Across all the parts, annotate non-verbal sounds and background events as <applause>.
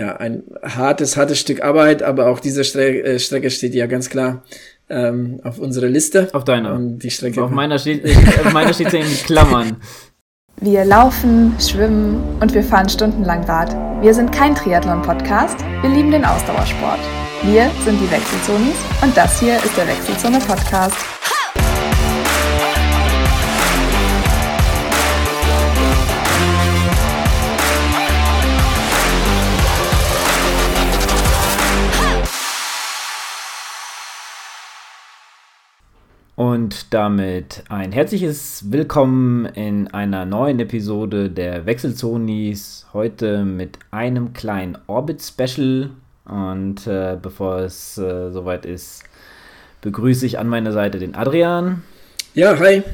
ja, ein hartes, hartes Stück Arbeit, aber auch diese Stre äh, Strecke steht ja ganz klar ähm, auf unserer Liste. Auf deiner. Und die Strecke. Auf meiner steht, auf <laughs> meiner steht sie in Klammern. Wir laufen, schwimmen und wir fahren stundenlang Rad. Wir sind kein Triathlon-Podcast, wir lieben den Ausdauersport. Wir sind die Wechselzonis und das hier ist der Wechselzone-Podcast. Und damit ein herzliches Willkommen in einer neuen Episode der Wechselzonis. Heute mit einem kleinen Orbit-Special. Und äh, bevor es äh, soweit ist, begrüße ich an meiner Seite den Adrian. Ja, hi.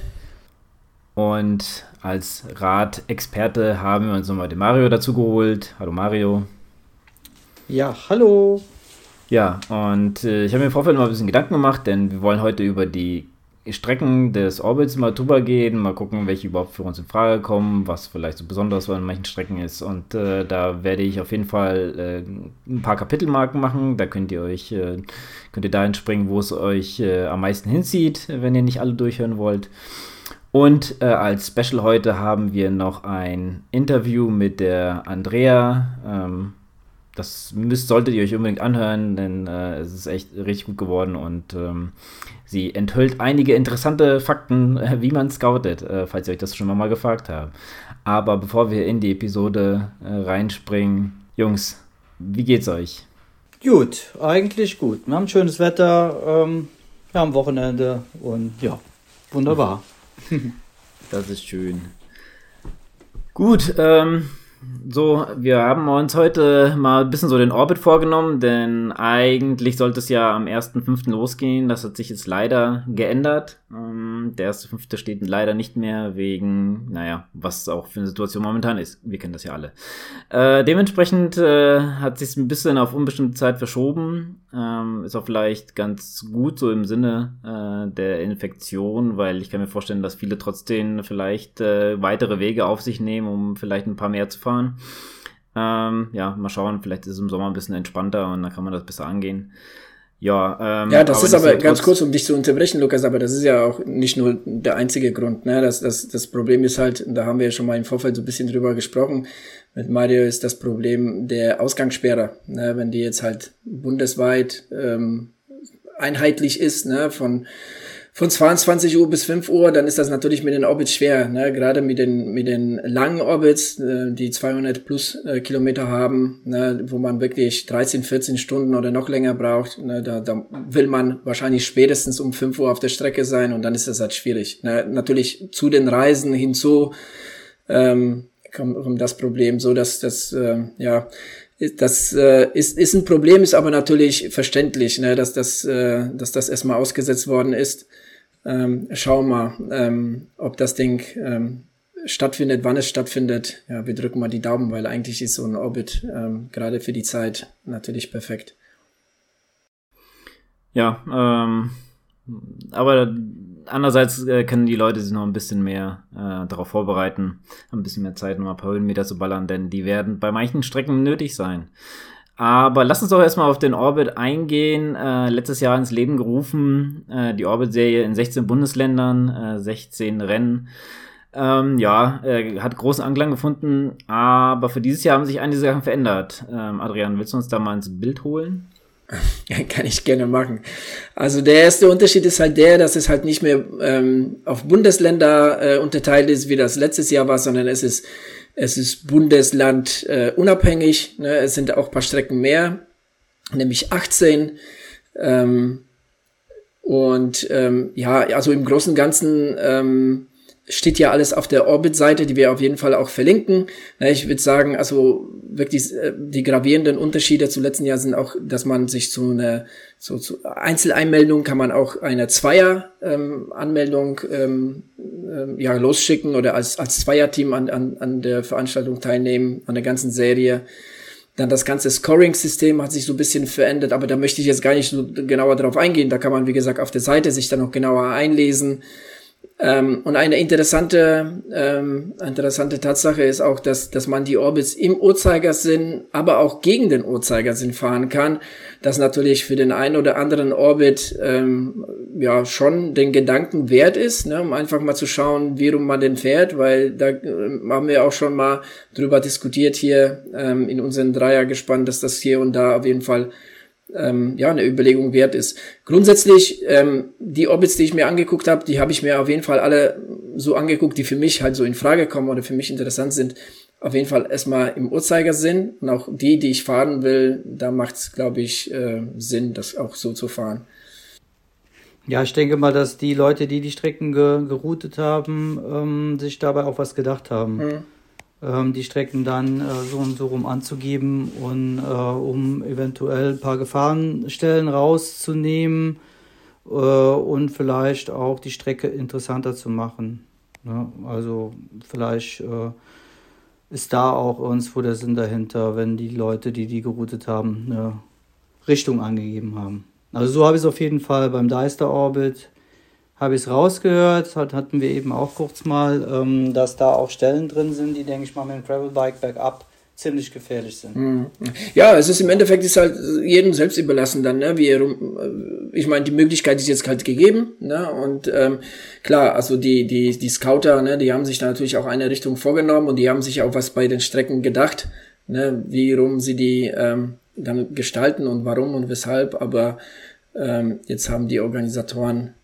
Und als Radexperte haben wir uns nochmal den Mario dazu geholt. Hallo Mario. Ja, hallo. Ja, und äh, ich habe mir im Vorfeld mal ein bisschen Gedanken gemacht, denn wir wollen heute über die Strecken des Orbits mal drüber gehen, mal gucken, welche überhaupt für uns in Frage kommen, was vielleicht so besonders an manchen Strecken ist. Und äh, da werde ich auf jeden Fall äh, ein paar Kapitelmarken machen. Da könnt ihr euch, äh, könnt ihr dahin springen, wo es euch äh, am meisten hinzieht, wenn ihr nicht alle durchhören wollt. Und äh, als Special heute haben wir noch ein Interview mit der Andrea. Ähm, das müsst, solltet ihr euch unbedingt anhören, denn äh, es ist echt richtig gut geworden und ähm, sie enthüllt einige interessante Fakten, äh, wie man scoutet, äh, falls ihr euch das schon mal gefragt habt. Aber bevor wir in die Episode äh, reinspringen, Jungs, wie geht's euch? Gut, eigentlich gut. Wir haben schönes Wetter, ähm, wir haben Wochenende und ja, wunderbar. <laughs> das ist schön. Gut, ähm, so, wir haben uns heute mal ein bisschen so den Orbit vorgenommen, denn eigentlich sollte es ja am 1.5. losgehen. Das hat sich jetzt leider geändert. Ähm, der 1.5. steht leider nicht mehr wegen, naja, was auch für eine Situation momentan ist. Wir kennen das ja alle. Äh, dementsprechend äh, hat sich ein bisschen auf unbestimmte Zeit verschoben. Ähm, ist auch vielleicht ganz gut so im Sinne äh, der Infektion, weil ich kann mir vorstellen, dass viele trotzdem vielleicht äh, weitere Wege auf sich nehmen, um vielleicht ein paar mehr zu fahren. Ähm, ja, mal schauen, vielleicht ist es im Sommer ein bisschen entspannter und dann kann man das besser angehen. Ja, ähm, ja, das ist aber ganz kurz, um dich zu unterbrechen, Lukas, aber das ist ja auch nicht nur der einzige Grund. Ne? Das, das, das Problem ist halt, da haben wir ja schon mal im Vorfeld so ein bisschen drüber gesprochen, mit Mario ist das Problem der Ausgangssperre. Ne? Wenn die jetzt halt bundesweit ähm, einheitlich ist, ne? von von 22 Uhr bis 5 Uhr, dann ist das natürlich mit den Orbits schwer, ne? gerade mit den, mit den langen Orbits, äh, die 200 plus äh, Kilometer haben, ne? wo man wirklich 13, 14 Stunden oder noch länger braucht. Ne? Da, da will man wahrscheinlich spätestens um 5 Uhr auf der Strecke sein und dann ist das halt schwierig. Ne? Natürlich zu den Reisen hinzu ähm, kommt, kommt das Problem so, dass das, äh, ja, das äh, ist, ist ein Problem, ist aber natürlich verständlich, ne, dass das, äh, dass das erstmal ausgesetzt worden ist. Ähm, schauen wir mal, ähm, ob das Ding ähm, stattfindet, wann es stattfindet. Ja, wir drücken mal die Daumen, weil eigentlich ist so ein Orbit ähm, gerade für die Zeit natürlich perfekt. Ja, ähm, aber andererseits äh, können die Leute sich noch ein bisschen mehr äh, darauf vorbereiten, ein bisschen mehr Zeit, noch ein paar Höhenmeter zu ballern, denn die werden bei manchen Strecken nötig sein. Aber lass uns doch erstmal auf den Orbit eingehen. Äh, letztes Jahr ins Leben gerufen, äh, die Orbit-Serie in 16 Bundesländern, äh, 16 Rennen. Ähm, ja, äh, hat großen Anklang gefunden, aber für dieses Jahr haben sich einige Sachen verändert. Ähm, Adrian, willst du uns da mal ins Bild holen? Ja, <laughs> kann ich gerne machen. Also der erste Unterschied ist halt der, dass es halt nicht mehr ähm, auf Bundesländer äh, unterteilt ist, wie das letztes Jahr war, sondern es ist es ist Bundesland äh, unabhängig. Ne? Es sind auch paar Strecken mehr, nämlich 18. Ähm, und ähm, ja, also im Großen und Ganzen ähm, steht ja alles auf der Orbit-Seite, die wir auf jeden Fall auch verlinken. Ich würde sagen, also wirklich äh, die gravierenden Unterschiede zu letzten Jahr sind auch, dass man sich zu einer so zu Einzeleinmeldung kann man auch eine Zweier-Anmeldung ähm, ähm, ja losschicken oder als als Zweierteam an, an an der Veranstaltung teilnehmen, an der ganzen Serie. Dann das ganze Scoring-System hat sich so ein bisschen verändert, aber da möchte ich jetzt gar nicht so genauer drauf eingehen. Da kann man, wie gesagt, auf der Seite sich dann noch genauer einlesen. Ähm, und eine interessante, ähm, interessante Tatsache ist auch, dass, dass man die Orbits im Uhrzeigersinn, aber auch gegen den Uhrzeigersinn fahren kann. Das natürlich für den einen oder anderen Orbit ähm, ja schon den Gedanken wert ist, ne, um einfach mal zu schauen, wie rum man den fährt, weil da äh, haben wir auch schon mal drüber diskutiert hier ähm, in unseren Dreier gespannt, dass das hier und da auf jeden Fall ähm, ja eine Überlegung wert ist. Grundsätzlich ähm, die Orbits, die ich mir angeguckt habe, die habe ich mir auf jeden Fall alle so angeguckt, die für mich halt so in Frage kommen oder für mich interessant sind. Auf jeden Fall erstmal im Uhrzeigersinn und auch die, die ich fahren will, da macht es, glaube ich, äh, Sinn, das auch so zu fahren. Ja, ich denke mal, dass die Leute, die die Strecken ge geroutet haben, ähm, sich dabei auch was gedacht haben. Mhm die Strecken dann äh, so und so rum anzugeben und äh, um eventuell ein paar Gefahrenstellen rauszunehmen äh, und vielleicht auch die Strecke interessanter zu machen. Ne? Also vielleicht ist da auch irgendwo der Sinn dahinter, wenn die Leute, die die geroutet haben, eine Richtung angegeben haben. Also so habe ich es auf jeden Fall beim Deister Orbit habe ich es rausgehört, hat, hatten wir eben auch kurz mal, ähm, dass da auch Stellen drin sind, die, denke ich mal, mit dem Gravelbike bergab ziemlich gefährlich sind. Mhm. Ja, es ist im Endeffekt ist halt jedem selbst überlassen dann, ne? Wie äh, ich meine, die Möglichkeit ist jetzt halt gegeben, ne? Und ähm, klar, also die die die Scouter, ne, die haben sich da natürlich auch eine Richtung vorgenommen und die haben sich auch was bei den Strecken gedacht, ne? Wie rum sie die ähm, dann gestalten und warum und weshalb. Aber ähm, jetzt haben die Organisatoren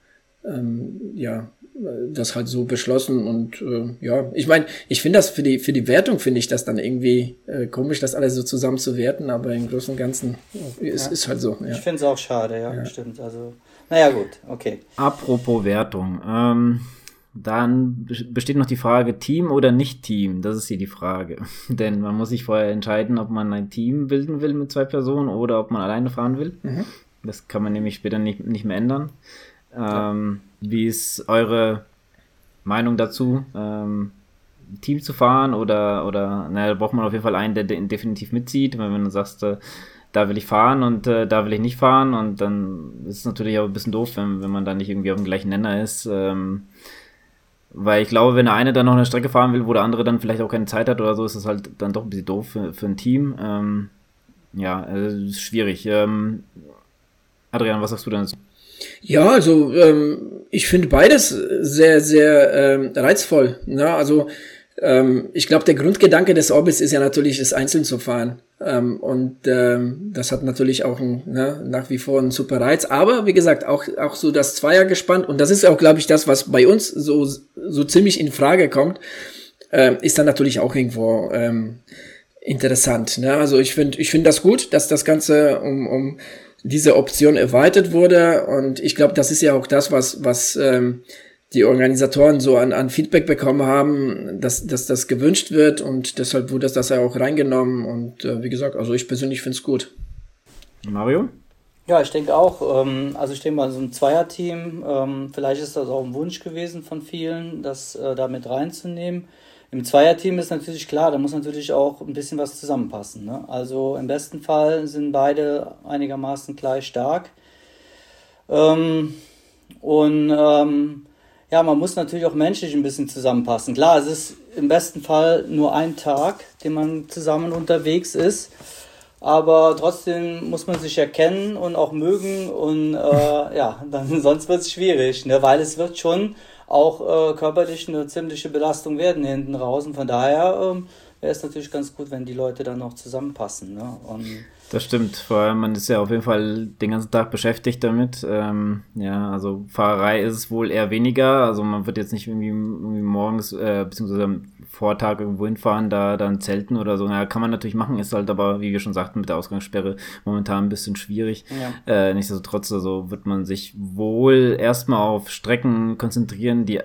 ähm, ja, das halt so beschlossen und äh, ja, ich meine, ich finde das für die für die Wertung finde ich das dann irgendwie äh, komisch, das alles so zusammen zu werten, aber im Großen und Ganzen äh, ist, ja. ist halt so. Ja. Ich finde es auch schade, ja, ja, stimmt. Also, naja, gut, okay. Apropos Wertung, ähm, dann besteht noch die Frage Team oder nicht Team. Das ist hier die Frage, <laughs> denn man muss sich vorher entscheiden, ob man ein Team bilden will mit zwei Personen oder ob man alleine fahren will. Mhm. Das kann man nämlich später nicht, nicht mehr ändern. Ähm, wie ist eure Meinung dazu? Ähm, Team zu fahren oder, oder, naja, da braucht man auf jeden Fall einen, der definitiv mitzieht, wenn du sagst, äh, da will ich fahren und äh, da will ich nicht fahren und dann ist es natürlich auch ein bisschen doof, wenn, wenn man da nicht irgendwie auf dem gleichen Nenner ist. Ähm, weil ich glaube, wenn der eine dann noch eine Strecke fahren will, wo der andere dann vielleicht auch keine Zeit hat oder so, ist das halt dann doch ein bisschen doof für, für ein Team. Ähm, ja, also ist schwierig. Ähm, Adrian, was sagst du denn dazu? Ja, also ähm, ich finde beides sehr, sehr ähm, reizvoll. Ne? Also ähm, ich glaube, der Grundgedanke des Orbits ist ja natürlich, es einzeln zu fahren. Ähm, und ähm, das hat natürlich auch ein, ne, nach wie vor einen super Reiz. Aber wie gesagt, auch, auch so das Zweier gespannt. Und das ist auch, glaube ich, das, was bei uns so, so ziemlich in Frage kommt, ähm, ist dann natürlich auch irgendwo ähm, interessant. Ne? Also ich finde ich finde das gut, dass das Ganze um, um diese Option erweitert wurde. Und ich glaube, das ist ja auch das, was, was ähm, die Organisatoren so an, an Feedback bekommen haben, dass, dass das gewünscht wird und deshalb wurde das, das ja auch reingenommen. Und äh, wie gesagt, also ich persönlich finde es gut. Mario? Ja, ich denke auch. Ähm, also ich denke mal, so ein Zweierteam, ähm, vielleicht ist das auch ein Wunsch gewesen von vielen, das äh, da mit reinzunehmen. Im Zweierteam ist natürlich klar, da muss natürlich auch ein bisschen was zusammenpassen. Ne? Also im besten Fall sind beide einigermaßen gleich stark. Ähm, und ähm, ja, man muss natürlich auch menschlich ein bisschen zusammenpassen. Klar, es ist im besten Fall nur ein Tag, den man zusammen unterwegs ist. Aber trotzdem muss man sich erkennen und auch mögen und äh, <laughs> ja, dann sonst wird es schwierig, ne? weil es wird schon auch äh, körperlich eine ziemliche Belastung werden hinten raus. Und von daher ähm, wäre es natürlich ganz gut, wenn die Leute dann noch zusammenpassen. Ne? Und das stimmt, vor allem man ist ja auf jeden Fall den ganzen Tag beschäftigt damit. Ähm, ja, also Fahrerei ist es wohl eher weniger. Also man wird jetzt nicht irgendwie, irgendwie morgens äh, beziehungsweise Vortag irgendwo hinfahren, da dann zelten oder so. Ja, kann man natürlich machen, ist halt aber, wie wir schon sagten, mit der Ausgangssperre momentan ein bisschen schwierig. Ja. Äh, nichtsdestotrotz, also wird man sich wohl erstmal auf Strecken konzentrieren, die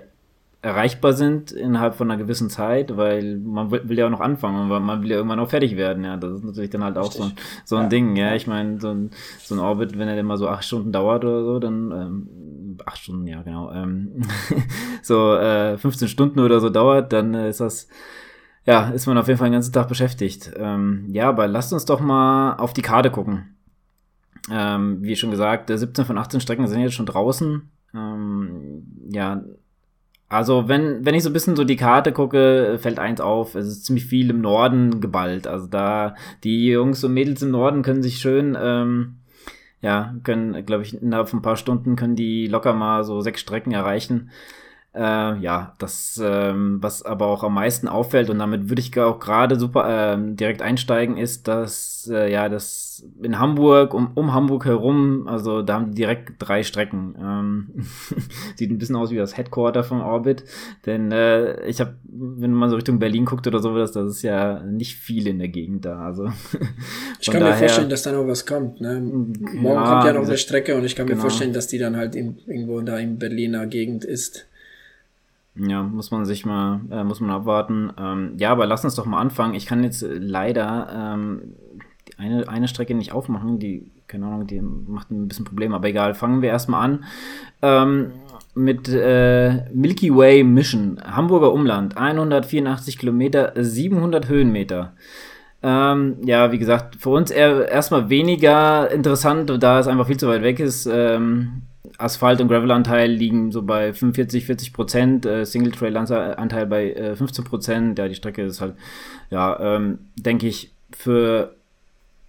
erreichbar sind innerhalb von einer gewissen Zeit, weil man will, will ja auch noch anfangen und man will ja irgendwann auch fertig werden, ja. Das ist natürlich dann halt auch so ein, so ein ja. Ding, ja. Ich meine, so ein, so ein Orbit, wenn er immer so acht Stunden dauert oder so, dann ähm, acht Stunden, ja, genau, ähm, <laughs> so äh, 15 Stunden oder so dauert, dann äh, ist das ja, ist man auf jeden Fall den ganzen Tag beschäftigt. Ähm, ja, aber lasst uns doch mal auf die Karte gucken. Ähm, wie schon gesagt, 17 von 18 Strecken sind jetzt schon draußen. Ähm, ja, Also, wenn, wenn ich so ein bisschen so die Karte gucke, fällt eins auf, es ist ziemlich viel im Norden geballt. Also da, die Jungs und Mädels im Norden können sich schön, ähm, ja, können, glaube ich, innerhalb von ein paar Stunden können die locker mal so sechs Strecken erreichen. Äh, ja, das, ähm, was aber auch am meisten auffällt, und damit würde ich auch gerade super äh, direkt einsteigen, ist, dass äh, ja, das in Hamburg, um, um Hamburg herum, also da haben die direkt drei Strecken. Ähm, <laughs> sieht ein bisschen aus wie das Headquarter von Orbit. Denn äh, ich habe, wenn man so Richtung Berlin guckt oder sowas, das ist ja nicht viel in der Gegend da. Also ich kann daher, mir vorstellen, dass da noch was kommt. Ne? Morgen ja, kommt ja noch eine Strecke und ich kann genau. mir vorstellen, dass die dann halt in, irgendwo da in Berliner Gegend ist. Ja, muss man sich mal, äh, muss man abwarten. Ähm, ja, aber lass uns doch mal anfangen. Ich kann jetzt leider ähm, eine, eine Strecke nicht aufmachen, die, keine Ahnung, die macht ein bisschen Probleme, aber egal. Fangen wir erstmal an. Ähm, mit äh, Milky Way Mission, Hamburger Umland, 184 Kilometer, 700 Höhenmeter. Ähm, ja, wie gesagt, für uns eher erstmal weniger interessant, da es einfach viel zu weit weg ist. Ähm, Asphalt- und Gravel-Anteil liegen so bei 45, 40 Prozent, äh, Single-Trail-Anteil bei äh, 15 Prozent. Ja, die Strecke ist halt, ja, ähm, denke ich, für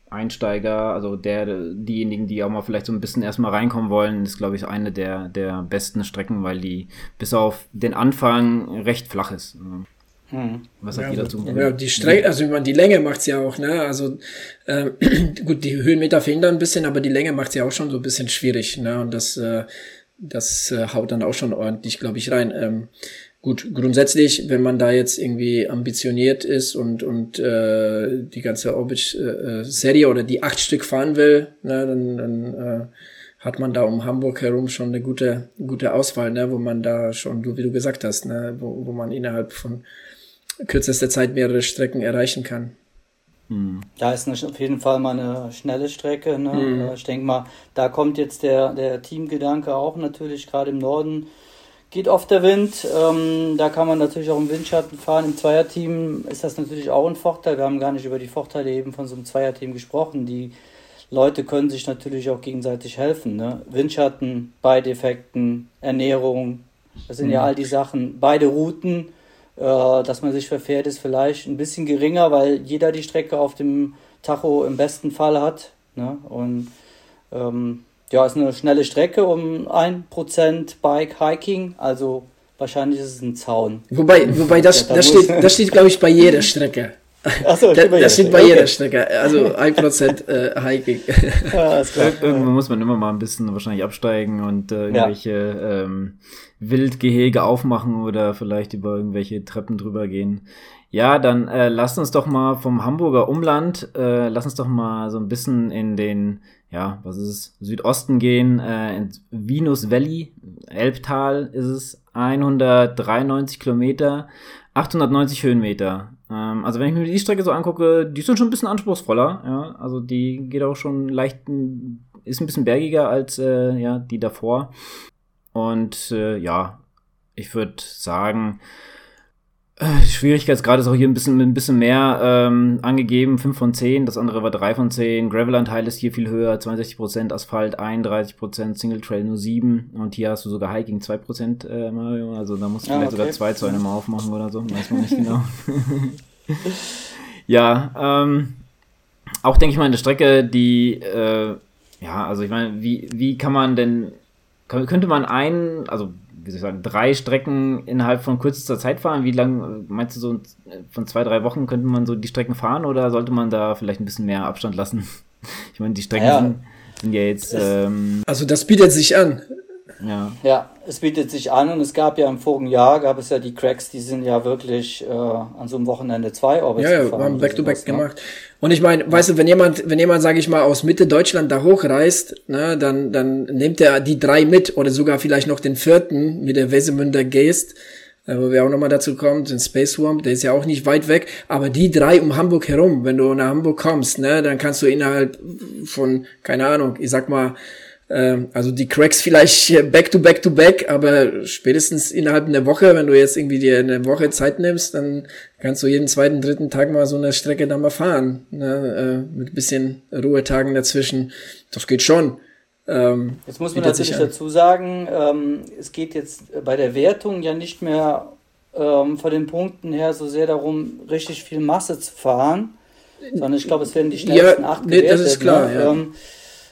Einsteiger, also der, diejenigen, die auch mal vielleicht so ein bisschen erstmal reinkommen wollen, ist, glaube ich, eine der, der besten Strecken, weil die bis auf den Anfang recht flach ist. Hm. Was hat ja, ihr dazu? Ja, die Strecke, also ich meine, die Länge macht's ja auch, ne? Also äh, <clears throat> gut, die Höhenmeter fehlen da ein bisschen, aber die Länge macht's ja auch schon so ein bisschen schwierig, ne? Und das, äh, das äh, haut dann auch schon ordentlich, glaube ich, rein. Ähm, gut, grundsätzlich, wenn man da jetzt irgendwie ambitioniert ist und und äh, die ganze Orbit-Serie äh, oder die acht Stück fahren will, ne, dann, dann äh, hat man da um Hamburg herum schon eine gute gute Auswahl, ne, wo man da schon, wie du gesagt hast, ne, wo, wo man innerhalb von kürzester Zeit mehrere Strecken erreichen kann. Hm. Da ist auf jeden Fall mal eine schnelle Strecke. Ne? Mhm. Ich denke mal, da kommt jetzt der, der Teamgedanke auch natürlich, gerade im Norden geht oft der Wind. Ähm, da kann man natürlich auch im Windschatten fahren. Im Zweierteam ist das natürlich auch ein Vorteil. Wir haben gar nicht über die Vorteile eben von so einem Zweierteam gesprochen. Die Leute können sich natürlich auch gegenseitig helfen. Ne? Windschatten, Beidefekten, Ernährung, das sind mhm. ja all die Sachen. Beide Routen dass man sich verfährt, ist vielleicht ein bisschen geringer, weil jeder die Strecke auf dem Tacho im besten Fall hat. Ne? Und ähm, ja, ist eine schnelle Strecke um 1% Bike Hiking, also wahrscheinlich ist es ein Zaun. Wobei, wobei das, das, steht, das steht, glaube ich, bei jeder Strecke. Achso, das, das steht bei jeder Strecke. Also 1% äh, Hiking. <laughs> Ja, Irgendwo muss man immer mal ein bisschen wahrscheinlich absteigen und äh, irgendwelche ja. ähm, Wildgehege aufmachen oder vielleicht über irgendwelche Treppen drüber gehen. Ja, dann äh, lasst uns doch mal vom Hamburger Umland, äh, lass uns doch mal so ein bisschen in den, ja, was ist es, Südosten gehen, äh, ins Venus Valley, Elbtal ist es, 193 Kilometer, 890 Höhenmeter. Ähm, also wenn ich mir die Strecke so angucke, die ist schon ein bisschen anspruchsvoller, ja, also die geht auch schon leicht, ist ein bisschen bergiger als äh, ja, die davor. Und äh, ja, ich würde sagen, äh, die Schwierigkeitsgrad ist auch hier ein bisschen, ein bisschen mehr ähm, angegeben, 5 von 10, das andere war 3 von 10. Gravel-Anteil ist hier viel höher, 62%, Asphalt 31%, Single Trail nur 7 und hier hast du sogar Hiking 2%, äh, Mario, also da musst du ah, vielleicht okay. sogar 2 zu einem aufmachen oder so, weiß man nicht genau. <laughs> ja, ähm, auch denke ich mal eine Strecke, die, äh, ja, also ich meine, wie, wie kann man denn könnte man einen, also wie soll ich sagen, drei Strecken innerhalb von kürzester Zeit fahren? Wie lang meinst du so von zwei, drei Wochen könnte man so die Strecken fahren oder sollte man da vielleicht ein bisschen mehr Abstand lassen? <laughs> Ich meine, die Strecken ja. Sind, sind, ja jetzt. Ähm, also das bietet sich an. Ja. ja, es bietet sich an und es gab ja im vorigen Jahr, gab es ja die Cracks, die sind ja wirklich äh, an so einem Wochenende zwei Orbits Ja, ja, haben Back-to-Back -back ne? gemacht. Und ich meine, weißt du, wenn jemand, wenn jemand, sage ich mal, aus Mitte Deutschland da hochreist, ne, dann, dann nimmt er die drei mit oder sogar vielleicht noch den vierten mit der Wesemünder Geest, äh, wo wir auch nochmal dazu kommen, den Space Swamp, der ist ja auch nicht weit weg, aber die drei um Hamburg herum, wenn du nach Hamburg kommst, ne, dann kannst du innerhalb von, keine Ahnung, ich sag mal, ähm, also die Cracks vielleicht back to back to back, aber spätestens innerhalb einer Woche, wenn du jetzt irgendwie dir eine Woche Zeit nimmst, dann kannst du jeden zweiten, dritten Tag mal so eine Strecke da mal fahren, ne? äh, mit bisschen Ruhetagen dazwischen. Das geht schon. Ähm, jetzt muss man natürlich dazu sagen, ähm, es geht jetzt bei der Wertung ja nicht mehr von den Punkten her so sehr darum, richtig viel Masse zu fahren, sondern ich glaube, es werden die schnellsten ja, acht nee, gewertet. Das ist klar, ne? ja.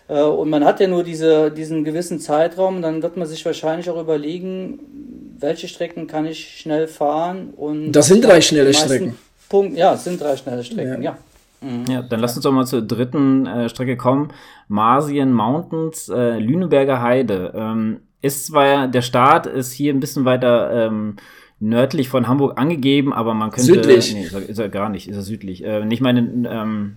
Äh, und man hat ja nur diese, diesen gewissen Zeitraum, dann wird man sich wahrscheinlich auch überlegen, welche Strecken kann ich schnell fahren. Und das sind drei schnelle Strecken. Punkt, ja, es sind drei schnelle Strecken, ja. ja. Mhm. Ja, dann lass uns doch mal zur dritten äh, Strecke kommen. Marsien Mountains, äh, Lüneberger Heide. Ähm, ist zwar, der Start ist hier ein bisschen weiter ähm, nördlich von Hamburg angegeben, aber man könnte. Südlich. Nee, ist er gar nicht, ist er südlich. Äh, nicht meine, ähm,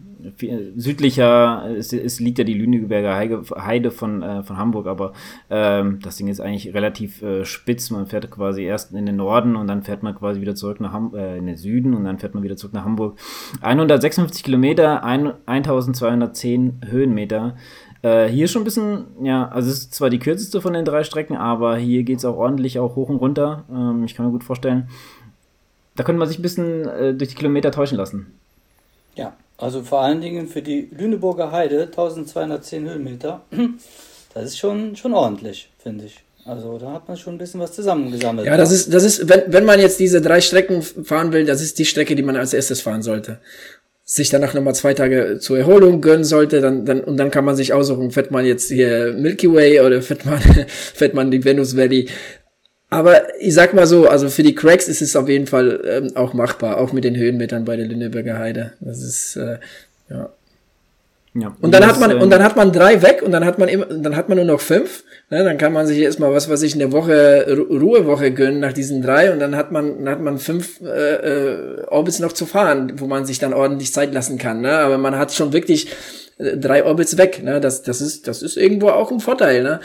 südlicher es, es liegt ja die Lüneberger Heide von, äh, von Hamburg, aber ähm, das Ding ist eigentlich relativ äh, spitz. Man fährt quasi erst in den Norden und dann fährt man quasi wieder zurück nach Ham äh, in den Süden und dann fährt man wieder zurück nach Hamburg. 156 Kilometer, ein, 1210 Höhenmeter. Äh, hier schon ein bisschen, ja, also es ist zwar die kürzeste von den drei Strecken, aber hier geht es auch ordentlich auch hoch und runter. Ähm, ich kann mir gut vorstellen, da könnte man sich ein bisschen äh, durch die Kilometer täuschen lassen. Ja, also vor allen Dingen für die Lüneburger Heide 1210 Höhenmeter. <clears throat> Das ist schon, schon ordentlich, finde ich. Also da hat man schon ein bisschen was zusammengesammelt. Ja, das ist, das ist, wenn, wenn man jetzt diese drei Strecken fahren will, das ist die Strecke, die man als erstes fahren sollte. Sich danach nochmal zwei Tage zur Erholung gönnen sollte, dann, dann, und dann kann man sich aussuchen, fährt man jetzt hier Milky Way oder fährt man, <laughs> fährt man die Venus Valley. Aber ich sag mal so, also für die Cracks ist es auf jeden Fall ähm, auch machbar, auch mit den Höhenmetern bei der Lüneburger Heide. Das ist, äh, ja. Ja, und dann hat man, und dann hat man drei weg und dann hat man immer, dann hat man nur noch fünf. Ne, dann kann man sich erstmal was, was ich in der Woche, Ruhewoche gönnen nach diesen drei und dann hat man, dann hat man fünf äh, äh, Orbits noch zu fahren, wo man sich dann ordentlich Zeit lassen kann. Ne? Aber man hat schon wirklich äh, drei Orbits weg. Ne? Das, das ist, das ist irgendwo auch ein Vorteil. Ne?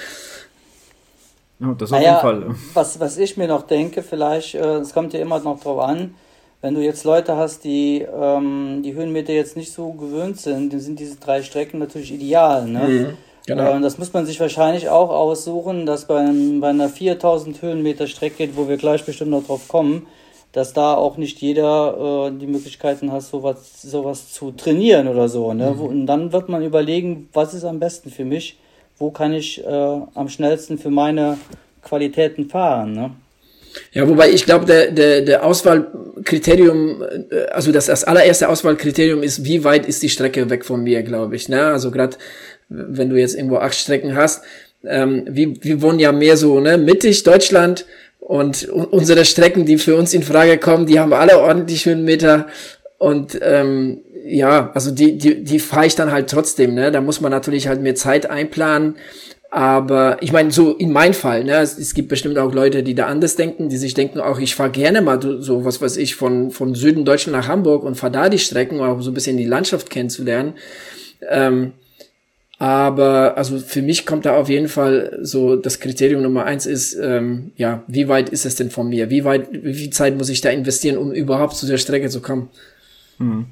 Ja, das auf naja, jeden Fall. Was, was ich mir noch denke, vielleicht, äh, es kommt ja immer noch drauf an, wenn du jetzt Leute hast, die ähm, die Höhenmeter jetzt nicht so gewöhnt sind, dann sind diese drei Strecken natürlich ideal. Ne? Mhm, genau. Äh, das muss man sich wahrscheinlich auch aussuchen, dass bei, bei einer 4000 Höhenmeter Strecke, wo wir gleich bestimmt noch drauf kommen, dass da auch nicht jeder äh, die Möglichkeiten hat, sowas, sowas zu trainieren oder so. Ne? Mhm. Und dann wird man überlegen, was ist am besten für mich wo kann ich äh, am schnellsten für meine Qualitäten fahren. Ne? Ja, wobei ich glaube, der, der, der Auswahlkriterium, äh, also das, das allererste Auswahlkriterium ist, wie weit ist die Strecke weg von mir, glaube ich. Ne? Also gerade wenn du jetzt irgendwo acht Strecken hast, ähm, wir, wir wohnen ja mehr so ne, mittig Deutschland und unsere Strecken, die für uns in Frage kommen, die haben alle ordentlich Höhenmeter und ähm, ja, also die, die, die fahre ich dann halt trotzdem, ne? Da muss man natürlich halt mehr Zeit einplanen. Aber ich meine, so in meinem Fall, ne, es, es, gibt bestimmt auch Leute, die da anders denken, die sich denken, auch ich fahre gerne mal so, was weiß ich, von, von Süden Deutschland nach Hamburg und fahre da die Strecken, um auch so ein bisschen die Landschaft kennenzulernen. Ähm, aber also für mich kommt da auf jeden Fall so das Kriterium Nummer eins ist, ähm, ja, wie weit ist es denn von mir? Wie weit, wie viel Zeit muss ich da investieren, um überhaupt zu der Strecke zu kommen? Hm.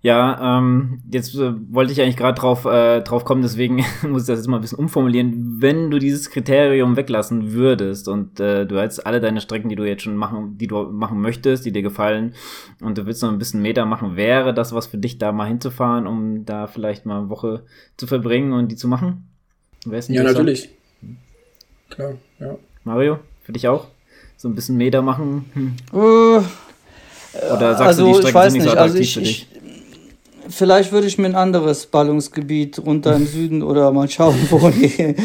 Ja, ähm, jetzt äh, wollte ich eigentlich gerade drauf, äh, drauf kommen, deswegen <laughs> muss ich das jetzt mal ein bisschen umformulieren. Wenn du dieses Kriterium weglassen würdest und äh, du hättest alle deine Strecken, die du jetzt schon machen, die du machen möchtest, die dir gefallen, und du willst noch ein bisschen Meter machen, wäre das was für dich, da mal hinzufahren, um da vielleicht mal eine Woche zu verbringen und die zu machen? ja, natürlich. Klar, ja. Mario, für dich auch? So ein bisschen Meter machen? Hm. Uh, Oder sagst also, du, die Strecken sind nicht so attraktiv also ich, für dich? vielleicht würde ich mir ein anderes Ballungsgebiet runter im Süden oder mal schauen, wo die. <laughs>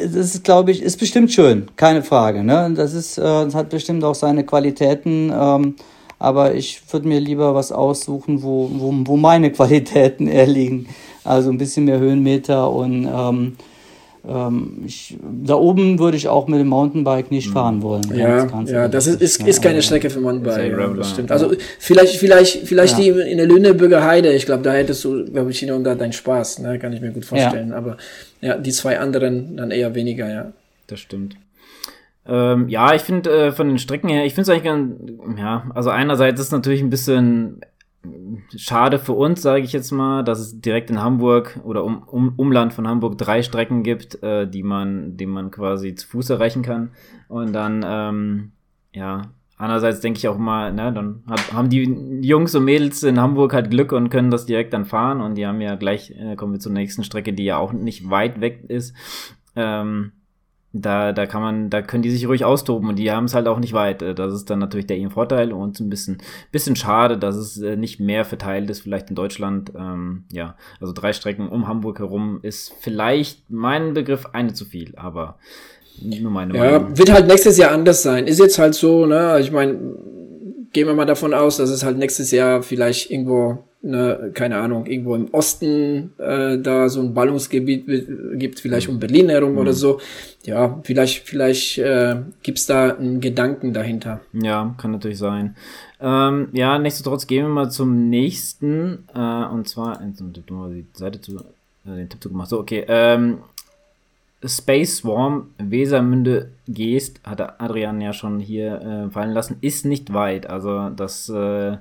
Das ist, glaube ich, ist bestimmt schön, keine Frage. Ne? Das ist, äh, das hat bestimmt auch seine Qualitäten. Ähm, aber ich würde mir lieber was aussuchen, wo, wo, wo meine <laughs> Qualitäten eher liegen. Also ein bisschen mehr Höhenmeter und ähm, ich, da oben würde ich auch mit dem Mountainbike nicht mhm. fahren wollen. Ja, ganz, ja, das ist, ist, ist keine Strecke für Mountainbike. Ja, das stimmt. Also vielleicht, vielleicht, vielleicht ja. die in der Lüneburger Heide. Ich glaube, da hättest du, glaube ich, hier und da deinen Spaß. Ne? Kann ich mir gut vorstellen. Ja. Aber ja, die zwei anderen dann eher weniger, ja. Das stimmt. Ähm, ja, ich finde äh, von den Strecken her, ich finde es eigentlich ganz, ja, also einerseits ist es natürlich ein bisschen schade für uns, sage ich jetzt mal, dass es direkt in Hamburg oder um, um, Umland von Hamburg drei Strecken gibt, äh, die man, die man quasi zu Fuß erreichen kann. Und dann, ähm, ja, andererseits denke ich auch mal, ne, dann hat, haben die Jungs und Mädels in Hamburg halt Glück und können das direkt dann fahren. Und die haben ja gleich, äh, kommen wir zur nächsten Strecke, die ja auch nicht weit weg ist. Ähm, da, da kann man, da können die sich ruhig austoben und die haben es halt auch nicht weit. Äh, das ist dann natürlich der ihren Vorteil und ein bisschen, bisschen schade, dass es äh, nicht mehr verteilt ist, vielleicht in Deutschland. Ähm, ja, also drei Strecken um Hamburg herum ist vielleicht mein Begriff eine zu viel, aber nur meine ja, Meinung. wird halt nächstes Jahr anders sein. Ist jetzt halt so, ne? Ich meine, gehen wir mal davon aus, dass es halt nächstes Jahr vielleicht irgendwo ne, keine Ahnung, irgendwo im Osten äh, da so ein Ballungsgebiet gibt, vielleicht um Berlin herum mhm. oder so. Ja, vielleicht, vielleicht äh, gibt da einen Gedanken dahinter. Ja, kann natürlich sein. Ähm, ja, nichtsdestotrotz gehen wir mal zum nächsten. Äh, und zwar, die Seite zu, äh, den Tipp zu gemacht. So, okay. Ähm, Space Swarm Wesermünde Geest, hatte Adrian ja schon hier äh, fallen lassen, ist nicht weit. Also das äh, es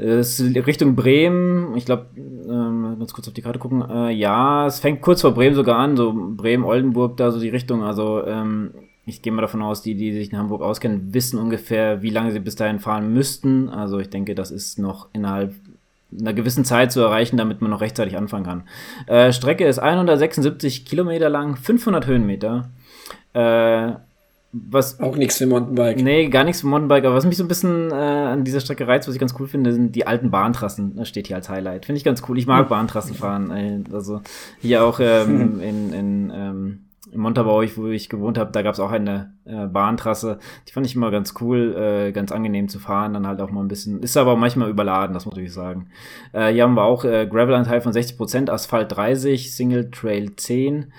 ist Richtung Bremen, ich glaube, ähm, ganz kurz auf die Karte gucken. Äh, ja, es fängt kurz vor Bremen sogar an, so Bremen, Oldenburg, da so die Richtung. Also ähm, ich gehe mal davon aus, die, die sich in Hamburg auskennen, wissen ungefähr, wie lange sie bis dahin fahren müssten. Also ich denke, das ist noch innerhalb einer gewissen Zeit zu erreichen, damit man noch rechtzeitig anfangen kann. Äh, Strecke ist 176 Kilometer lang, 500 Höhenmeter. Äh, was auch nichts für Mountainbike. Nee, gar nichts für Mountainbike, aber was mich so ein bisschen äh, an dieser Strecke reizt, was ich ganz cool finde, sind die alten Bahntrassen. Das steht hier als Highlight. Finde ich ganz cool. Ich mag Bahntrassen fahren. Äh, also hier auch ähm, <laughs> in, in, ähm, in Montabaur, wo ich gewohnt habe, da gab es auch eine äh, Bahntrasse. Die fand ich immer ganz cool, äh, ganz angenehm zu fahren. Dann halt auch mal ein bisschen, ist aber manchmal überladen, das muss ich sagen. Äh, hier haben wir auch äh, Gravel-Anteil von 60%, Asphalt 30, Single Trail 10.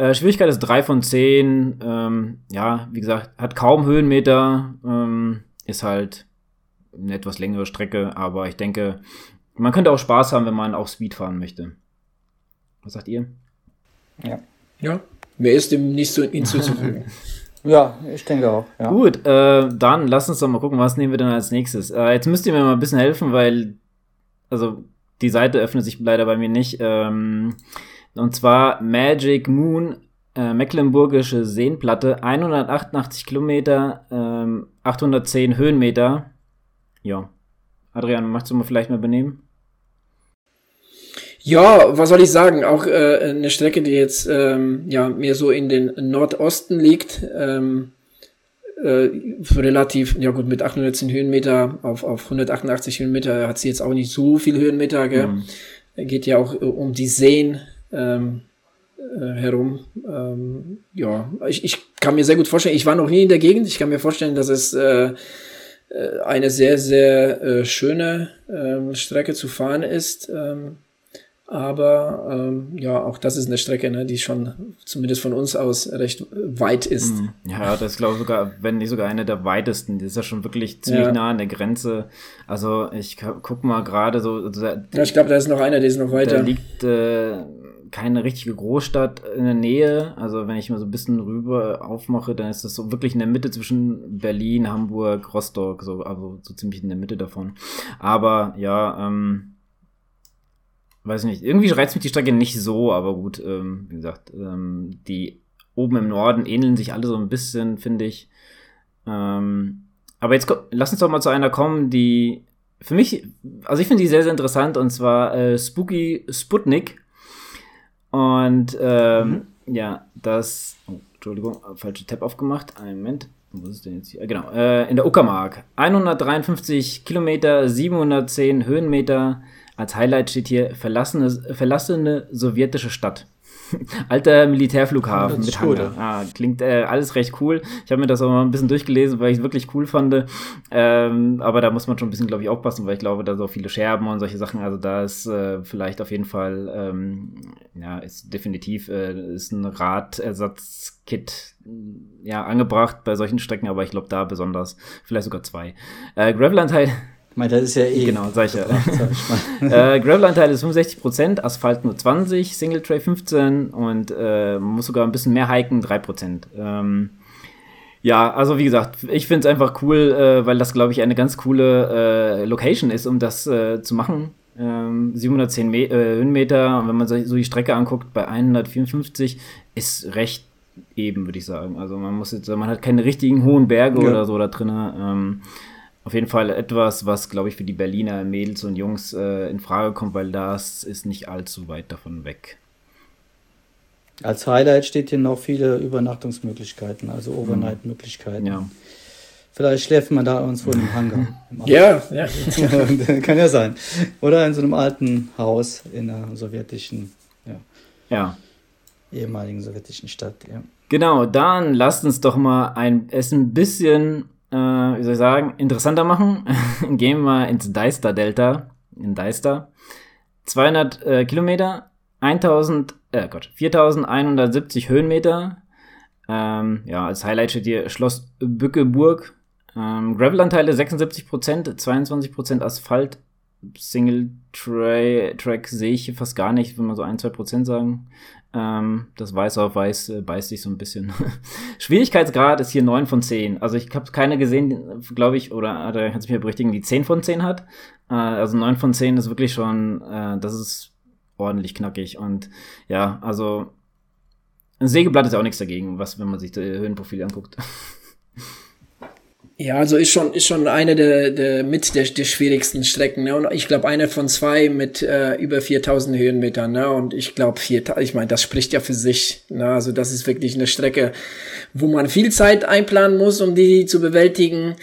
Äh, Schwierigkeit ist 3 von 10. Ähm, ja, wie gesagt, hat kaum Höhenmeter. Ähm, ist halt eine etwas längere Strecke, aber ich denke, man könnte auch Spaß haben, wenn man auch Speed fahren möchte. Was sagt ihr? Ja. Ja, mehr ist dem nicht so hinzuzufügen. <laughs> ja, ich denke auch. Ja. Gut, äh, dann lass uns doch mal gucken, was nehmen wir denn als nächstes. Äh, jetzt müsst ihr mir mal ein bisschen helfen, weil, also, die Seite öffnet sich leider bei mir nicht. Ähm, und zwar Magic Moon, äh, Mecklenburgische Seenplatte, 188 Kilometer, ähm, 810 Höhenmeter. Ja. Adrian, magst du mal vielleicht mal benehmen? Ja, was soll ich sagen? Auch äh, eine Strecke, die jetzt ähm, ja mehr so in den Nordosten liegt. Ähm, äh, relativ, ja gut, mit 810 Höhenmeter auf, auf 188 Höhenmeter hat sie jetzt auch nicht so viel Höhenmeter, gell? Mhm. Geht ja auch äh, um die Seen ähm, äh, herum. Ähm, ja, ich, ich kann mir sehr gut vorstellen, ich war noch nie in der Gegend, ich kann mir vorstellen, dass es äh, äh eine sehr, sehr äh, schöne ähm, Strecke zu fahren ist. Ähm, aber ähm, ja, auch das ist eine Strecke, ne, die schon zumindest von uns aus recht weit ist. Mhm. Ja, das ist glaube ich sogar, wenn nicht sogar eine der weitesten. Die ist ja schon wirklich ziemlich ja. nah an der Grenze. Also ich guck mal gerade so. Also, ja, ich glaube, da ist noch einer, der ist noch weiter. Da liegt äh, keine richtige Großstadt in der Nähe. Also wenn ich mal so ein bisschen rüber aufmache, dann ist das so wirklich in der Mitte zwischen Berlin, Hamburg, Rostock, so, also so ziemlich in der Mitte davon. Aber ja, ähm, weiß nicht, irgendwie reizt mich die Strecke nicht so, aber gut, ähm, wie gesagt, ähm, die oben im Norden ähneln sich alle so ein bisschen, finde ich. Ähm, aber jetzt lass uns doch mal zu einer kommen, die für mich, also ich finde die sehr, sehr interessant und zwar äh, Spooky Sputnik und ähm, mhm. ja, das. Oh, Entschuldigung, falsche Tab aufgemacht. Einen Moment. Wo ist denn jetzt hier? Genau, äh, in der Uckermark. 153 Kilometer, 710 Höhenmeter. Als Highlight steht hier verlassene, verlassene sowjetische Stadt. <laughs> Alter Militärflughafen mit Hangar. Ah, klingt äh, alles recht cool. Ich habe mir das auch mal ein bisschen durchgelesen, weil ich es wirklich cool fand. Ähm, aber da muss man schon ein bisschen, glaube ich, aufpassen, weil ich glaube, da so viele Scherben und solche Sachen. Also da ist äh, vielleicht auf jeden Fall, ähm, ja, ist definitiv äh, ist ein Radersatzkit ja angebracht bei solchen Strecken, aber ich glaube da besonders vielleicht sogar zwei. Äh, Gravelanteil ich meine, das ist ja eh. Genau, sag ich ja. <laughs> <laughs> äh, Gravel-Anteil ist 65%, Asphalt nur 20%, Single Tray 15% und äh, man muss sogar ein bisschen mehr hiken, 3%. Ähm, ja, also wie gesagt, ich finde es einfach cool, äh, weil das, glaube ich, eine ganz coole äh, Location ist, um das äh, zu machen. Ähm, 710 Me äh, Höhenmeter, und wenn man so die Strecke anguckt, bei 154 ist recht eben, würde ich sagen. Also man muss jetzt, man hat keine richtigen hohen Berge ja. oder so da drin. Ähm, auf jeden Fall etwas, was, glaube ich, für die Berliner Mädels und Jungs äh, in Frage kommt, weil das ist nicht allzu weit davon weg. Als Highlight steht hier noch viele Übernachtungsmöglichkeiten, also Overnight-Möglichkeiten. Ja. Vielleicht schläft man da uns wohl im Hangar. <laughs> ja, ja. <laughs> Kann ja sein. Oder in so einem alten Haus in einer sowjetischen, ja. ja. ehemaligen sowjetischen Stadt, ja. Genau, dann lasst uns doch mal ein, es ein bisschen, äh, wie soll ich sagen, interessanter machen. <laughs> Gehen wir mal ins Deister Delta, in Deister. 200 äh, Kilometer, 1000, äh Gott, 4170 Höhenmeter. Ähm, ja, als Highlight steht hier Schloss Bückeburg. Ähm, Gravelanteile 76%, 22% Asphalt. Single Track sehe ich fast gar nicht, wenn man so ein, zwei Prozent sagen. Ähm, das Weiß auf Weiß äh, beißt sich so ein bisschen. <laughs> Schwierigkeitsgrad ist hier 9 von 10. Also ich habe keine gesehen, glaube ich, oder da kannst du mir berichtigen, die 10 von 10 hat. Äh, also 9 von 10 ist wirklich schon, äh, das ist ordentlich knackig. Und ja, also ein Sägeblatt ist auch nichts dagegen, was, wenn man sich das Höhenprofil anguckt. <laughs> Ja, also ist schon, ist schon eine der, der mit der, der schwierigsten Strecken. Ne? Und ich glaube, eine von zwei mit äh, über 4000 Höhenmetern. Ne? Und ich glaube, ich meine, das spricht ja für sich. Ne? Also das ist wirklich eine Strecke, wo man viel Zeit einplanen muss, um die zu bewältigen.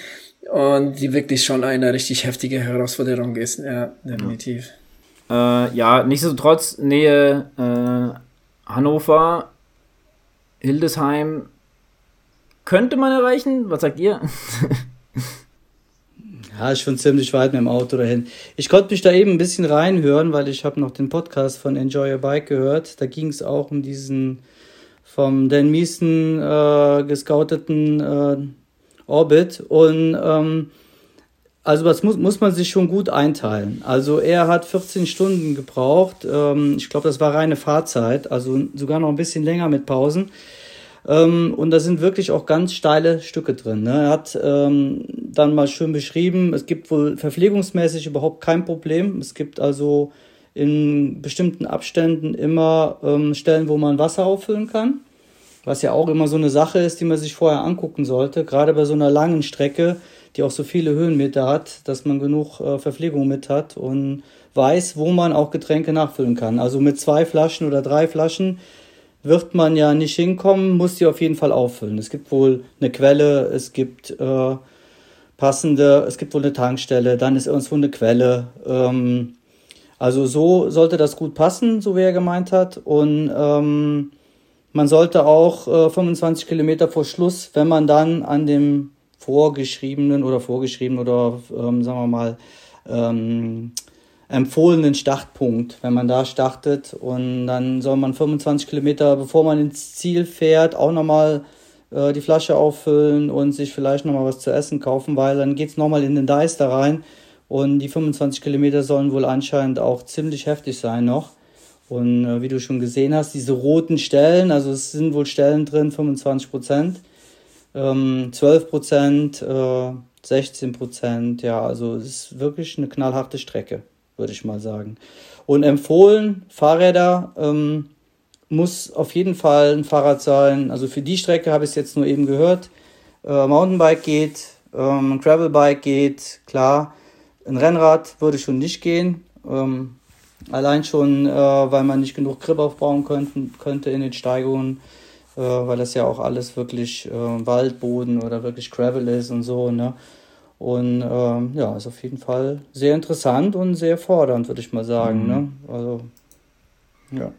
Und die wirklich schon eine richtig heftige Herausforderung ist. Ja, definitiv. Ja, äh, ja nichtsdestotrotz, Nähe äh, Hannover, Hildesheim, könnte man erreichen. Was sagt ihr? ja, ich schon ziemlich weit mit dem Auto dahin. Ich konnte mich da eben ein bisschen reinhören, weil ich habe noch den Podcast von Enjoy Your Bike gehört. Da ging es auch um diesen vom Dan Miesen äh, gescouteten äh, Orbit. Und ähm, also das muss, muss man sich schon gut einteilen. Also er hat 14 Stunden gebraucht. Ähm, ich glaube, das war reine Fahrzeit, also sogar noch ein bisschen länger mit Pausen. Ähm, und da sind wirklich auch ganz steile Stücke drin. Ne? Er hat ähm, dann mal schön beschrieben, es gibt wohl verpflegungsmäßig überhaupt kein Problem. Es gibt also in bestimmten Abständen immer ähm, Stellen, wo man Wasser auffüllen kann. Was ja auch immer so eine Sache ist, die man sich vorher angucken sollte. Gerade bei so einer langen Strecke, die auch so viele Höhenmeter hat, dass man genug äh, Verpflegung mit hat und weiß, wo man auch Getränke nachfüllen kann. Also mit zwei Flaschen oder drei Flaschen wird man ja nicht hinkommen, muss die auf jeden Fall auffüllen. Es gibt wohl eine Quelle, es gibt äh, passende, es gibt wohl eine Tankstelle, dann ist irgendwo eine Quelle. Ähm, also so sollte das gut passen, so wie er gemeint hat. Und ähm, man sollte auch äh, 25 Kilometer vor Schluss, wenn man dann an dem vorgeschriebenen oder vorgeschriebenen oder ähm, sagen wir mal ähm, empfohlenen Startpunkt, wenn man da startet. Und dann soll man 25 Kilometer, bevor man ins Ziel fährt, auch nochmal äh, die Flasche auffüllen und sich vielleicht nochmal was zu essen kaufen, weil dann geht's nochmal in den Dice da rein. Und die 25 Kilometer sollen wohl anscheinend auch ziemlich heftig sein noch. Und äh, wie du schon gesehen hast, diese roten Stellen, also es sind wohl Stellen drin, 25 Prozent, ähm, 12 Prozent, äh, 16 Prozent, ja, also es ist wirklich eine knallharte Strecke würde ich mal sagen. Und empfohlen, Fahrräder ähm, muss auf jeden Fall ein Fahrrad sein. Also für die Strecke habe ich es jetzt nur eben gehört. Äh, Mountainbike geht, ähm, Gravelbike geht, klar. Ein Rennrad würde schon nicht gehen. Ähm, allein schon, äh, weil man nicht genug Grip aufbauen könnten, könnte in den Steigungen, äh, weil das ja auch alles wirklich äh, Waldboden oder wirklich Gravel ist und so. Ne? Und ähm, ja, ist auf jeden Fall sehr interessant und sehr fordernd, würde ich mal sagen. Mhm. Ne? Also, ja.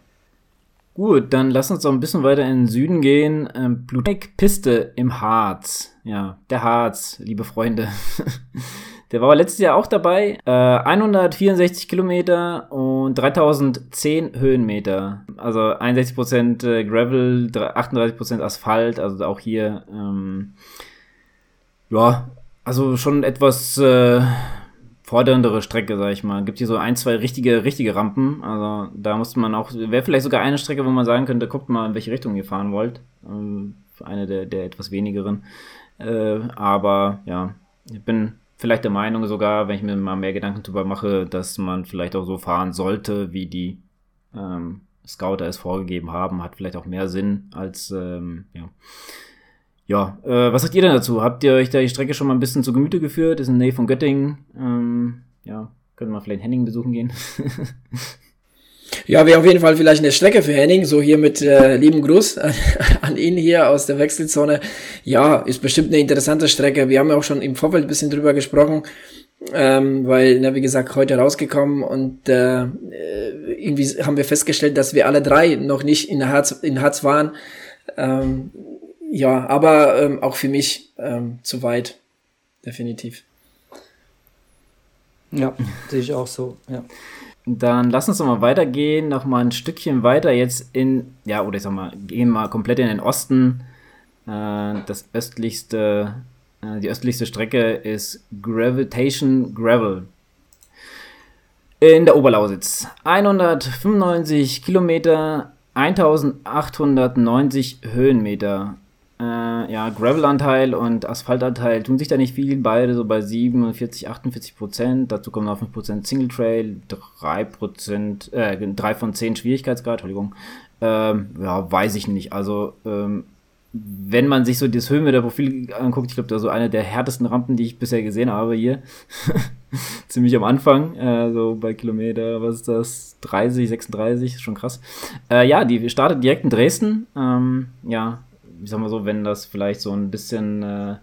Gut, dann lass uns doch ein bisschen weiter in den Süden gehen. Ähm, Piste im Harz. Ja, der Harz, liebe Freunde. <laughs> der war letztes Jahr auch dabei. Äh, 164 Kilometer und 3010 Höhenmeter. Also 61% äh, Gravel, 38% Asphalt. Also auch hier, ähm, ja, also schon etwas äh, forderndere Strecke, sag ich mal. Gibt hier so ein, zwei richtige, richtige Rampen. Also da musste man auch, wäre vielleicht sogar eine Strecke, wo man sagen könnte, guckt mal, in welche Richtung ihr fahren wollt. Ähm, eine der, der etwas wenigeren. Äh, aber ja, ich bin vielleicht der Meinung sogar, wenn ich mir mal mehr Gedanken drüber mache, dass man vielleicht auch so fahren sollte, wie die ähm, Scouter es vorgegeben haben. Hat vielleicht auch mehr Sinn als ähm, ja ja, äh, was sagt ihr denn dazu? Habt ihr euch da die Strecke schon mal ein bisschen zu Gemüte geführt? Ist in Nähe von Göttingen. Ähm, ja, können wir vielleicht Henning besuchen gehen. <laughs> Ja, wäre auf jeden Fall vielleicht eine Strecke für Henning, so hier mit äh, lieben Gruß <laughs> an ihn hier aus der Wechselzone. Ja, ist bestimmt eine interessante Strecke. Wir haben ja auch schon im Vorfeld ein bisschen drüber gesprochen, ähm, weil, na, wie gesagt, heute rausgekommen und äh, irgendwie haben wir festgestellt, dass wir alle drei noch nicht in Harz, in Harz waren. Ähm, ja, aber ähm, auch für mich ähm, zu weit, definitiv. Ja, sehe ich auch so, ja. Dann lass uns doch mal weitergehen, noch mal ein Stückchen weiter jetzt in, ja, oder ich sag mal, gehen mal komplett in den Osten. Äh, das östlichste, äh, die östlichste Strecke ist Gravitation Gravel. In der Oberlausitz. 195 Kilometer, 1890 Höhenmeter. Äh, ja, Gravel-Anteil und Asphaltanteil tun sich da nicht viel, beide so bei 47, 48 Prozent. Dazu kommen noch 5 Prozent Single Trail, 3 Prozent, äh, 3 von 10 Schwierigkeitsgrad, Entschuldigung. Ähm, ja, weiß ich nicht. Also, ähm, wenn man sich so das Höhenmeter-Profil anguckt, ich glaube, da so eine der härtesten Rampen, die ich bisher gesehen habe hier. <laughs> Ziemlich am Anfang, äh, so bei Kilometer, was ist das? 30, 36, ist schon krass. Äh, ja, die startet direkt in Dresden. Ähm, ja, ich sag mal so, wenn das vielleicht so ein bisschen äh,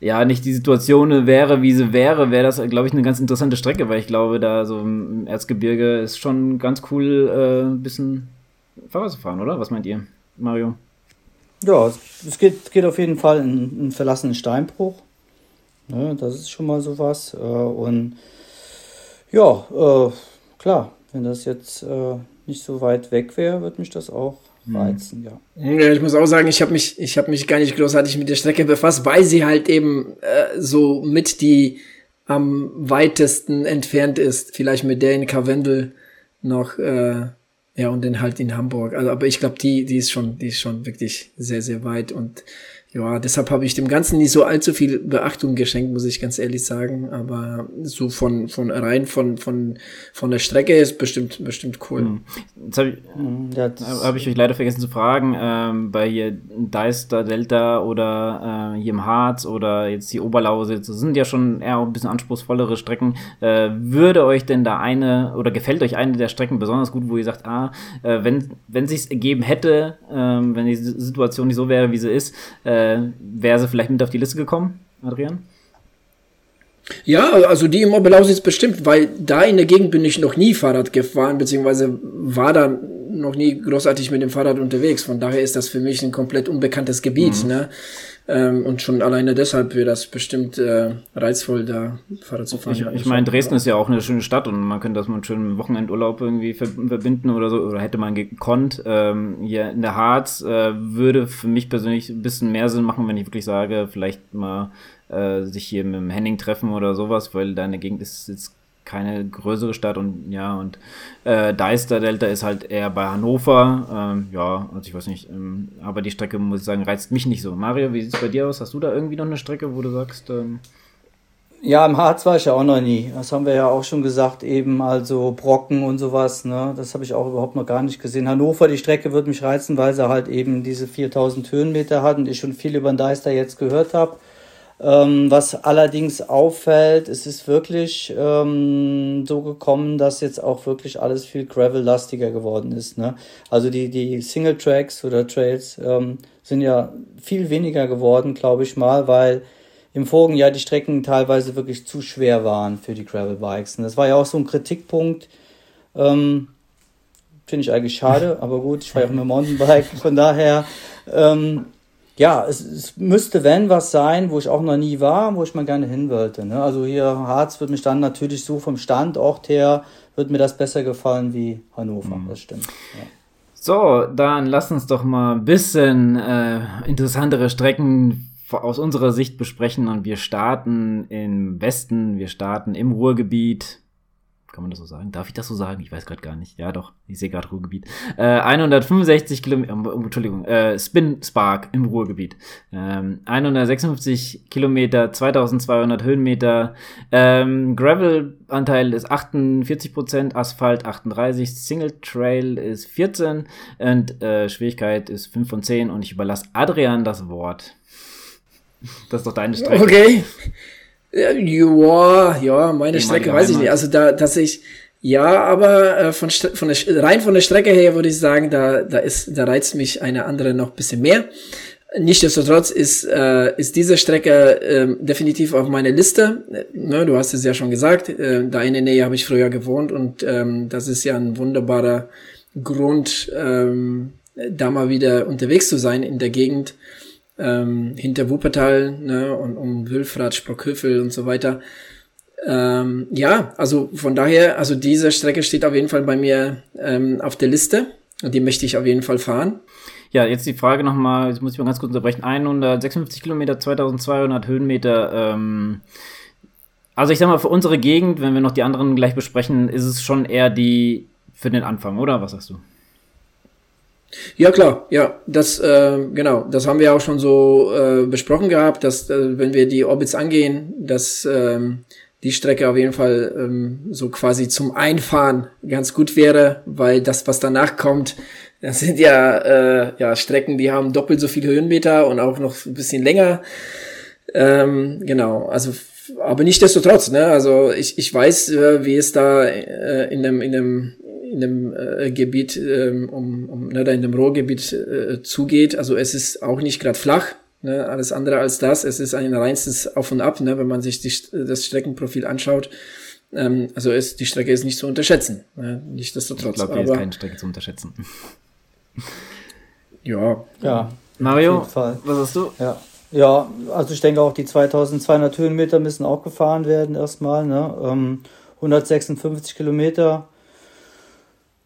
ja nicht die Situation wäre, wie sie wäre, wäre das, glaube ich, eine ganz interessante Strecke, weil ich glaube, da so im Erzgebirge ist schon ganz cool, äh, ein bisschen Fahrrad zu fahren, oder? Was meint ihr, Mario? Ja, es geht, geht auf jeden Fall in einen verlassenen Steinbruch. Ne, das ist schon mal sowas. Äh, und ja, äh, klar, wenn das jetzt äh, nicht so weit weg wäre, würde mich das auch Weizen, ja. ja. Ich muss auch sagen, ich habe mich, ich habe mich gar nicht großartig mit der Strecke befasst, weil sie halt eben äh, so mit die am weitesten entfernt ist. Vielleicht mit der in Karwendel noch, äh, ja, und dann halt in Hamburg. Also, aber ich glaube, die, die ist schon, die ist schon wirklich sehr, sehr weit und ja, deshalb habe ich dem Ganzen nicht so allzu viel Beachtung geschenkt, muss ich ganz ehrlich sagen. Aber so von, von rein von, von, von der Strecke ist bestimmt, bestimmt cool. Hm. Jetzt habe ich, hm, hab ich euch leider vergessen zu fragen, ähm, bei hier Deister Delta oder äh, hier im Harz oder jetzt die Oberlausitz, das sind ja schon eher ein bisschen anspruchsvollere Strecken. Äh, würde euch denn da eine oder gefällt euch eine der Strecken besonders gut, wo ihr sagt, ah, äh, wenn, wenn sich's ergeben hätte, äh, wenn die Situation nicht so wäre, wie sie ist, äh, äh, wäre sie vielleicht mit auf die Liste gekommen, Adrian? Ja, also die im Oberlausitz bestimmt, weil da in der Gegend bin ich noch nie Fahrrad gefahren, beziehungsweise war da noch nie großartig mit dem Fahrrad unterwegs. Von daher ist das für mich ein komplett unbekanntes Gebiet. Mhm. Ne? Ähm, und schon alleine deshalb wäre das bestimmt äh, reizvoll, da Fahrrad zu fahren. Ich, ich meine, Dresden ist ja auch eine schöne Stadt und man könnte das mal einen schönen Wochenendurlaub irgendwie verbinden oder so, oder hätte man gekonnt. Ähm, hier in der Harz äh, würde für mich persönlich ein bisschen mehr Sinn machen, wenn ich wirklich sage, vielleicht mal äh, sich hier mit dem Henning treffen oder sowas, weil deine Gegend ist jetzt keine größere Stadt und ja, und äh, Deister Delta ist halt eher bei Hannover. Ähm, ja, also ich weiß nicht, ähm, aber die Strecke, muss ich sagen, reizt mich nicht so. Mario, wie sieht es bei dir aus? Hast du da irgendwie noch eine Strecke, wo du sagst, ähm ja, im Harz war ich ja auch noch nie. Das haben wir ja auch schon gesagt, eben, also Brocken und sowas, ne? Das habe ich auch überhaupt noch gar nicht gesehen. Hannover, die Strecke wird mich reizen, weil sie halt eben diese 4000 Höhenmeter hat und ich schon viel über den Deister jetzt gehört habe. Ähm, was allerdings auffällt, es ist wirklich ähm, so gekommen, dass jetzt auch wirklich alles viel Gravel-lastiger geworden ist. Ne? Also die, die Single-Tracks oder Trails ähm, sind ja viel weniger geworden, glaube ich mal, weil im vorigen Jahr die Strecken teilweise wirklich zu schwer waren für die Gravel-Bikes. Und das war ja auch so ein Kritikpunkt. Ähm, Finde ich eigentlich schade, aber gut, ich fahre ja auch mit Mountainbike, von daher ähm, ja, es, es müsste, wenn, was sein, wo ich auch noch nie war, wo ich mal gerne hin wollte. Ne? Also hier Harz wird mich dann natürlich so vom Standort her, wird mir das besser gefallen wie Hannover, mhm. das stimmt. Ja. So, dann lass uns doch mal ein bisschen äh, interessantere Strecken aus unserer Sicht besprechen und wir starten im Westen, wir starten im Ruhrgebiet, kann man das so sagen? Darf ich das so sagen? Ich weiß gerade gar nicht. Ja, doch. Ich sehe gerade Ruhrgebiet. Äh, 165 Kilometer, äh, Entschuldigung, äh, Spin Spark im Ruhrgebiet. Ähm, 156 Kilometer, 2200 Höhenmeter. Ähm, Gravel-Anteil ist 48 Prozent, Asphalt 38, Single Trail ist 14 und äh, Schwierigkeit ist 5 von 10 und ich überlasse Adrian das Wort. Das ist doch deine Strecke. Okay. Ja, ja, meine Strecke weiß ich nicht. Also da, dass ich, Ja, aber äh, von, von der, rein von der Strecke her würde ich sagen, da, da, ist, da reizt mich eine andere noch ein bisschen mehr. Nichtsdestotrotz ist, äh, ist diese Strecke äh, definitiv auf meiner Liste. Ne, du hast es ja schon gesagt, äh, da in der Nähe habe ich früher gewohnt und ähm, das ist ja ein wunderbarer Grund, ähm, da mal wieder unterwegs zu sein in der Gegend ähm, hinter Wuppertal ne, und um Wülfrath, Sprockhövel und so weiter. Ähm, ja, also von daher, also diese Strecke steht auf jeden Fall bei mir ähm, auf der Liste und die möchte ich auf jeden Fall fahren. Ja, jetzt die Frage nochmal, jetzt muss ich mal ganz kurz unterbrechen. 156 Kilometer, 2200 Höhenmeter. Ähm, also ich sag mal, für unsere Gegend, wenn wir noch die anderen gleich besprechen, ist es schon eher die für den Anfang, oder? Was sagst du? Ja klar, ja, das äh, genau, das haben wir auch schon so äh, besprochen gehabt, dass äh, wenn wir die Orbits angehen, dass ähm, die Strecke auf jeden Fall ähm, so quasi zum Einfahren ganz gut wäre, weil das, was danach kommt, <laughs> das sind ja, äh, ja Strecken, die haben doppelt so viele Höhenmeter und auch noch ein bisschen länger. Ähm, genau, also aber nicht desto trotz, ne? Also ich, ich weiß, äh, wie es da äh, in dem in dem in dem äh, Gebiet ähm, um, um ne, da in dem Ruhrgebiet äh, zugeht. Also es ist auch nicht gerade flach, ne? alles andere als das. Es ist ein reinstes Auf und Ab, ne? wenn man sich die, das Streckenprofil anschaut. Ähm, also es, die Strecke ist nicht zu unterschätzen. Ne? Nichtsdestotrotz. Ich glaube, hier ist keine Strecke zu unterschätzen. <laughs> Ja. Ja. Mario, was hast du? Ja. Ja, also ich denke auch, die 2200 Höhenmeter müssen auch gefahren werden erstmal. Ne? Ähm, 156 Kilometer.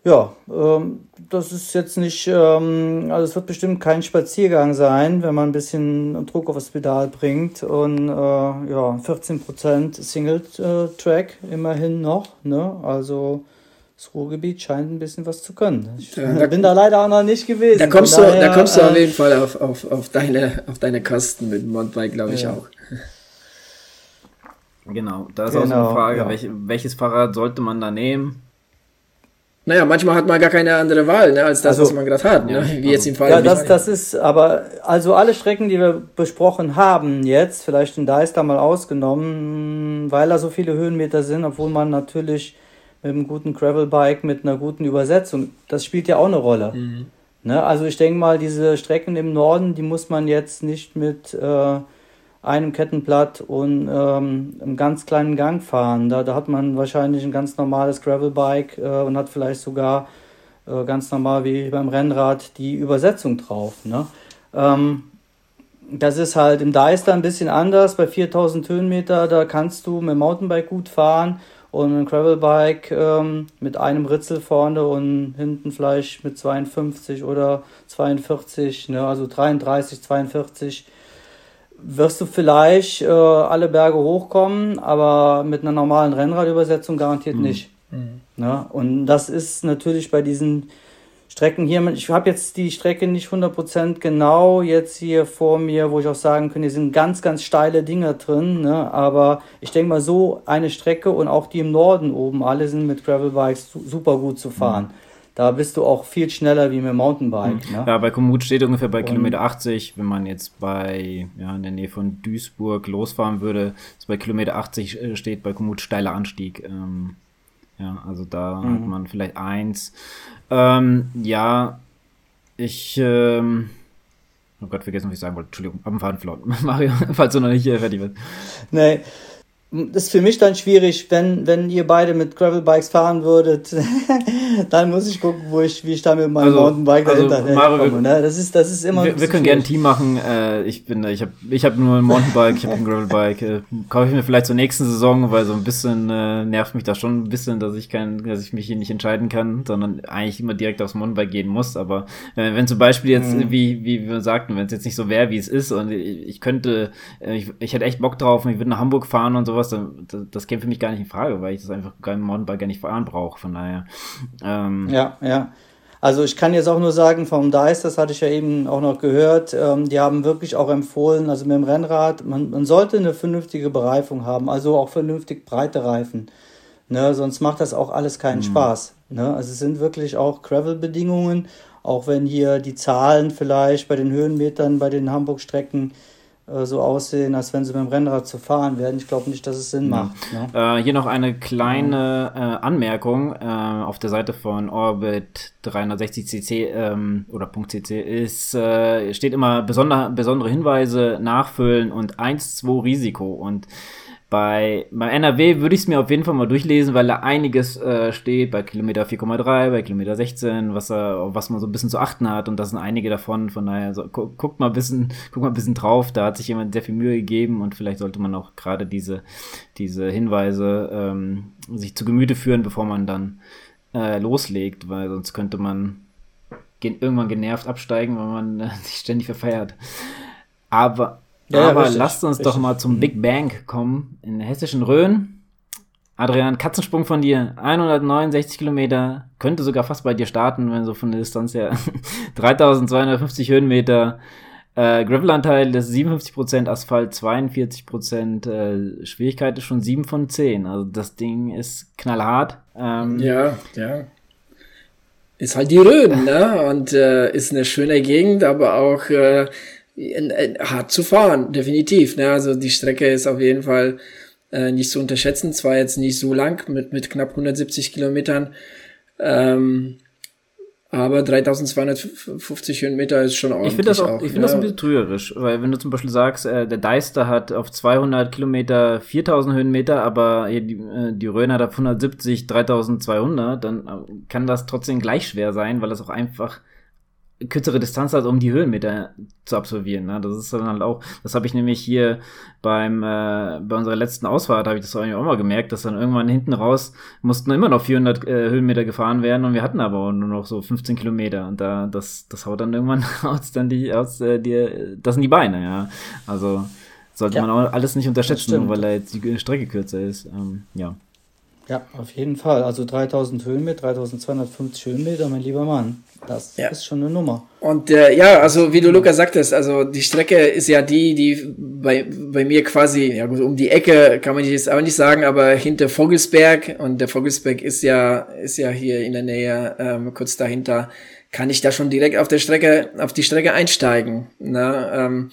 Ja, ähm, das ist jetzt nicht, ähm, also es wird bestimmt kein Spaziergang sein, wenn man ein bisschen Druck auf das Pedal bringt. Und äh, ja, 14% Single-Track immerhin noch. Ne? Also das Ruhrgebiet scheint ein bisschen was zu können. Ich ja, bin da leider auch noch nicht gewesen. Da kommst, du, daher, da kommst du auf äh, jeden Fall auf, auf, auf, deine, auf deine Kosten mit dem Mountainbike, glaube ich ja. auch. Genau, da ist genau, auch so eine genau, Frage, ja. welch, welches Fahrrad sollte man da nehmen? Naja, manchmal hat man gar keine andere Wahl, ne, als das, also, was man gerade hat. Ne? Wie jetzt im Fall. Ja, das, das ist, aber also alle Strecken, die wir besprochen haben jetzt, vielleicht in Deister mal ausgenommen, weil da so viele Höhenmeter sind, obwohl man natürlich mit einem guten Gravelbike, mit einer guten Übersetzung, das spielt ja auch eine Rolle. Mhm. Ne? Also ich denke mal, diese Strecken im Norden, die muss man jetzt nicht mit äh, einem Kettenblatt und ähm, einem ganz kleinen Gang fahren. Da, da hat man wahrscheinlich ein ganz normales Gravelbike äh, und hat vielleicht sogar äh, ganz normal wie beim Rennrad die Übersetzung drauf. Ne? Ähm, das ist halt im Deister ein bisschen anders. Bei 4000 Höhenmeter, da kannst du mit dem Mountainbike gut fahren und ein Gravelbike ähm, mit einem Ritzel vorne und hinten vielleicht mit 52 oder 42, ne, also 33, 42, wirst du vielleicht äh, alle Berge hochkommen, aber mit einer normalen Rennradübersetzung garantiert mhm. nicht. Mhm. Ne? Und das ist natürlich bei diesen Strecken hier, ich habe jetzt die Strecke nicht 100% genau jetzt hier vor mir, wo ich auch sagen könnte, hier sind ganz, ganz steile Dinger drin, ne? aber ich denke mal so eine Strecke und auch die im Norden oben, alle sind mit Gravelbikes super gut zu fahren. Mhm. Da bist du auch viel schneller wie mit Mountainbike. Mhm. Ne? Ja, bei Komoot steht ungefähr bei und Kilometer 80. Wenn man jetzt bei, ja, in der Nähe von Duisburg losfahren würde, ist bei Kilometer 80 äh, steht bei Komoot steiler Anstieg. Ähm, ja, also da mhm. hat man vielleicht eins. Ähm, ja, ich, ähm, oh Gott, vergessen, was ich sagen wollte. Entschuldigung, am Faden verloren. Mario, <laughs> falls du noch nicht fertig bist. Nee, das ist für mich dann schwierig, wenn, wenn ihr beide mit Gravelbikes fahren würdet, <laughs> dann muss ich gucken, wo ich, wie ich da mit meinem also, Mountainbike also dahinter Mario, komme. Ne? Das ist, das ist immer. Wir, wir können gerne ein Team machen. Äh, ich bin, ich habe, ich habe nur ein Mountainbike, ich habe ein Gravelbike. Äh, kaufe ich mir vielleicht zur nächsten Saison, weil so ein bisschen äh, nervt mich das schon ein bisschen, dass ich kein, dass ich mich hier nicht entscheiden kann, sondern eigentlich immer direkt aufs Mountainbike gehen muss. Aber äh, wenn zum Beispiel jetzt, mhm. wie, wie wir sagten, wenn es jetzt nicht so wäre, wie es ist, und ich, ich könnte, äh, ich, ich hätte echt Bock drauf, und ich würde nach Hamburg fahren und sowas sowas, das, käme für mich gar nicht in Frage, weil ich das einfach beim Mountainbike gar nicht fahren brauche. Von daher. Ähm, ja, ja. Also ich kann jetzt auch nur sagen, vom DICE, das hatte ich ja eben auch noch gehört, ähm, die haben wirklich auch empfohlen, also mit dem Rennrad, man, man sollte eine vernünftige Bereifung haben, also auch vernünftig breite Reifen. Ne, sonst macht das auch alles keinen mhm. Spaß. Ne? Also es sind wirklich auch Gravel-Bedingungen, auch wenn hier die Zahlen vielleicht bei den Höhenmetern, bei den Hamburg-Strecken so aussehen, als wenn sie mit dem Rennrad zu fahren werden. Ich glaube nicht, dass es Sinn macht. Ne? Äh, hier noch eine kleine äh, Anmerkung äh, auf der Seite von Orbit 360cc ähm, oder .cc ist äh, steht immer besonder, besondere Hinweise nachfüllen und 1 2 Risiko und bei, bei NRW würde ich es mir auf jeden Fall mal durchlesen, weil da einiges äh, steht, bei Kilometer 4,3, bei Kilometer 16, was, äh, was man so ein bisschen zu achten hat. Und das sind einige davon. Von daher, so, gu guckt mal ein bisschen, guckt mal ein bisschen drauf. Da hat sich jemand sehr viel Mühe gegeben und vielleicht sollte man auch gerade diese, diese Hinweise ähm, sich zu Gemüte führen, bevor man dann äh, loslegt, weil sonst könnte man ge irgendwann genervt absteigen, weil man äh, <laughs> sich ständig verfeiert. Aber ja, Aber richtig, lasst uns richtig. doch mal zum Big Bang kommen. In der hessischen Rhön. Adrian, Katzensprung von dir. 169 Kilometer. Könnte sogar fast bei dir starten, wenn so von der Distanz her. <laughs> 3250 Höhenmeter. Äh, Gravelanteil ist 57%, Asphalt 42%, äh, Schwierigkeit ist schon 7 von 10. Also das Ding ist knallhart. Ähm, ja, ja. Ist halt die Rhön, ne? Und äh, ist eine schöne Gegend, aber auch äh, hart zu fahren, definitiv. Ne? Also die Strecke ist auf jeden Fall äh, nicht zu unterschätzen. Zwar jetzt nicht so lang mit, mit knapp 170 Kilometern, ähm, aber 3250 Höhenmeter ist schon ordentlich. Ich finde das, auch, ich find ne? das ein bisschen trügerisch, weil wenn du zum Beispiel sagst, äh, der Deister hat auf 200 Kilometer 4000 Höhenmeter, aber die, äh, die Rhön hat auf 170 3200, dann äh, kann das trotzdem gleich schwer sein, weil das auch einfach kürzere Distanz hat, um die Höhenmeter zu absolvieren. Ne? Das ist dann halt auch, das habe ich nämlich hier beim äh, bei unserer letzten Ausfahrt habe ich das auch mal gemerkt, dass dann irgendwann hinten raus mussten immer noch 400 äh, Höhenmeter gefahren werden und wir hatten aber nur noch so 15 Kilometer und da das das haut dann irgendwann <laughs> aus dann die aus äh, dir das sind die Beine, ja. Also sollte ja, man auch alles nicht unterschätzen, weil da jetzt die Strecke kürzer ist. Ähm, ja. Ja, auf jeden Fall. Also 3000 Höhenmeter, 3250 Höhenmeter, mein lieber Mann. Das ja. ist schon eine Nummer. Und äh, ja, also wie du Lukas sagtest, also die Strecke ist ja die, die bei, bei mir quasi, ja gut, um die Ecke kann man jetzt auch nicht sagen, aber hinter Vogelsberg und der Vogelsberg ist ja, ist ja hier in der Nähe, ähm, kurz dahinter, kann ich da schon direkt auf der Strecke, auf die Strecke einsteigen. Ne? Ähm,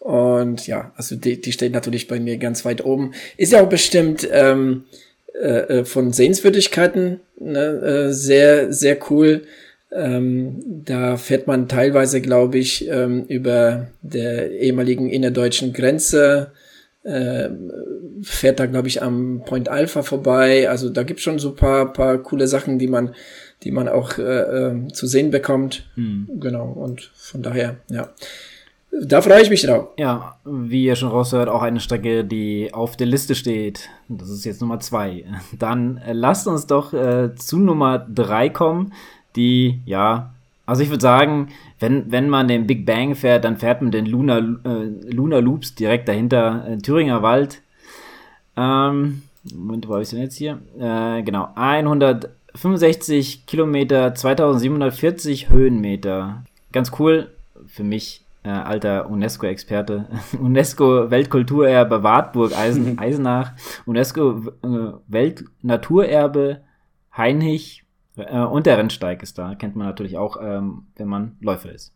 und ja, also die, die steht natürlich bei mir ganz weit oben. Ist ja auch bestimmt ähm, äh, äh, von Sehenswürdigkeiten ne, äh, sehr, sehr cool. Ähm, da fährt man teilweise, glaube ich, ähm, über der ehemaligen innerdeutschen Grenze, äh, fährt da, glaube ich, am Point Alpha vorbei. Also da gibt schon so paar, paar coole Sachen, die man, die man auch äh, äh, zu sehen bekommt. Hm. Genau. Und von daher, ja. Da freue ich mich drauf. Ja, wie ihr schon raushört, auch eine Strecke, die auf der Liste steht. Das ist jetzt Nummer zwei. Dann äh, lasst uns doch äh, zu Nummer drei kommen, die, ja, also ich würde sagen, wenn, wenn man den Big Bang fährt, dann fährt man den Luna, äh, Luna Loops direkt dahinter, äh, Thüringer Wald. Ähm, Moment, wo habe ich denn jetzt hier? Äh, genau, 165 Kilometer, 2740 Höhenmeter. Ganz cool für mich äh, alter UNESCO-Experte, <laughs> UNESCO-Weltkulturerbe Wartburg Eisen, <laughs> Eisenach, UNESCO äh, Weltnaturerbe Heinrich äh, und der Rennsteig ist da. Kennt man natürlich auch, ähm, wenn man Läufer ist.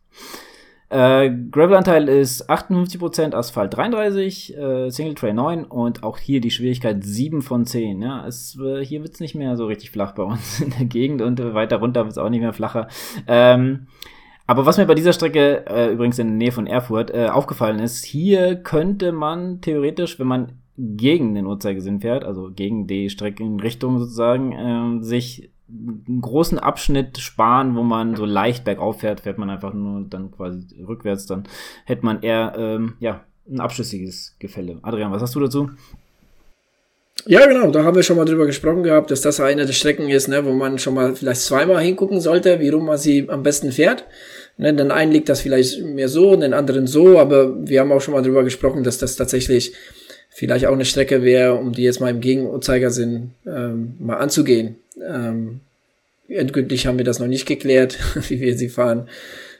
Äh, Gravelanteil ist 58%, Asphalt 33, äh, Single Tray 9 und auch hier die Schwierigkeit 7 von 10. Ja, es, äh, hier wird's nicht mehr so richtig flach bei uns <laughs> in der Gegend und weiter runter wird's auch nicht mehr flacher. Ähm, aber was mir bei dieser Strecke, äh, übrigens in der Nähe von Erfurt, äh, aufgefallen ist, hier könnte man theoretisch, wenn man gegen den Uhrzeigersinn fährt, also gegen die Streckenrichtung sozusagen, äh, sich einen großen Abschnitt sparen, wo man so leicht bergauf fährt, fährt man einfach nur dann quasi rückwärts, dann hätte man eher, ähm, ja, ein abschlüssiges Gefälle. Adrian, was hast du dazu? Ja, genau, da haben wir schon mal drüber gesprochen gehabt, dass das eine der Strecken ist, ne, wo man schon mal vielleicht zweimal hingucken sollte, wie rum man sie am besten fährt. Ne, den einen liegt das vielleicht mehr so, den anderen so, aber wir haben auch schon mal drüber gesprochen, dass das tatsächlich vielleicht auch eine Strecke wäre, um die jetzt mal im Gegenuhrzeigersinn ähm, mal anzugehen. Ähm, endgültig haben wir das noch nicht geklärt, <laughs> wie wir sie fahren.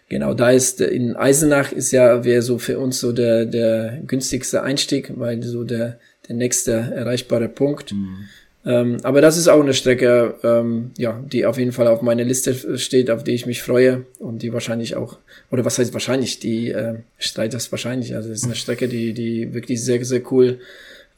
Genau, da ist in Eisenach ist ja, wäre so für uns so der, der günstigste Einstieg, weil so der der nächste erreichbare Punkt. Mhm. Ähm, aber das ist auch eine Strecke, ähm, ja, die auf jeden Fall auf meiner Liste steht, auf die ich mich freue und die wahrscheinlich auch, oder was heißt wahrscheinlich, die äh, Streit ist wahrscheinlich. Also es ist eine Strecke, die, die wirklich sehr, sehr cool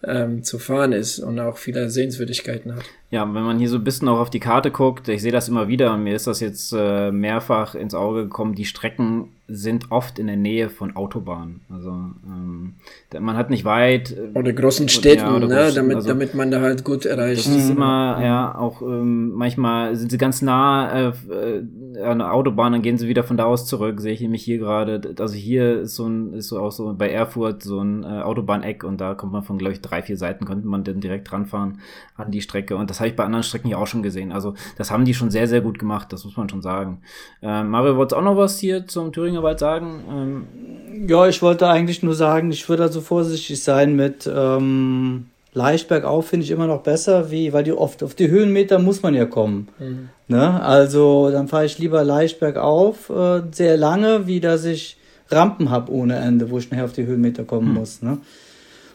ähm, zu fahren ist und auch viele Sehenswürdigkeiten hat. Ja, wenn man hier so ein bisschen auch auf die Karte guckt, ich sehe das immer wieder mir ist das jetzt äh, mehrfach ins Auge gekommen, die Strecken sind oft in der Nähe von Autobahnen. Also ähm, man hat nicht weit. Äh, oder großen Städten, ja, oder ne? Großen, damit, also, damit man da halt gut erreicht. Das ist immer, ja, auch ähm, manchmal sind sie ganz nah äh, äh, an der Autobahn, dann gehen sie wieder von da aus zurück, sehe ich nämlich hier gerade. Also hier ist so ein, ist so auch so bei Erfurt so ein äh, Autobahneck und da kommt man von, glaube ich, drei, vier Seiten, könnte man dann direkt ranfahren an die Strecke. Und das habe ich bei anderen Strecken ja auch schon gesehen. Also das haben die schon sehr, sehr gut gemacht, das muss man schon sagen. Äh, Mario, wolltest auch noch was hier zum Thüringer Wald sagen? Ähm, ja, ich wollte eigentlich nur sagen, ich würde also vorsichtig sein mit ähm, leicht bergauf finde ich immer noch besser, wie, weil die oft auf die Höhenmeter muss man ja kommen. Mhm. Ne? Also dann fahre ich lieber leicht bergauf, äh, sehr lange, wie dass ich Rampen habe ohne Ende, wo ich nachher auf die Höhenmeter kommen mhm. muss. Ne?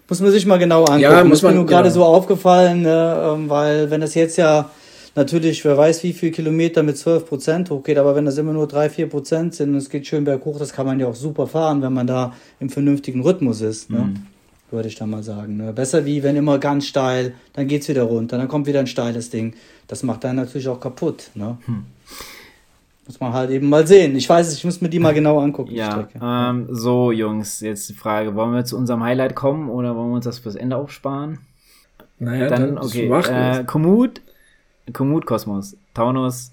Muss man sich mal genau angucken. Ja, muss man, ist mir nur genau. gerade so aufgefallen, ne, ähm, weil wenn das jetzt ja natürlich, wer weiß, wie viel Kilometer mit 12 Prozent hochgeht, aber wenn das immer nur 3, 4 Prozent sind und es geht schön berghoch, das kann man ja auch super fahren, wenn man da im vernünftigen Rhythmus ist, ne? Mhm. würde ich da mal sagen. Ne? Besser wie wenn immer ganz steil, dann geht's wieder runter, dann kommt wieder ein steiles Ding. Das macht dann natürlich auch kaputt. Ne? Hm. Muss man halt eben mal sehen. Ich weiß es, ich muss mir die mal genau angucken. Ja, ähm, so Jungs, jetzt die Frage, wollen wir zu unserem Highlight kommen oder wollen wir uns das fürs Ende aufsparen? Naja, dann, okay. Äh, Komoot, Komoot Kosmos, Taunus,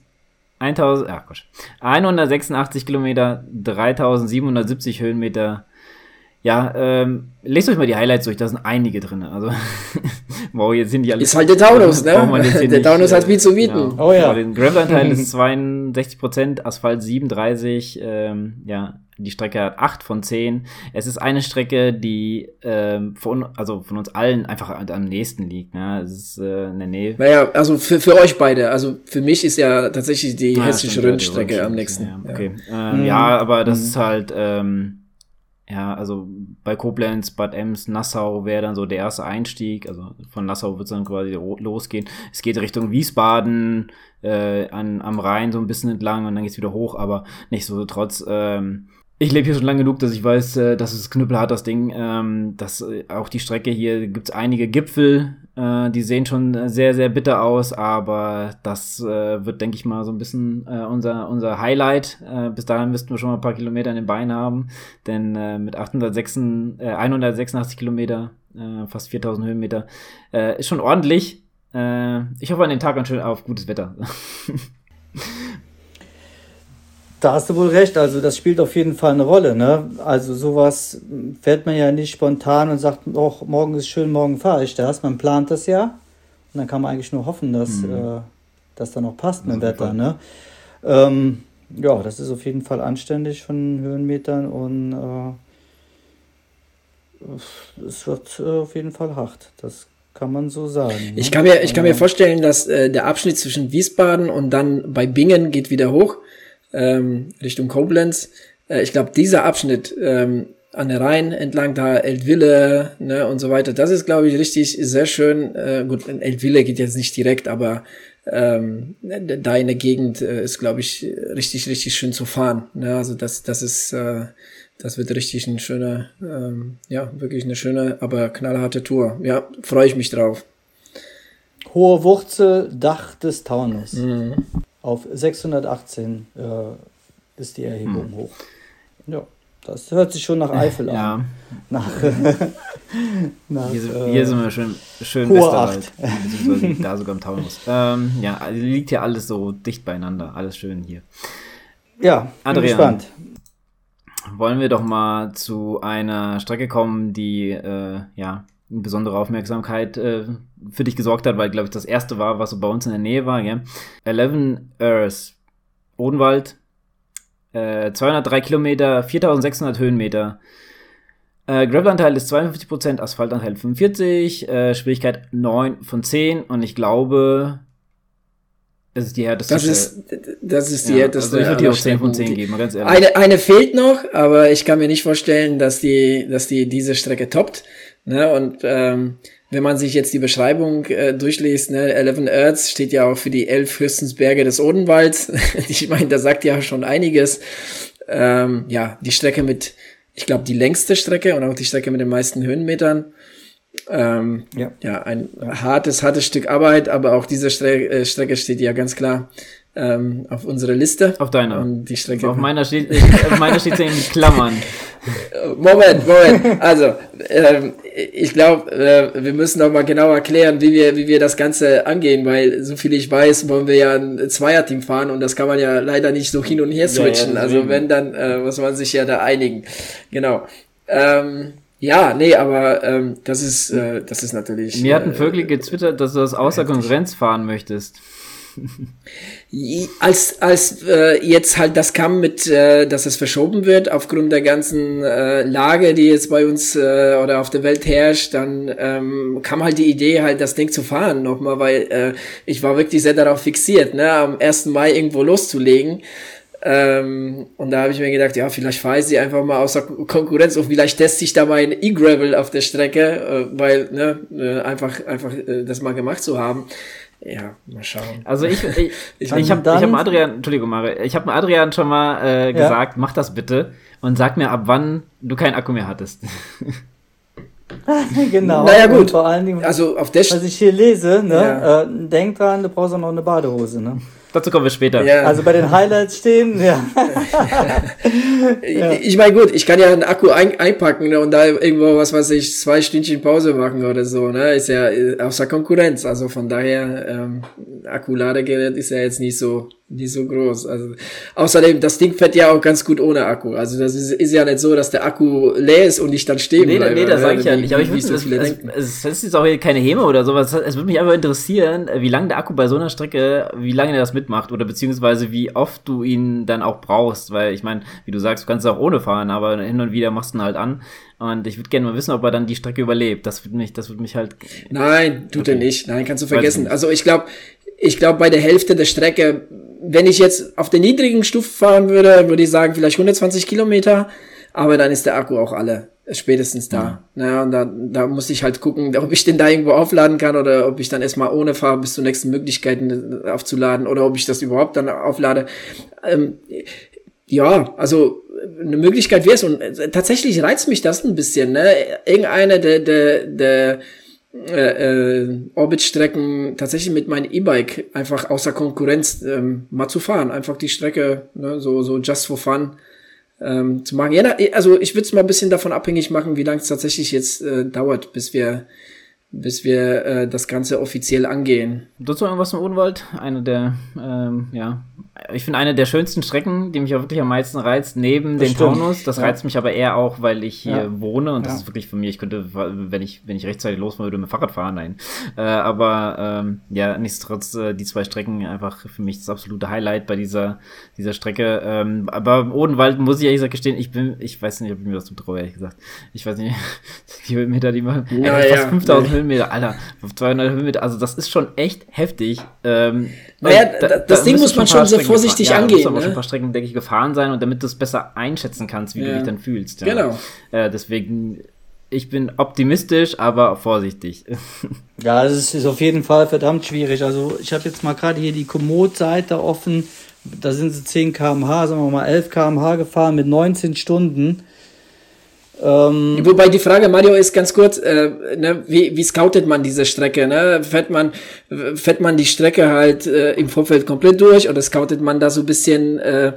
1000, ach Gott, 186 Kilometer, 3770 Höhenmeter, ja, ähm, lest euch mal die Highlights durch, da sind einige drin. Also, <laughs> wow, jetzt sind die alle. Ist halt der Taunus, ne? Der Taunus hat viel zu bieten. Genau. Oh ja. Der Gravel-Anteil <laughs> ist 62%, Asphalt 37, ähm, ja, die Strecke hat 8 von 10. Es ist eine Strecke, die ähm, von, also von uns allen einfach am nächsten liegt. Ne? Es ist äh, in der Nähe. Naja, also für, für euch beide. Also für mich ist ja tatsächlich die ah, hessische Rundstrecke am nächsten. Ja, okay. ja. Ähm, mhm. ja aber das mhm. ist halt. Ähm, ja, also bei Koblenz, Bad Ems, Nassau wäre dann so der erste Einstieg. Also von Nassau wird es dann quasi losgehen. Es geht Richtung Wiesbaden, äh, an, am Rhein so ein bisschen entlang und dann geht's wieder hoch, aber nicht so trotz. Ähm, ich lebe hier schon lange genug, dass ich weiß, äh, dass es Knüppel hat, das Ding. Ähm, dass äh, auch die Strecke hier gibt's einige Gipfel, äh, die sehen schon sehr, sehr bitter aus, aber das äh, wird, denke ich mal, so ein bisschen äh, unser, unser Highlight. Äh, bis dahin müssten wir schon mal ein paar Kilometer in den Beinen haben, denn mit 806, äh, 186 Kilometer, fast 4000 Höhenmeter, ist schon ordentlich. Ich hoffe an den Tag ganz schön auf gutes Wetter. <laughs> Da hast du wohl recht, also das spielt auf jeden Fall eine Rolle. Ne? Also sowas fährt man ja nicht spontan und sagt, oh, morgen ist schön, morgen fahre ich das. Man plant das ja und dann kann man eigentlich nur hoffen, dass mhm. äh, das dann auch passt mit dem Wetter. Ne? Ähm, ja, das ist auf jeden Fall anständig von Höhenmetern und äh, es wird äh, auf jeden Fall hart. Das kann man so sagen. Ne? Ich kann mir, ich kann mir vorstellen, dass äh, der Abschnitt zwischen Wiesbaden und dann bei Bingen geht wieder hoch ähm, Richtung Koblenz. Äh, ich glaube, dieser Abschnitt ähm, an der Rhein entlang da, Eltville ne, und so weiter, das ist, glaube ich, richtig sehr schön. Äh, gut, Eltville geht jetzt nicht direkt, aber ähm, da in der Gegend äh, ist, glaube ich, richtig, richtig schön zu fahren. Ne? Also das, das ist, äh, das wird richtig ein schöner, ähm, ja, wirklich eine schöne, aber knallharte Tour. Ja, freue ich mich drauf. Hohe Wurzel, Dach des Taunus. Mhm. Auf 618 äh, ist die Erhebung hm. hoch. Ja, das hört sich schon nach Eifel ja. an. <laughs> Nach, <laughs> nach, hier, äh, hier sind wir schön, schön Westerwald. da sogar im Taunus. <laughs> Ähm, ja, liegt hier alles so dicht beieinander. Alles schön hier. Ja, Adrian, gespannt. Wollen wir doch mal zu einer Strecke kommen, die äh, ja besondere Aufmerksamkeit äh, für dich gesorgt hat, weil, glaube ich, das erste war, was so bei uns in der Nähe war. Gell? 11 Earth, Odenwald, äh, 203 Kilometer, 4600 Höhenmeter. Äh, Gravelanteil ist 52%, Asphaltanteil 45%, äh, Schwierigkeit 9 von 10 und ich glaube, das ist die härteste. Das ist, das ist die ja, härteste. Also ich würde die auch 10 von 10 geben, ganz ehrlich. Eine, eine fehlt noch, aber ich kann mir nicht vorstellen, dass die, dass die diese Strecke toppt. Ne? Und ähm, wenn man sich jetzt die Beschreibung äh, durchliest, ne, Eleven Earths steht ja auch für die elf Fürstensberge des Odenwalds. <laughs> ich meine, da sagt ja schon einiges. Ähm, ja, die Strecke mit, ich glaube, die längste Strecke und auch die Strecke mit den meisten Höhenmetern. Ähm, ja. ja, ein hartes, hartes Stück Arbeit, aber auch diese Stre äh, Strecke steht ja ganz klar ähm, auf unserer Liste. Auf deiner. Und die Strecke. Auf meiner steht, <laughs> auf meiner steht sie in Klammern. Moment, Moment. Also, ähm, ich glaube, äh, wir müssen noch mal genau erklären, wie wir, wie wir das Ganze angehen, weil so viel ich weiß, wollen wir ja ein Zweierteam fahren und das kann man ja leider nicht so hin und her switchen. Ja, also wenn, dann äh, muss man sich ja da einigen. Genau. Ähm, ja, nee, aber ähm, das ist, äh, das ist natürlich. Mir hat ein Vögel getwittert, dass du das außer Konkurrenz fahren möchtest <laughs> als als äh, jetzt halt das kam mit, äh, dass es verschoben wird aufgrund der ganzen äh, Lage, die jetzt bei uns äh, oder auf der Welt herrscht, dann ähm, kam halt die Idee halt das Ding zu fahren nochmal, weil äh, ich war wirklich sehr darauf fixiert, ne, am 1. Mai irgendwo loszulegen. Ähm, und da habe ich mir gedacht, ja, vielleicht fahre ich sie einfach mal außer Konkurrenz und vielleicht teste ich da mein E-Gravel auf der Strecke, äh, weil, ne, äh, einfach, einfach äh, das mal gemacht zu haben. Ja, mal schauen. Also ich, <laughs> ich, ich, ich habe hab Adrian, Entschuldigung, Mare, ich habe Adrian schon mal äh, gesagt, ja. mach das bitte und sag mir, ab wann du keinen Akku mehr hattest. <laughs> <laughs> genau. Naja, gut. Und vor allen Dingen, also auf der was ich hier lese, ne, ja. äh, denk dran, du brauchst auch noch eine Badehose, ne? Dazu kommen wir später. Ja. Also bei den Highlights stehen, ja. <laughs> ja. Ich meine, gut, ich kann ja einen Akku ein, einpacken ne, und da irgendwo, was weiß ich, zwei Stündchen Pause machen oder so, ne? Ist ja äh, außer Konkurrenz. Also von daher, ähm, Akkuladegerät ist ja jetzt nicht so nicht so groß. Also außerdem, das Ding fährt ja auch ganz gut ohne Akku. Also das ist, ist ja nicht so, dass der Akku leer ist und ich dann stehen nee, bleibe. Nee, das sage ich ja nicht. Aber ich würde, so es, es, es, ist jetzt auch hier keine Hema oder sowas. Es würde mich einfach interessieren, wie lange der Akku bei so einer Strecke, wie lange der das mitmacht oder beziehungsweise wie oft du ihn dann auch brauchst. Weil ich meine, wie du sagst, du kannst auch ohne fahren, aber hin und wieder machst du ihn halt an. Und ich würde gerne mal wissen, ob er dann die Strecke überlebt. Das würde mich, das würde mich halt. Nein, tut okay. er nicht. Nein, kannst du vergessen. Also ich glaube, ich glaube bei der Hälfte der Strecke wenn ich jetzt auf der niedrigen Stufe fahren würde, würde ich sagen, vielleicht 120 Kilometer, aber dann ist der Akku auch alle spätestens da. Ja. ja und da, da muss ich halt gucken, <laughs> ob ich den da irgendwo aufladen kann oder ob ich dann erstmal ohne fahre bis zur nächsten Möglichkeiten aufzuladen oder ob ich das überhaupt dann auflade. Ähm, ja, also eine Möglichkeit wäre es und äh, tatsächlich reizt mich das ein bisschen. Ne? Irgendeine der, der, der äh, äh, Orbitstrecken tatsächlich mit meinem E-Bike einfach außer Konkurrenz ähm, mal zu fahren. Einfach die Strecke, ne, so, so just for fun ähm, zu machen. Ja, also ich würde es mal ein bisschen davon abhängig machen, wie lange es tatsächlich jetzt äh, dauert, bis wir bis wir äh, das Ganze offiziell angehen. Dazu irgendwas im Odenwald? Eine der, ähm, ja, ich finde eine der schönsten Strecken, die mich auch wirklich am meisten reizt, neben das den stimmt. Taunus. Das ja. reizt mich aber eher auch, weil ich hier ja. wohne und das ja. ist wirklich für mich, ich könnte, wenn ich, wenn ich rechtzeitig los würde, mit Fahrrad fahren, nein. Äh, aber ähm, ja, nichtsdestotrotz, äh, die zwei Strecken einfach für mich das absolute Highlight bei dieser, dieser Strecke. Ähm, aber Odenwald muss ich ehrlich gesagt gestehen, ich bin, ich weiß nicht, ob ich mir das zutraue, ehrlich gesagt. Ich weiß nicht, <laughs> die Höhenmeter, die machen ja, fast 5000 Höhenmeter, Alter, 200 Höhenmeter, also das ist schon echt heftig. Ähm, naja, da, das da Ding muss man schon sehr vorsichtig gefahren. angehen. Ja, da muss ne? schon ein paar Strecken, denke ich, gefahren sein und damit du es besser einschätzen kannst, wie ja. du dich dann fühlst. Ja. Genau. Äh, deswegen, ich bin optimistisch, aber vorsichtig. <laughs> Ja, es ist auf jeden Fall verdammt schwierig. Also ich habe jetzt mal gerade hier die Komoot-Seite offen. Da sind sie 10 km/h, sagen wir mal 11 km/h gefahren mit 19 Stunden. Ähm, Wobei die Frage, Mario, ist ganz kurz, äh, ne, wie, wie scoutet man diese Strecke? Ne? Fährt, man, fährt man die Strecke halt äh, im Vorfeld komplett durch oder scoutet man da so ein bisschen äh,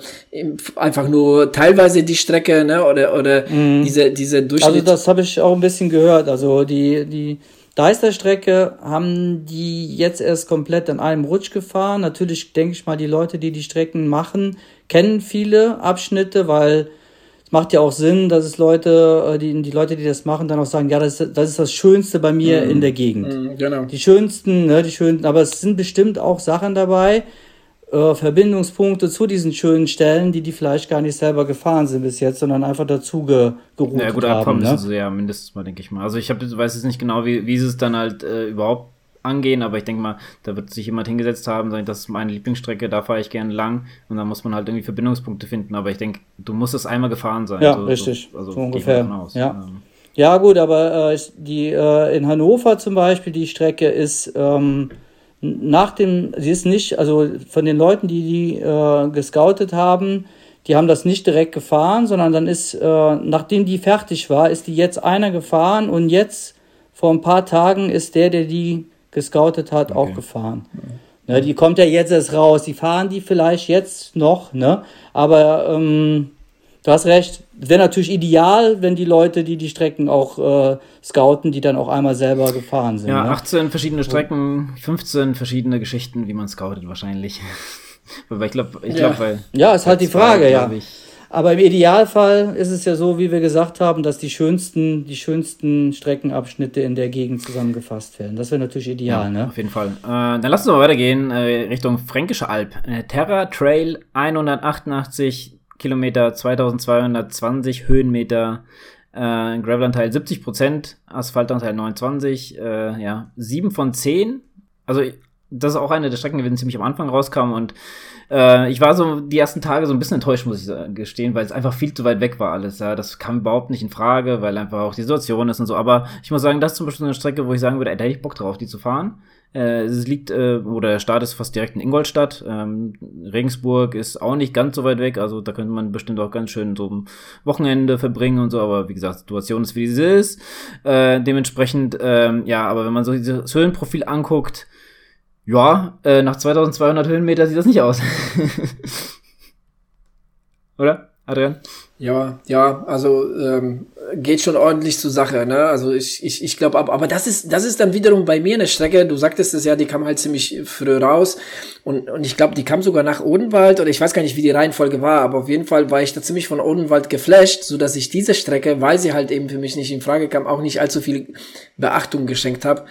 einfach nur teilweise die Strecke ne? oder, oder mhm. diese, diese Durchschnitt? Also das habe ich auch ein bisschen gehört. Also die, die Deister-Strecke haben die jetzt erst komplett an einem Rutsch gefahren. Natürlich denke ich mal, die Leute, die die Strecken machen, kennen viele Abschnitte, weil macht ja auch Sinn, dass es Leute, äh, die, die Leute, die das machen, dann auch sagen, ja, das, das ist das Schönste bei mir mhm. in der Gegend. Mhm, genau. Die schönsten, ne, die schönsten, aber es sind bestimmt auch Sachen dabei, äh, Verbindungspunkte zu diesen schönen Stellen, die die vielleicht gar nicht selber gefahren sind bis jetzt, sondern einfach dazu ge gerufen haben. Ja gut, abkommen ne? müssen sie ja mindestens mal, denke ich mal. Also ich hab, weiß jetzt nicht genau, wie, wie sie es dann halt äh, überhaupt angehen, aber ich denke mal, da wird sich jemand hingesetzt haben, sagen, das ist meine Lieblingsstrecke, da fahre ich gerne lang und dann muss man halt irgendwie Verbindungspunkte finden, aber ich denke, du musst es einmal gefahren sein. Ja, so, richtig, so, also so ungefähr. Aus. Ja. Ja, gut, aber äh, die äh, in Hannover zum Beispiel, die Strecke ist ähm, nach dem, sie ist nicht, also von den Leuten, die die äh, gescoutet haben, die haben das nicht direkt gefahren, sondern dann ist, äh, nachdem die fertig war, ist die jetzt einer gefahren und jetzt vor ein paar Tagen ist der, der die gescoutet hat, okay. auch gefahren. Ne, die kommt ja jetzt erst raus. Die fahren die vielleicht jetzt noch, ne? Aber ähm, du hast recht. Wäre natürlich ideal, wenn die Leute, die die Strecken auch äh, scouten, die dann auch einmal selber gefahren sind. Ja, ne? 18 verschiedene Strecken, 15 verschiedene Geschichten, wie man scoutet wahrscheinlich. <laughs> weil ich glaube, ich glaube, ja. ja, ist halt die Frage, ja. Ich, aber im Idealfall ist es ja so, wie wir gesagt haben, dass die schönsten, die schönsten Streckenabschnitte in der Gegend zusammengefasst werden. Das wäre natürlich ideal, ja, ne? Auf jeden Fall. Äh, dann lass uns mal weitergehen äh, Richtung Fränkische Alb. Äh, Terra Trail 188 Kilometer, 2220 Höhenmeter. Äh, Gravelanteil 70 Prozent, Asphaltanteil 29, äh, ja, 7 von 10. Also, das ist auch eine der Strecken, die ziemlich am Anfang rauskam und äh, ich war so die ersten Tage so ein bisschen enttäuscht, muss ich gestehen, weil es einfach viel zu weit weg war alles. Ja, das kam überhaupt nicht in Frage, weil einfach auch die Situation ist und so. Aber ich muss sagen, das ist zum Beispiel eine Strecke, wo ich sagen würde, ey, da hätte ich Bock drauf, die zu fahren. Äh, es liegt, äh, oder der Start ist fast direkt in Ingolstadt. Ähm, Regensburg ist auch nicht ganz so weit weg, also da könnte man bestimmt auch ganz schön so ein Wochenende verbringen und so, aber wie gesagt, Situation ist wie sie ist. Äh, dementsprechend, ähm, ja, aber wenn man so dieses Höhenprofil anguckt, ja, äh, nach 2200 Höhenmeter sieht das nicht aus. <laughs> Oder, Adrian? Ja, ja, also ähm, geht schon ordentlich zur Sache, ne? Also ich, ich, ich glaube, aber, aber das ist, das ist dann wiederum bei mir eine Strecke. Du sagtest es ja, die kam halt ziemlich früh raus und, und ich glaube, die kam sogar nach Odenwald oder ich weiß gar nicht, wie die Reihenfolge war, aber auf jeden Fall war ich da ziemlich von Odenwald geflasht, so dass ich diese Strecke, weil sie halt eben für mich nicht in Frage kam, auch nicht allzu viel Beachtung geschenkt habe.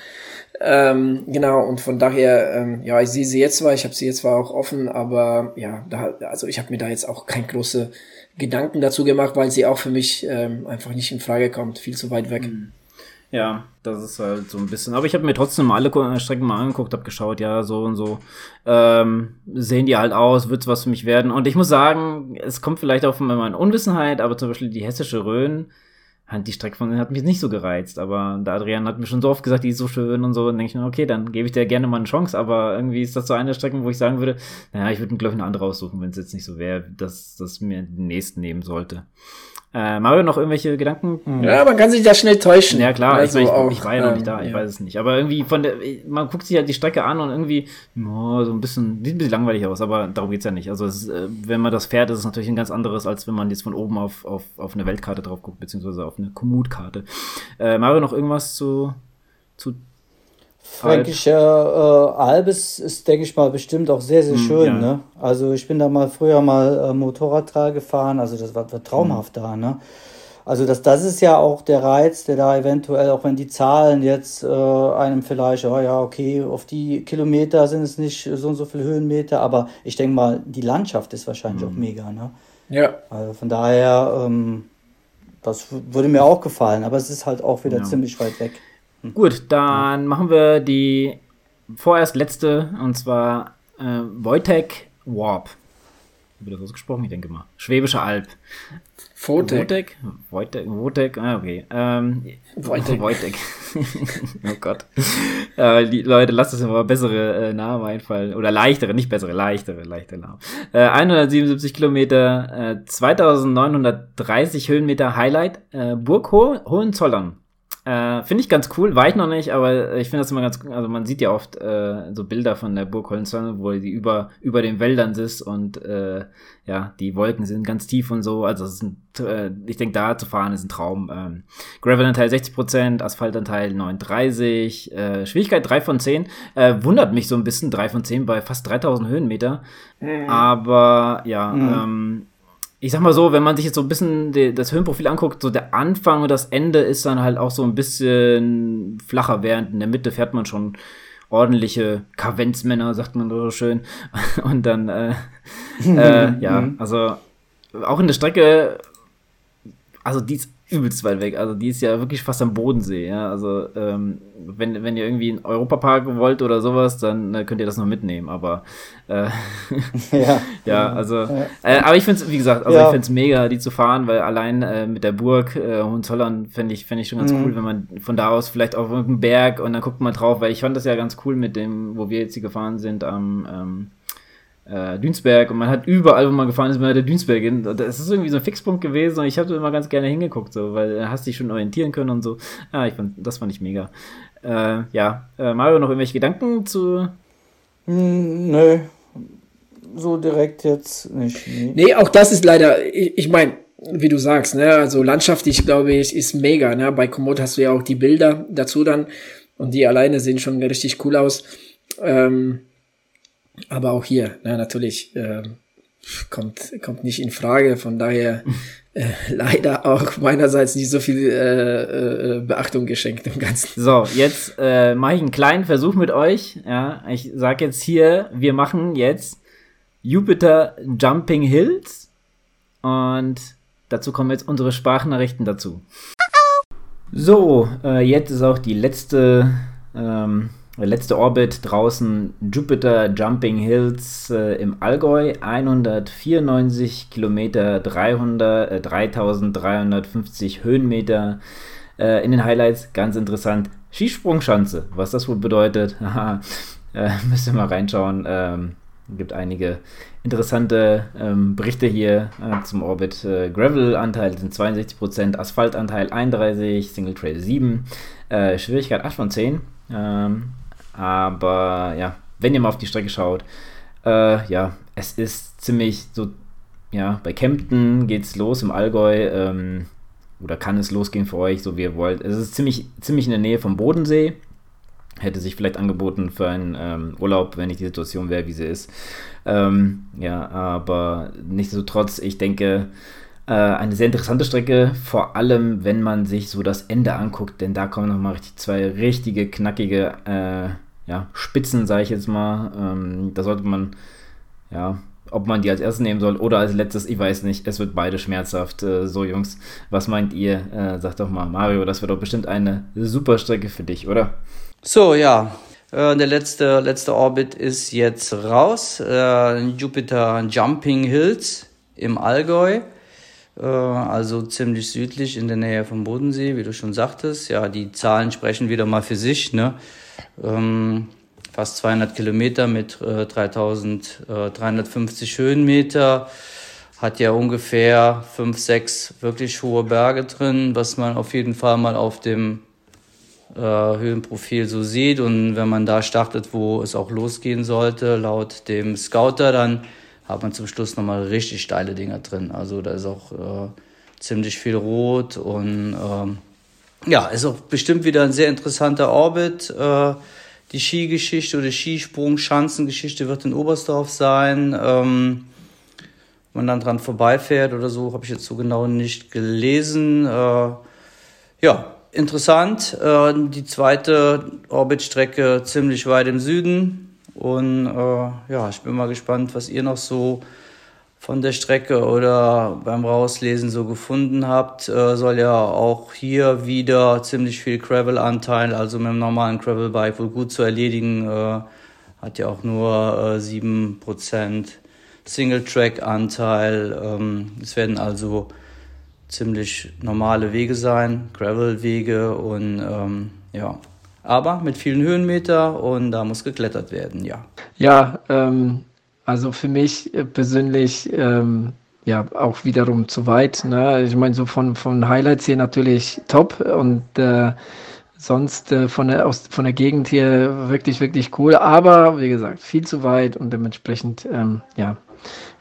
Ähm, genau, und von daher, ähm, ja, ich sehe sie jetzt zwar, ich habe sie jetzt zwar auch offen, aber ja, da, also ich habe mir da jetzt auch kein große Gedanken dazu gemacht, weil sie auch für mich ähm, einfach nicht in Frage kommt, viel zu weit weg. Mhm. Ja, das ist halt so ein bisschen. Aber ich habe mir trotzdem mal alle Strecken mal angeguckt, habe geschaut, ja, so und so ähm, sehen die halt aus, wird's was für mich werden. Und ich muss sagen, es kommt vielleicht auch von meiner Unwissenheit, aber zum Beispiel die hessische Rhön, die Strecke von hat mich nicht so gereizt, aber der Adrian hat mir schon so oft gesagt, die ist so schön und so, und denke ich mir, okay, dann gebe ich dir gerne mal eine Chance, aber irgendwie ist das so eine Strecke, wo ich sagen würde, naja, ich würde mir, glaube ich, eine andere aussuchen, wenn es jetzt nicht so wäre, dass das mir den nächsten nehmen sollte. Äh, Mario, noch irgendwelche Gedanken? Hm. Ja, man kann sich da schnell täuschen. Ja, klar, also ich, mein, ich, ich, war ja noch nicht da, ich ja. weiß es nicht. Aber irgendwie von der, man guckt sich halt die Strecke an und irgendwie, oh, so ein bisschen, sieht ein bisschen langweilig aus, aber darum geht's ja nicht. Also, ist, äh, wenn man das fährt, ist es natürlich ein ganz anderes, als wenn man jetzt von oben auf, auf, auf eine Weltkarte drauf guckt, beziehungsweise auf eine Komoot-Karte. Äh, Mario, noch irgendwas zu, zu Fränkische äh, Alb ist, denke ich mal, bestimmt auch sehr, sehr hm, schön. Ja. Ne? Also ich bin da mal früher mal äh, Motorradtrail gefahren, also das war, war traumhaft mhm. da. Ne? Also das, das ist ja auch der Reiz, der da eventuell, auch wenn die Zahlen jetzt äh, einem vielleicht, oh ja, okay, auf die Kilometer sind es nicht so und so viele Höhenmeter, aber ich denke mal, die Landschaft ist wahrscheinlich mhm. auch mega. Ne? Ja. Also von daher, ähm, das würde mir auch gefallen, aber es ist halt auch wieder ja. ziemlich weit weg. Hm. Gut, dann machen wir die vorerst letzte, und zwar äh, Wojtek Warp. Wird das ausgesprochen? Ich denke mal. Schwäbische Alb. Votek. Wojtek. Wojtek. Ah, okay. Ähm, Wojtek. Wojtek. <laughs> oh Gott. Äh, die Leute, lasst uns mal bessere äh, Namen einfallen. Oder leichtere, nicht bessere, leichtere, leichtere Namen. Äh, 177 Kilometer, äh, 2930 Höhenmeter Highlight, äh, Burg Hohenzollern. Äh, finde ich ganz cool, war ich noch nicht, aber ich finde das immer ganz, also man sieht ja oft äh, so Bilder von der Burg Hohenzollern, wo die über, über den Wäldern ist und äh, ja, die Wolken sind ganz tief und so, also ist ein, äh, ich denke, da zu fahren ist ein Traum. Ähm, Gravel-Anteil 60%, Asphaltanteil 39, äh, Schwierigkeit 3 von 10, äh, wundert mich so ein bisschen, 3 von 10 bei fast 3000 Höhenmeter, mhm. aber ja, mhm. ähm, ich sag mal so, wenn man sich jetzt so ein bisschen das Höhenprofil anguckt, so der Anfang und das Ende ist dann halt auch so ein bisschen flacher, während in der Mitte fährt man schon ordentliche Kavenzmänner, sagt man so schön. <laughs> Und dann, äh, äh, <laughs> ja, mhm. also auch in der Strecke, also die ist übelst weit weg. Also die ist ja wirklich fast am Bodensee. Ja? Also ähm, wenn, wenn ihr irgendwie in Europapark wollt oder sowas, dann äh, könnt ihr das noch mitnehmen. Aber äh, <laughs> ja. <laughs> ja, also ja. Äh, aber ich finde es, wie gesagt, also ja. ich finde es mega, die zu fahren, weil allein äh, mit der Burg äh, Hohenzollern fände ich, fänd ich schon ganz mhm. cool, wenn man von da aus vielleicht auf irgendeinen Berg und dann guckt man drauf, weil ich fand das ja ganz cool mit dem, wo wir jetzt hier gefahren sind am ähm, äh, Dünsberg und man hat überall, wo man gefahren ist, man hat der Dünsberg hin. Das ist irgendwie so ein Fixpunkt gewesen und ich habe immer ganz gerne hingeguckt, so, weil du hast dich schon orientieren können und so. Ja, ich fand, das fand ich mega. Äh, ja, äh, Mario, noch irgendwelche Gedanken zu? Hm, nö, so direkt jetzt nicht. Nee, nee auch das ist leider, ich, ich meine, wie du sagst, ne, also landschaftlich glaube ich, ist mega, ne, bei Komoot hast du ja auch die Bilder dazu dann und die alleine sehen schon richtig cool aus. Ähm, aber auch hier, na, natürlich, äh, kommt, kommt nicht in Frage. Von daher <laughs> äh, leider auch meinerseits nicht so viel äh, äh, Beachtung geschenkt im Ganzen. So, jetzt äh, mache ich einen kleinen Versuch mit euch. Ja, ich sage jetzt hier, wir machen jetzt Jupiter Jumping Hills und dazu kommen jetzt unsere Sprachnachrichten dazu. So, äh, jetzt ist auch die letzte ähm, letzte Orbit draußen Jupiter Jumping Hills äh, im Allgäu, 194 Kilometer, 300, äh, 3350 Höhenmeter. Äh, in den Highlights ganz interessant Skisprungschanze, was das wohl bedeutet. <laughs> äh, müsst ihr mal reinschauen. Ähm, gibt einige interessante ähm, Berichte hier äh, zum Orbit. Äh, Gravel-Anteil sind 62%, Asphaltanteil 31, Single Trail 7, äh, Schwierigkeit 8 von 10. Ähm, aber ja, wenn ihr mal auf die Strecke schaut, äh, ja, es ist ziemlich so, ja, bei Kempten geht es los im Allgäu, ähm, oder kann es losgehen für euch, so wie ihr wollt. Es ist ziemlich, ziemlich in der Nähe vom Bodensee. Hätte sich vielleicht angeboten für einen ähm, Urlaub, wenn nicht die Situation wäre, wie sie ist. Ähm, ja, aber nichtsdestotrotz, ich denke, äh, eine sehr interessante Strecke, vor allem wenn man sich so das Ende anguckt, denn da kommen nochmal richtig zwei richtige, knackige äh, ja, Spitzen, sage ich jetzt mal. Ähm, da sollte man, ja, ob man die als erstes nehmen soll oder als letztes, ich weiß nicht. Es wird beide schmerzhaft. Äh, so, Jungs, was meint ihr? Äh, sagt doch mal, Mario, das wird doch bestimmt eine super Strecke für dich, oder? So, ja. Äh, der letzte, letzte Orbit ist jetzt raus. Äh, Jupiter Jumping Hills im Allgäu äh, also ziemlich südlich in der Nähe vom Bodensee, wie du schon sagtest. Ja, die Zahlen sprechen wieder mal für sich. Ne? Ähm, fast 200 Kilometer mit äh, 3350 Höhenmeter. Hat ja ungefähr fünf, sechs wirklich hohe Berge drin, was man auf jeden Fall mal auf dem äh, Höhenprofil so sieht. Und wenn man da startet, wo es auch losgehen sollte, laut dem Scouter, dann hat man zum Schluss nochmal richtig steile Dinger drin. Also da ist auch äh, ziemlich viel Rot und ähm, ja, ist auch bestimmt wieder ein sehr interessanter Orbit. Äh, die Skigeschichte oder Skisprung, Schanzengeschichte wird in Oberstdorf sein. Ähm, wenn man dann dran vorbeifährt oder so, habe ich jetzt so genau nicht gelesen. Äh, ja, interessant. Äh, die zweite Orbitstrecke ziemlich weit im Süden. Und äh, ja, ich bin mal gespannt, was ihr noch so von der Strecke oder beim Rauslesen so gefunden habt, äh, soll ja auch hier wieder ziemlich viel Gravel-Anteil, also mit dem normalen Gravel-Bike wohl gut zu erledigen. Äh, hat ja auch nur äh, 7% Single-Track-Anteil. Ähm, es werden also ziemlich normale Wege sein, Gravel-Wege und ähm, ja, aber mit vielen Höhenmeter und da muss geklettert werden, ja. Ja, ähm, also für mich äh, persönlich ähm, ja auch wiederum zu weit. Ne? Ich meine, so von, von Highlights hier natürlich top und äh, sonst äh, von, der, aus, von der Gegend hier wirklich, wirklich cool. Aber wie gesagt, viel zu weit und dementsprechend ähm, ja,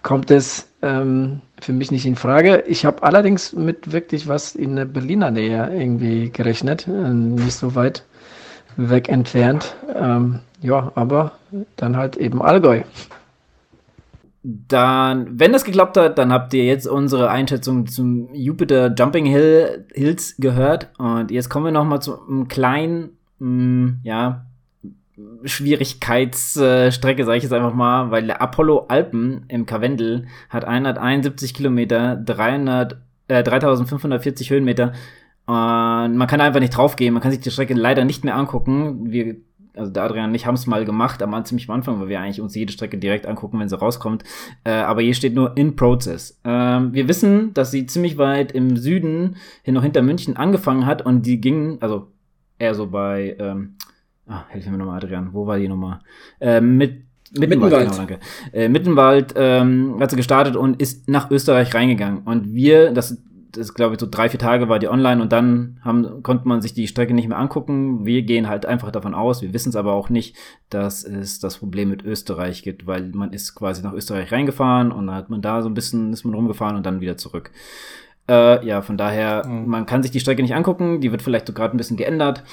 kommt es ähm, für mich nicht in Frage. Ich habe allerdings mit wirklich was in der Berliner Nähe irgendwie gerechnet, äh, nicht so weit weg entfernt. Ähm, ja, aber dann halt eben Allgäu. Dann, wenn das geklappt hat, dann habt ihr jetzt unsere Einschätzung zum Jupiter Jumping Hill, Hills gehört. Und jetzt kommen wir noch mal zu einem kleinen, mh, mm, ja, Schwierigkeitsstrecke, sage ich jetzt einfach mal, weil der Apollo Alpen im Karwendel hat 171 Kilometer, 300 äh, 3540 Höhenmeter. Und man kann einfach nicht draufgehen. Man kann sich die Strecke leider nicht mehr angucken. Wir also der Adrian und ich haben es mal gemacht, am ziemlich am Anfang, weil wir eigentlich uns jede Strecke direkt angucken, wenn sie rauskommt. Äh, aber hier steht nur in Process. Ähm, wir wissen, dass sie ziemlich weit im Süden hin noch hinter München angefangen hat und die ging, also eher so bei, ähm, ah, helf mir nochmal, Adrian, wo war die Nummer? Äh, mit Mittenwald, Mittenwald. Genau, danke. Äh, Mittenwald ähm, hat sie gestartet und ist nach Österreich reingegangen. Und wir, das das glaube ich so drei, vier Tage war die online und dann haben, konnte man sich die Strecke nicht mehr angucken. Wir gehen halt einfach davon aus, wir wissen es aber auch nicht, dass es das Problem mit Österreich gibt, weil man ist quasi nach Österreich reingefahren und dann hat man da so ein bisschen, ist man rumgefahren und dann wieder zurück. Äh, ja, von daher, mhm. man kann sich die Strecke nicht angucken, die wird vielleicht so gerade ein bisschen geändert.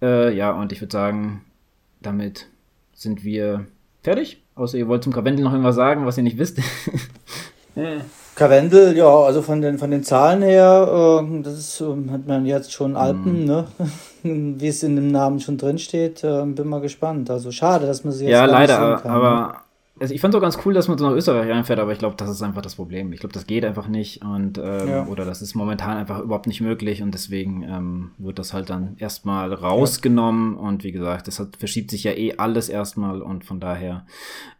Äh, ja, und ich würde sagen, damit sind wir fertig. Außer ihr wollt zum Karwendel noch irgendwas sagen, was ihr nicht wisst. <laughs> Karwendel, ja, also von den, von den Zahlen her, äh, das ist, äh, hat man jetzt schon Alpen, mm. ne? <laughs> Wie es in dem Namen schon drin steht, äh, bin mal gespannt. Also schade, dass man sie jetzt Ja, leider, kann, aber ne? also ich fand es auch ganz cool, dass man so nach Österreich reinfährt, aber ich glaube, das ist einfach das Problem. Ich glaube, das geht einfach nicht und ähm, ja. oder das ist momentan einfach überhaupt nicht möglich und deswegen ähm, wird das halt dann erstmal rausgenommen ja. und wie gesagt, das hat, verschiebt sich ja eh alles erstmal und von daher,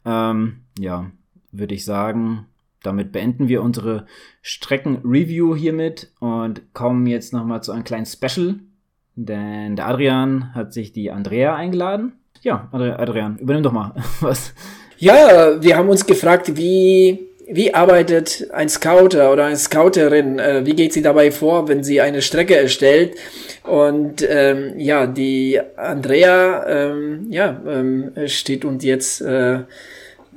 ähm, ja, würde ich sagen, damit beenden wir unsere Streckenreview hiermit und kommen jetzt nochmal zu einem kleinen Special. Denn der Adrian hat sich die Andrea eingeladen. Ja, Adrian, übernimm doch mal <laughs> was. Ja, wir haben uns gefragt, wie, wie arbeitet ein Scouter oder eine Scouterin? Äh, wie geht sie dabei vor, wenn sie eine Strecke erstellt? Und ähm, ja, die Andrea ähm, ja, ähm, steht uns jetzt äh,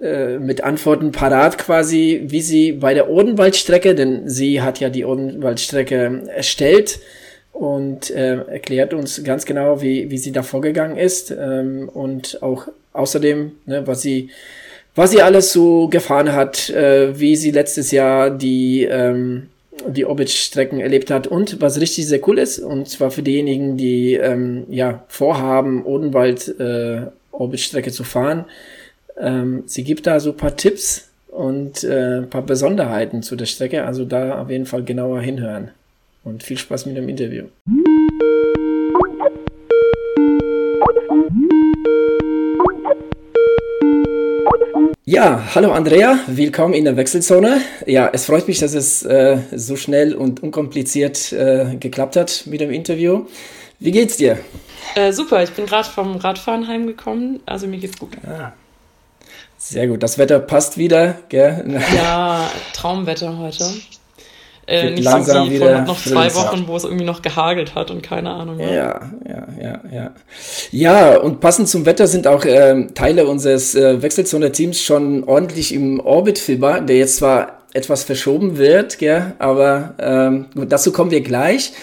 äh, mit Antworten parat quasi, wie sie bei der Odenwaldstrecke, denn sie hat ja die Odenwaldstrecke erstellt und äh, erklärt uns ganz genau, wie, wie sie da vorgegangen ist ähm, und auch außerdem, ne, was sie was sie alles so gefahren hat, äh, wie sie letztes Jahr die ähm, die Orbit-Strecken erlebt hat und was richtig sehr cool ist und zwar für diejenigen, die ähm, ja vorhaben, Odenwald äh, Orbit-Strecke zu fahren, ähm, sie gibt da so ein paar Tipps und äh, ein paar Besonderheiten zu der Strecke, also da auf jeden Fall genauer hinhören. Und viel Spaß mit dem Interview. Ja, hallo Andrea, willkommen in der Wechselzone. Ja, es freut mich, dass es äh, so schnell und unkompliziert äh, geklappt hat mit dem Interview. Wie geht's dir? Äh, super, ich bin gerade vom Radfahren heimgekommen, also mir geht's gut. Ah. Sehr gut. Das Wetter passt wieder, gell? Ja, Traumwetter heute. Äh, nicht langsam so wie vor noch zwei Wochen, wo es irgendwie noch gehagelt hat und keine Ahnung. Ja, ja, ja, ja. Ja, und passend zum Wetter sind auch äh, Teile unseres äh, Wechselzone-Teams schon ordentlich im Orbit-Fieber, der jetzt zwar etwas verschoben wird, gell, aber ähm, dazu kommen wir gleich.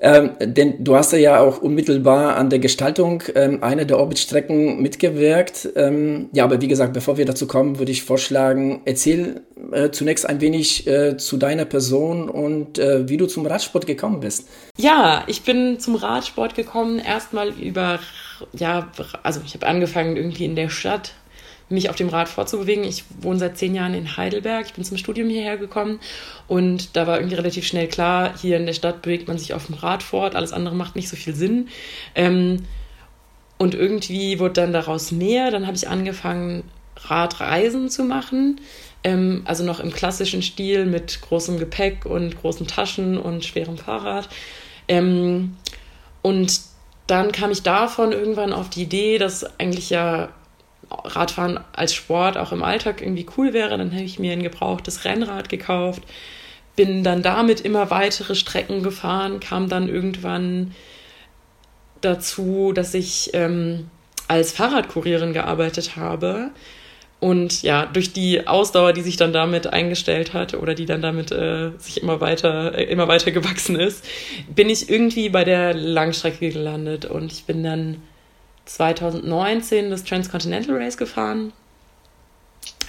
Ähm, denn du hast ja auch unmittelbar an der Gestaltung ähm, einer der Orbitstrecken mitgewirkt. Ähm, ja, aber wie gesagt, bevor wir dazu kommen, würde ich vorschlagen, erzähl äh, zunächst ein wenig äh, zu deiner Person und äh, wie du zum Radsport gekommen bist. Ja, ich bin zum Radsport gekommen, erstmal über, ja, also ich habe angefangen irgendwie in der Stadt mich auf dem Rad vorzubewegen. Ich wohne seit zehn Jahren in Heidelberg. Ich bin zum Studium hierher gekommen und da war irgendwie relativ schnell klar, hier in der Stadt bewegt man sich auf dem Rad fort. Alles andere macht nicht so viel Sinn. Ähm, und irgendwie wurde dann daraus mehr. Dann habe ich angefangen, Radreisen zu machen. Ähm, also noch im klassischen Stil mit großem Gepäck und großen Taschen und schwerem Fahrrad. Ähm, und dann kam ich davon irgendwann auf die Idee, dass eigentlich ja Radfahren als Sport auch im Alltag irgendwie cool wäre, dann habe ich mir ein gebrauchtes Rennrad gekauft, bin dann damit immer weitere Strecken gefahren, kam dann irgendwann dazu, dass ich ähm, als Fahrradkurierin gearbeitet habe. Und ja, durch die Ausdauer, die sich dann damit eingestellt hat oder die dann damit äh, sich immer weiter, äh, immer weiter gewachsen ist, bin ich irgendwie bei der Langstrecke gelandet und ich bin dann 2019 das Transcontinental Race gefahren.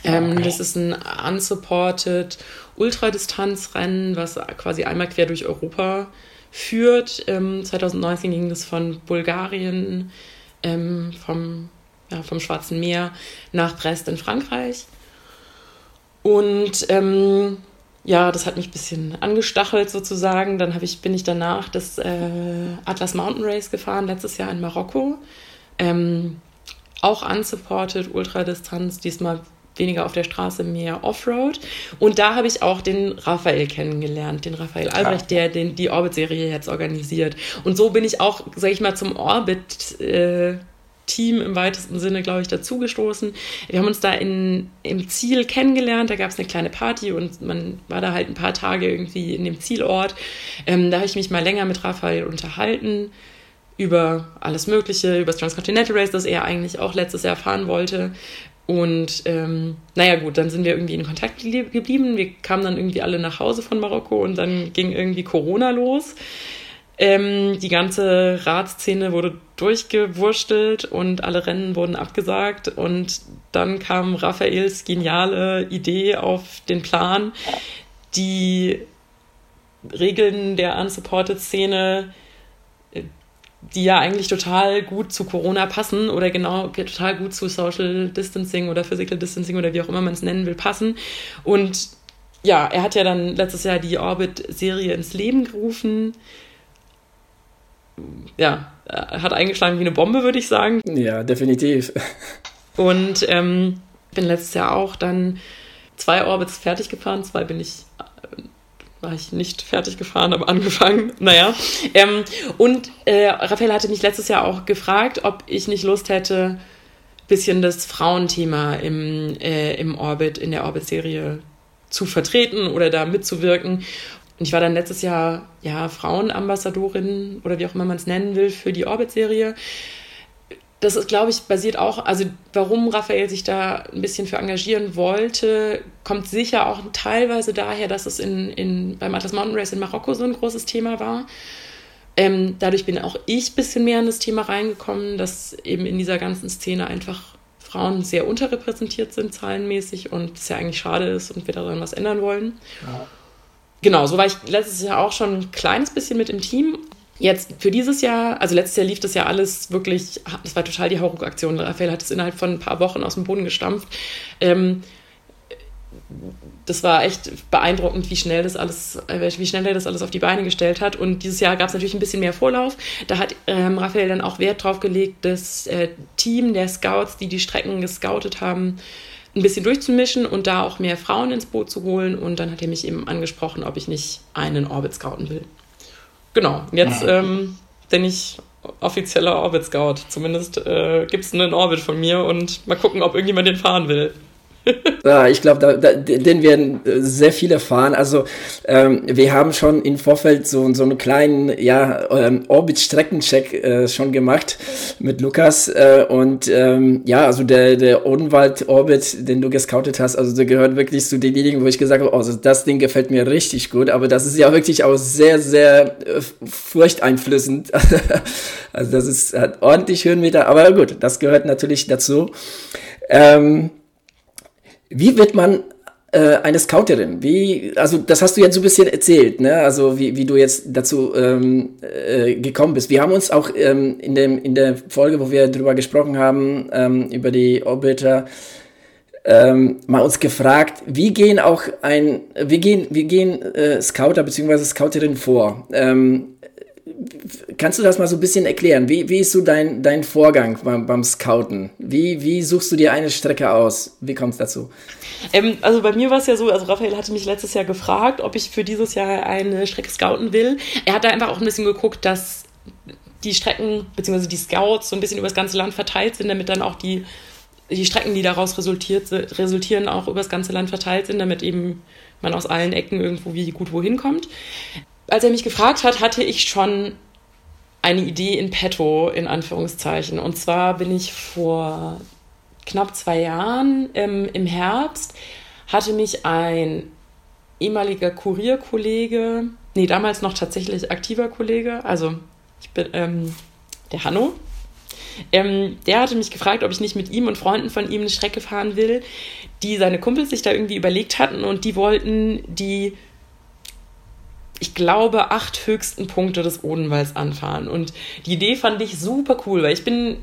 Ähm, okay. Das ist ein unsupported Ultradistanzrennen, was quasi einmal quer durch Europa führt. Ähm, 2019 ging das von Bulgarien, ähm, vom, ja, vom Schwarzen Meer nach Brest in Frankreich. Und ähm, ja, das hat mich ein bisschen angestachelt sozusagen. Dann ich, bin ich danach das äh, Atlas Mountain Race gefahren, letztes Jahr in Marokko. Ähm, auch unsupported, Ultradistanz, diesmal weniger auf der Straße, mehr Offroad. Und da habe ich auch den Raphael kennengelernt, den Raphael Albrecht, der den, die Orbit-Serie jetzt organisiert. Und so bin ich auch, sage ich mal, zum Orbit. Äh, Team im weitesten Sinne, glaube ich, dazugestoßen. Wir haben uns da in, im Ziel kennengelernt, da gab es eine kleine Party und man war da halt ein paar Tage irgendwie in dem Zielort. Ähm, da habe ich mich mal länger mit Raphael unterhalten über alles Mögliche, über das Transcontinental Race, das er eigentlich auch letztes Jahr fahren wollte. Und ähm, naja gut, dann sind wir irgendwie in Kontakt geblieben. Wir kamen dann irgendwie alle nach Hause von Marokko und dann ging irgendwie Corona los. Ähm, die ganze Radszene wurde durchgewurstelt und alle Rennen wurden abgesagt. Und dann kam Raphaels geniale Idee auf den Plan, die Regeln der Unsupported-Szene die ja eigentlich total gut zu Corona passen oder genau total gut zu Social Distancing oder Physical Distancing oder wie auch immer man es nennen will, passen. Und ja, er hat ja dann letztes Jahr die Orbit-Serie ins Leben gerufen. Ja, hat eingeschlagen wie eine Bombe, würde ich sagen. Ja, definitiv. Und ähm, bin letztes Jahr auch dann zwei Orbits fertig gefahren. Zwei bin ich war ich nicht fertig gefahren, aber angefangen. <laughs> Naja. Ähm, und äh, Raphael hatte mich letztes Jahr auch gefragt, ob ich nicht Lust hätte, ein bisschen das Frauenthema im, äh, im Orbit, in der Orbit-Serie zu vertreten oder da mitzuwirken. Und ich war dann letztes Jahr ja Frauenambassadorin oder wie auch immer man es nennen will für die Orbit-Serie das ist, glaube ich, basiert auch, also warum Raphael sich da ein bisschen für engagieren wollte, kommt sicher auch teilweise daher, dass es in, in, beim Atlas Mountain Race in Marokko so ein großes Thema war. Ähm, dadurch bin auch ich ein bisschen mehr in das Thema reingekommen, dass eben in dieser ganzen Szene einfach Frauen sehr unterrepräsentiert sind, zahlenmäßig, und es ja eigentlich schade ist und wir daran was ändern wollen. Ja. Genau, so war ich letztes Jahr auch schon ein kleines bisschen mit im Team Jetzt für dieses Jahr, also letztes Jahr lief das ja alles wirklich, das war total die Hauruck-Aktion. Raphael hat es innerhalb von ein paar Wochen aus dem Boden gestampft. Ähm, das war echt beeindruckend, wie schnell das alles, äh, wie schnell er das alles auf die Beine gestellt hat. Und dieses Jahr gab es natürlich ein bisschen mehr Vorlauf. Da hat ähm, Raphael dann auch Wert drauf gelegt, das äh, Team der Scouts, die die Strecken gescoutet haben, ein bisschen durchzumischen und da auch mehr Frauen ins Boot zu holen. Und dann hat er mich eben angesprochen, ob ich nicht einen Orbit scouten will. Genau, jetzt ähm, bin ich offizieller Orbit Scout. Zumindest äh, gibt es einen Orbit von mir und mal gucken, ob irgendjemand den fahren will. Ja, ich glaube, da, da, den werden äh, sehr viele fahren. Also ähm, wir haben schon im Vorfeld so, so einen kleinen ja, ähm, Orbit-Streckencheck äh, schon gemacht mit Lukas. Äh, und ähm, ja, also der, der Odenwald-Orbit, den du gescoutet hast, also der gehört wirklich zu denjenigen, wo ich gesagt habe, oh, also das Ding gefällt mir richtig gut. Aber das ist ja wirklich auch sehr, sehr äh, furchteinflößend. <laughs> also das ist hat ordentlich Höhenmeter. Aber gut, das gehört natürlich dazu. Ähm, wie wird man äh, eine Scouterin? Wie, also das hast du jetzt so ein bisschen erzählt, ne? Also wie, wie du jetzt dazu ähm, äh, gekommen bist. Wir haben uns auch ähm, in, dem, in der Folge, wo wir darüber gesprochen haben, ähm, über die Orbiter, ähm, mal uns gefragt, wie gehen auch ein, wie gehen, wie gehen äh, Scouter bzw. Scouterinnen vor? Kannst du das mal so ein bisschen erklären? Wie, wie ist so dein, dein Vorgang beim, beim Scouten? Wie, wie suchst du dir eine Strecke aus? Wie kommt es dazu? Ähm, also bei mir war es ja so, also Raphael hatte mich letztes Jahr gefragt, ob ich für dieses Jahr eine Strecke scouten will. Er hat da einfach auch ein bisschen geguckt, dass die Strecken bzw. die Scouts so ein bisschen über das ganze Land verteilt sind, damit dann auch die, die Strecken, die daraus resultiert, resultieren, auch über das ganze Land verteilt sind, damit eben man aus allen Ecken irgendwo wie gut wohin kommt als er mich gefragt hat, hatte ich schon eine Idee in petto, in Anführungszeichen. Und zwar bin ich vor knapp zwei Jahren ähm, im Herbst, hatte mich ein ehemaliger Kurierkollege, nee, damals noch tatsächlich aktiver Kollege, also ich bin ähm, der Hanno, ähm, der hatte mich gefragt, ob ich nicht mit ihm und Freunden von ihm eine Strecke fahren will, die seine Kumpels sich da irgendwie überlegt hatten und die wollten die ich glaube, acht höchsten Punkte des Odenwalds anfahren. Und die Idee fand ich super cool, weil ich bin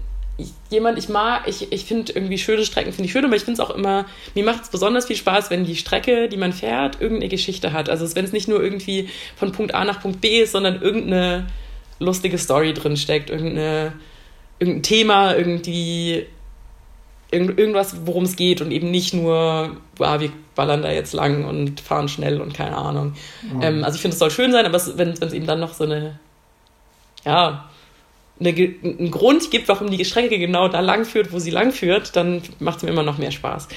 jemand, ich mag, ich, ich finde irgendwie schöne Strecken, finde ich schön, aber ich finde es auch immer, mir macht es besonders viel Spaß, wenn die Strecke, die man fährt, irgendeine Geschichte hat. Also wenn es nicht nur irgendwie von Punkt A nach Punkt B ist, sondern irgendeine lustige Story drin steckt, irgendeine, irgendein Thema, irgendwie irgend, irgendwas, worum es geht und eben nicht nur, ah, wir ballern da jetzt lang und fahren schnell und keine Ahnung. Mhm. Ähm, also ich finde, es soll schön sein, aber wenn es eben dann noch so eine, ja, eine, einen Grund gibt, warum die Strecke genau da lang führt, wo sie lang führt, dann macht es mir immer noch mehr Spaß.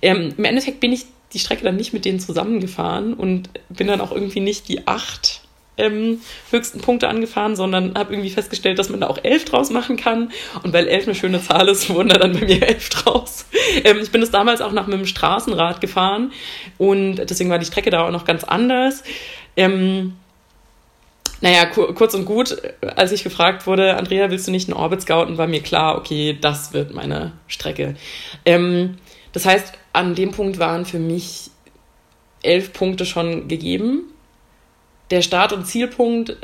Ähm, Im Endeffekt bin ich die Strecke dann nicht mit denen zusammengefahren und bin dann auch irgendwie nicht die acht ähm, höchsten Punkte angefahren, sondern habe irgendwie festgestellt, dass man da auch elf draus machen kann. Und weil elf eine schöne Zahl ist, <laughs> wurden da dann bei mir elf draus. Ähm, ich bin es damals auch nach einem Straßenrad gefahren und deswegen war die Strecke da auch noch ganz anders. Ähm, naja, kur kurz und gut, als ich gefragt wurde, Andrea, willst du nicht einen Orbit scouten, war mir klar, okay, das wird meine Strecke. Ähm, das heißt, an dem Punkt waren für mich elf Punkte schon gegeben. Der Start- und Zielpunkt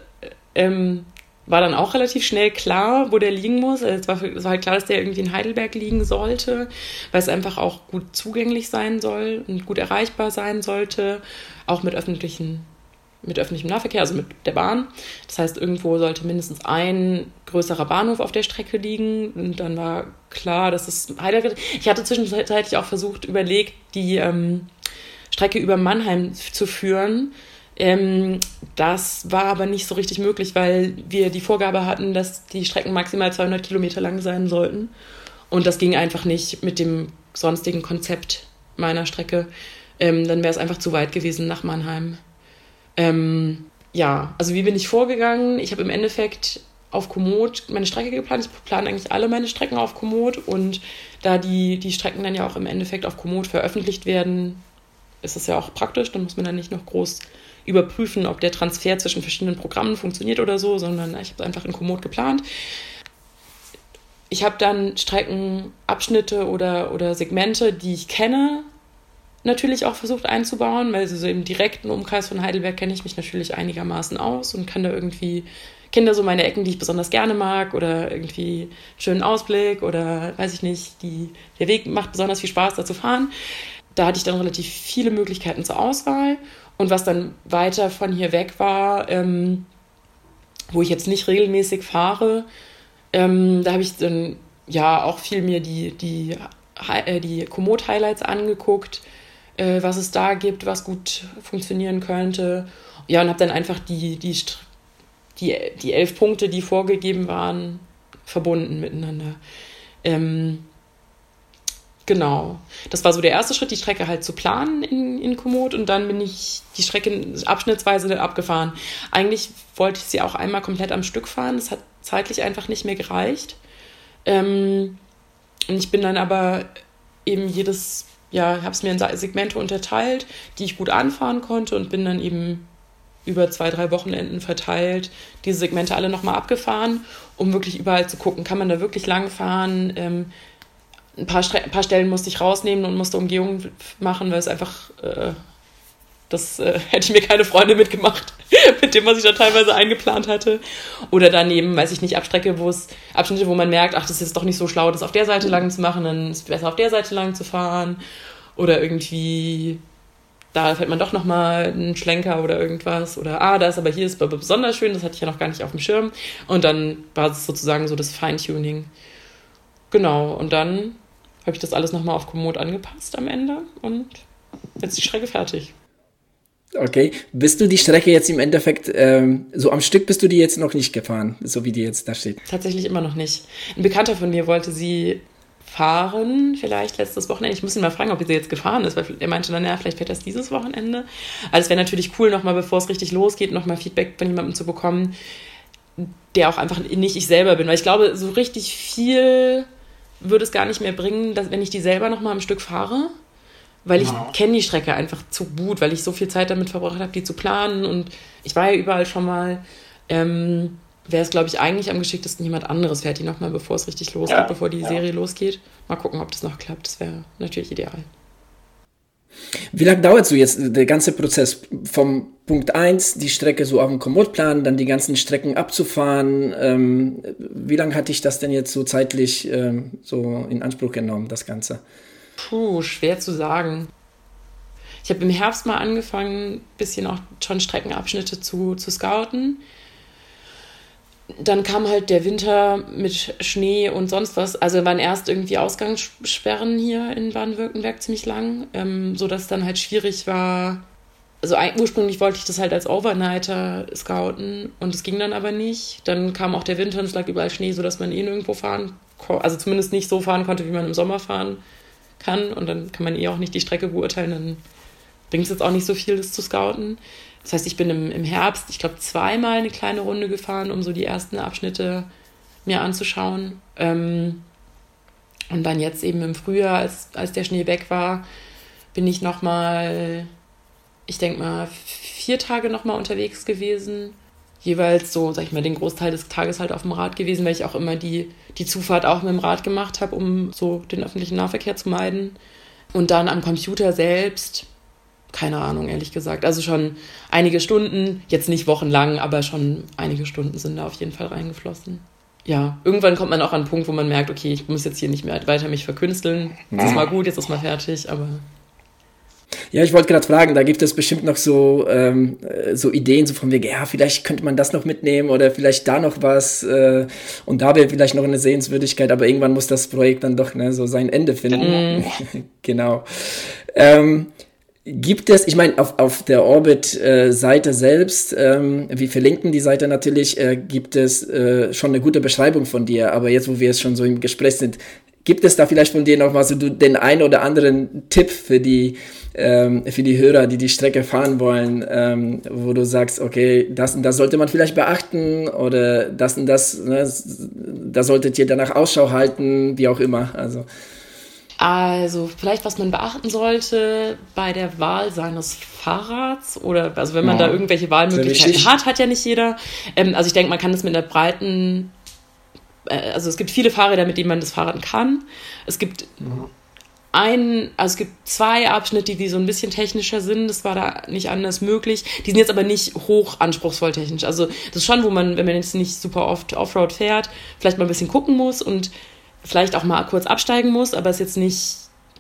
ähm, war dann auch relativ schnell klar, wo der liegen muss. Also es, war, es war halt klar, dass der irgendwie in Heidelberg liegen sollte, weil es einfach auch gut zugänglich sein soll und gut erreichbar sein sollte, auch mit öffentlichen mit öffentlichem Nahverkehr, also mit der Bahn. Das heißt, irgendwo sollte mindestens ein größerer Bahnhof auf der Strecke liegen. Und dann war klar, dass es Heidelberg. Ich hatte zwischenzeitlich auch versucht, überlegt, die ähm, Strecke über Mannheim zu führen. Ähm, das war aber nicht so richtig möglich, weil wir die Vorgabe hatten, dass die Strecken maximal 200 Kilometer lang sein sollten. Und das ging einfach nicht mit dem sonstigen Konzept meiner Strecke. Ähm, dann wäre es einfach zu weit gewesen nach Mannheim. Ähm, ja, also wie bin ich vorgegangen? Ich habe im Endeffekt auf Komoot meine Strecke geplant. Ich plane eigentlich alle meine Strecken auf Komoot und da die, die Strecken dann ja auch im Endeffekt auf Komoot veröffentlicht werden, ist es ja auch praktisch. Dann muss man dann nicht noch groß überprüfen, ob der Transfer zwischen verschiedenen Programmen funktioniert oder so, sondern ich habe einfach in Komoot geplant. Ich habe dann Streckenabschnitte oder, oder Segmente, die ich kenne, natürlich auch versucht einzubauen, weil so im direkten Umkreis von Heidelberg kenne ich mich natürlich einigermaßen aus und kann da irgendwie, kenne da so meine Ecken, die ich besonders gerne mag oder irgendwie einen schönen Ausblick oder weiß ich nicht, die, der Weg macht besonders viel Spaß, da zu fahren. Da hatte ich dann relativ viele Möglichkeiten zur Auswahl und was dann weiter von hier weg war, ähm, wo ich jetzt nicht regelmäßig fahre, ähm, da habe ich dann ja auch viel mir die, die, äh, die Komoot-Highlights angeguckt, äh, was es da gibt, was gut funktionieren könnte. Ja, und habe dann einfach die, die, die, die elf Punkte, die vorgegeben waren, verbunden miteinander. Ähm, genau. Das war so der erste Schritt, die Strecke halt zu planen in, in Komoot und dann bin ich die Strecke abschnittsweise abgefahren. Eigentlich wollte ich sie auch einmal komplett am Stück fahren. Das hat zeitlich einfach nicht mehr gereicht. Ähm, und ich bin dann aber eben jedes ja, habe es mir in Segmente unterteilt, die ich gut anfahren konnte und bin dann eben über zwei, drei Wochenenden verteilt diese Segmente alle nochmal abgefahren, um wirklich überall zu gucken, kann man da wirklich lang fahren. Ähm, ein, paar ein paar Stellen musste ich rausnehmen und musste Umgehung machen, weil es einfach, äh, das äh, <laughs> hätte ich mir keine Freunde mitgemacht, <laughs> mit dem, was ich da teilweise eingeplant hatte. Oder daneben, weiß ich nicht, Abstrecke, wo es Abschnitte, wo man merkt, ach, das ist doch nicht so schlau, das auf der Seite lang zu machen, dann ist es besser auf der Seite lang zu fahren. Oder irgendwie, da fällt man doch nochmal einen Schlenker oder irgendwas. Oder, ah, das aber hier ist besonders schön, das hatte ich ja noch gar nicht auf dem Schirm. Und dann war es sozusagen so das Feintuning. Genau, und dann habe ich das alles nochmal auf Komoot angepasst am Ende und jetzt ist die Strecke fertig. Okay, bist du die Strecke jetzt im Endeffekt, ähm, so am Stück bist du die jetzt noch nicht gefahren, so wie die jetzt da steht? Tatsächlich immer noch nicht. Ein Bekannter von mir wollte sie fahren, vielleicht letztes Wochenende. Ich muss ihn mal fragen, ob sie jetzt gefahren ist, weil er meinte dann, ja, vielleicht fährt das dieses Wochenende. Also es wäre natürlich cool, nochmal, bevor es richtig losgeht, nochmal Feedback von jemandem zu bekommen, der auch einfach nicht ich selber bin. Weil ich glaube, so richtig viel würde es gar nicht mehr bringen, dass, wenn ich die selber nochmal am Stück fahre. Weil ich ja. kenne die Strecke einfach zu gut, weil ich so viel Zeit damit verbracht habe, die zu planen. Und ich war ja überall schon mal. Ähm, wäre es, glaube ich, eigentlich am geschicktesten, jemand anderes fährt die nochmal, bevor es richtig losgeht, ja, bevor die ja. Serie losgeht. Mal gucken, ob das noch klappt. Das wäre natürlich ideal. Wie lange dauert so jetzt der ganze Prozess vom Punkt 1, die Strecke so auf dem Komoot-Plan, dann die ganzen Strecken abzufahren? Ähm, wie lange hatte ich das denn jetzt so zeitlich ähm, so in Anspruch genommen, das Ganze? Puh, schwer zu sagen. Ich habe im Herbst mal angefangen, ein bisschen auch schon Streckenabschnitte zu, zu scouten dann kam halt der Winter mit Schnee und sonst was. Also waren erst irgendwie Ausgangssperren hier in Baden-Württemberg ziemlich lang, ähm, sodass dann halt schwierig war. Also ursprünglich wollte ich das halt als Overnighter scouten und es ging dann aber nicht. Dann kam auch der Winter und es lag überall Schnee, sodass man eh nirgendwo fahren konnte. Also zumindest nicht so fahren konnte, wie man im Sommer fahren kann. Und dann kann man eh auch nicht die Strecke beurteilen. Dann bringt es jetzt auch nicht so viel, das zu scouten. Das heißt, ich bin im, im Herbst, ich glaube, zweimal eine kleine Runde gefahren, um so die ersten Abschnitte mir anzuschauen. Ähm, und dann jetzt eben im Frühjahr, als, als der Schnee weg war, bin ich nochmal, ich denke mal, vier Tage nochmal unterwegs gewesen. Jeweils so, sag ich mal, den Großteil des Tages halt auf dem Rad gewesen, weil ich auch immer die, die Zufahrt auch mit dem Rad gemacht habe, um so den öffentlichen Nahverkehr zu meiden. Und dann am Computer selbst keine Ahnung, ehrlich gesagt. Also schon einige Stunden, jetzt nicht wochenlang, aber schon einige Stunden sind da auf jeden Fall reingeflossen. Ja, irgendwann kommt man auch an einen Punkt, wo man merkt, okay, ich muss jetzt hier nicht mehr weiter mich verkünsteln. Jetzt ist mal gut, jetzt ist mal fertig, aber ja, ich wollte gerade fragen, da gibt es bestimmt noch so, ähm, so Ideen, so von wegen, ja, vielleicht könnte man das noch mitnehmen oder vielleicht da noch was äh, und da wäre vielleicht noch eine Sehenswürdigkeit, aber irgendwann muss das Projekt dann doch ne, so sein Ende finden. Mm. <laughs> genau. Ähm, Gibt es, ich meine, auf, auf der Orbit-Seite äh, selbst, ähm, wir verlinken die Seite natürlich, äh, gibt es äh, schon eine gute Beschreibung von dir, aber jetzt, wo wir jetzt schon so im Gespräch sind, gibt es da vielleicht von dir noch mal so den einen oder anderen Tipp für die, ähm, für die Hörer, die die Strecke fahren wollen, ähm, wo du sagst, okay, das und das sollte man vielleicht beachten oder das und das, ne, da solltet ihr danach Ausschau halten, wie auch immer, also. Also vielleicht, was man beachten sollte bei der Wahl seines Fahrrads oder also wenn man ja, da irgendwelche Wahlmöglichkeiten hat, hat ja nicht jeder. Ähm, also ich denke, man kann das mit einer breiten, äh, also es gibt viele Fahrräder, mit denen man das fahren kann. Es gibt mhm. Ein, also es gibt zwei Abschnitte, die so ein bisschen technischer sind. Das war da nicht anders möglich. Die sind jetzt aber nicht hoch anspruchsvoll technisch. Also das ist schon, wo man, wenn man jetzt nicht super oft Offroad fährt, vielleicht mal ein bisschen gucken muss und vielleicht auch mal kurz absteigen muss, aber es ist jetzt nicht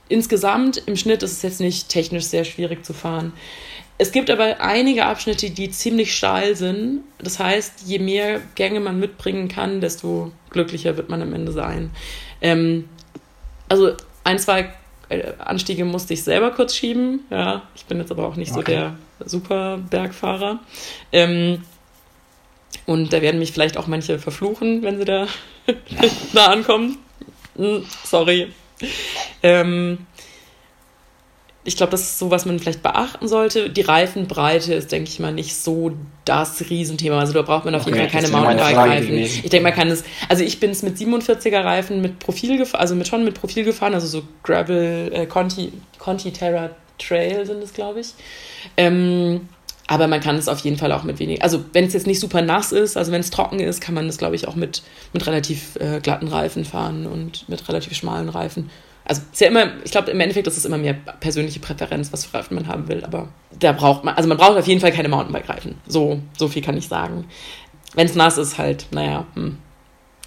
insgesamt im Schnitt ist es jetzt nicht technisch sehr schwierig zu fahren. Es gibt aber einige Abschnitte, die ziemlich steil sind. Das heißt, je mehr Gänge man mitbringen kann, desto glücklicher wird man am Ende sein. Ähm, also ein, zwei Anstiege musste ich selber kurz schieben. Ja, ich bin jetzt aber auch nicht okay. so der super Bergfahrer. Ähm, und da werden mich vielleicht auch manche verfluchen, wenn sie da <laughs> nah ankommen. Hm, sorry. Ähm, ich glaube, das ist so, was man vielleicht beachten sollte. Die Reifenbreite ist, denke ich mal, nicht so das Riesenthema. Also da braucht man auf jeden Fall keine Mountainbike-Reifen. Ich denke, man kann es, also ich bin es mit 47er Reifen mit Profil gefahren, also mit schon mit Profil gefahren, also so Gravel, äh, Conti, Conti Terra Trail sind es, glaube ich. Ähm, aber man kann es auf jeden Fall auch mit wenig. Also wenn es jetzt nicht super nass ist, also wenn es trocken ist, kann man das, glaube ich, auch mit, mit relativ äh, glatten Reifen fahren und mit relativ schmalen Reifen. Also ist ja immer, ich glaube, im Endeffekt ist es immer mehr persönliche Präferenz, was für Reifen man haben will. Aber da braucht man, also man braucht auf jeden Fall keine Mountainbike-Reifen. So, so viel kann ich sagen. Wenn es nass ist, halt, naja, hm,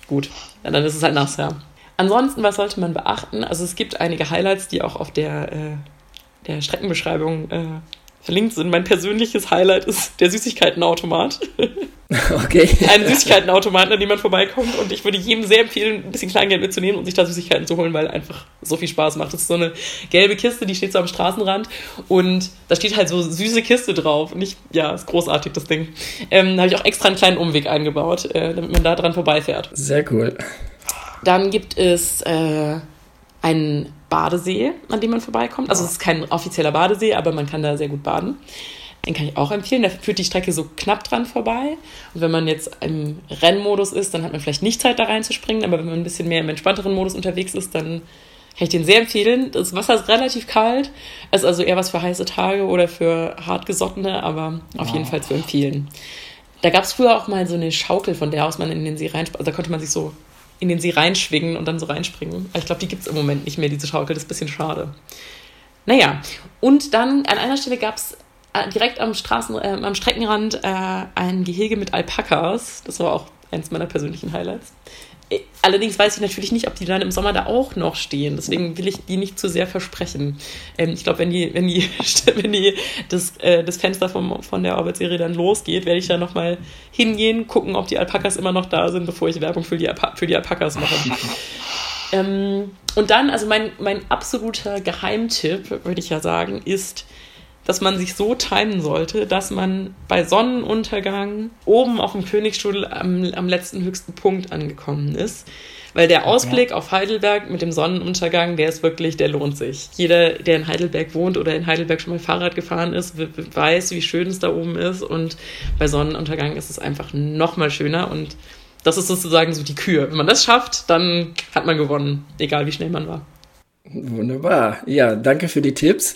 gut. Ja, dann ist es halt nass, ja. Ansonsten, was sollte man beachten? Also es gibt einige Highlights, die auch auf der, äh, der Streckenbeschreibung äh, verlinkt sind. Mein persönliches Highlight ist der Süßigkeitenautomat. <laughs> Okay. Ein Süßigkeitenautomat, an dem man vorbeikommt. Und ich würde jedem sehr empfehlen, ein bisschen Kleingeld mitzunehmen und sich da Süßigkeiten zu holen, weil einfach so viel Spaß macht. Das ist so eine gelbe Kiste, die steht so am Straßenrand. Und da steht halt so süße Kiste drauf. Und ich, ja, ist großartig, das Ding. Ähm, da habe ich auch extra einen kleinen Umweg eingebaut, äh, damit man da dran vorbeifährt. Sehr cool. Dann gibt es äh, einen Badesee, an dem man vorbeikommt. Also es ist kein offizieller Badesee, aber man kann da sehr gut baden. Den kann ich auch empfehlen. Da führt die Strecke so knapp dran vorbei. Und wenn man jetzt im Rennmodus ist, dann hat man vielleicht nicht Zeit da reinzuspringen. Aber wenn man ein bisschen mehr im entspannteren Modus unterwegs ist, dann kann ich den sehr empfehlen. Das Wasser ist relativ kalt. Ist also eher was für heiße Tage oder für hartgesottene, aber auf jeden Fall zu empfehlen. Da gab es früher auch mal so eine Schaukel, von der aus man in den See rein, also da konnte man sich so in den See reinschwingen und dann so reinspringen. ich glaube, die gibt es im Moment nicht mehr, diese Schaukel. Das ist ein bisschen schade. naja, und dann an einer Stelle gab es äh, direkt am Straßen, äh, am Streckenrand äh, ein Gehege mit Alpakas. Das war auch eins meiner persönlichen Highlights. Allerdings weiß ich natürlich nicht, ob die dann im Sommer da auch noch stehen. Deswegen will ich die nicht zu sehr versprechen. Ähm, ich glaube, wenn die, wenn die, <laughs> wenn die das, äh, das Fenster vom, von der Orbit-Serie dann losgeht, werde ich da nochmal hingehen, gucken, ob die Alpakas immer noch da sind, bevor ich Werbung für die, Alpa für die Alpakas mache. <laughs> ähm, und dann, also mein, mein absoluter Geheimtipp, würde ich ja sagen, ist, dass man sich so timen sollte, dass man bei Sonnenuntergang oben auf dem Königsstuhl am, am letzten höchsten Punkt angekommen ist. Weil der Ausblick ja. auf Heidelberg mit dem Sonnenuntergang, der ist wirklich, der lohnt sich. Jeder, der in Heidelberg wohnt oder in Heidelberg schon mal Fahrrad gefahren ist, weiß, wie schön es da oben ist. Und bei Sonnenuntergang ist es einfach noch mal schöner. Und das ist sozusagen so die Kür. Wenn man das schafft, dann hat man gewonnen, egal wie schnell man war. Wunderbar. Ja, danke für die Tipps.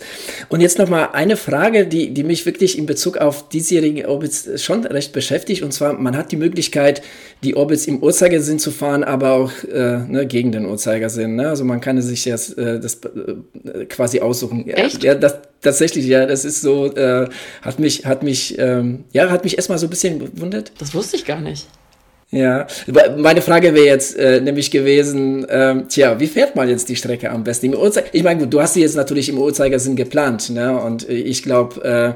Und jetzt noch mal eine Frage, die, die mich wirklich in Bezug auf diesjährige Orbits schon recht beschäftigt. Und zwar, man hat die Möglichkeit, die Orbits im Uhrzeigersinn zu fahren, aber auch äh, ne, gegen den Uhrzeigersinn. Ne? Also man kann sich das, äh, das äh, quasi aussuchen. Echt? Ja, das, tatsächlich, ja, das ist so, äh, hat mich, hat mich, ähm, ja, hat mich erstmal so ein bisschen bewundert. Das wusste ich gar nicht. Ja, meine Frage wäre jetzt äh, nämlich gewesen, ähm, tja, wie fährt man jetzt die Strecke am besten? Im Uhrzei ich meine, gut, du hast sie jetzt natürlich im Uhrzeigersinn geplant, ne? Und äh, ich glaube,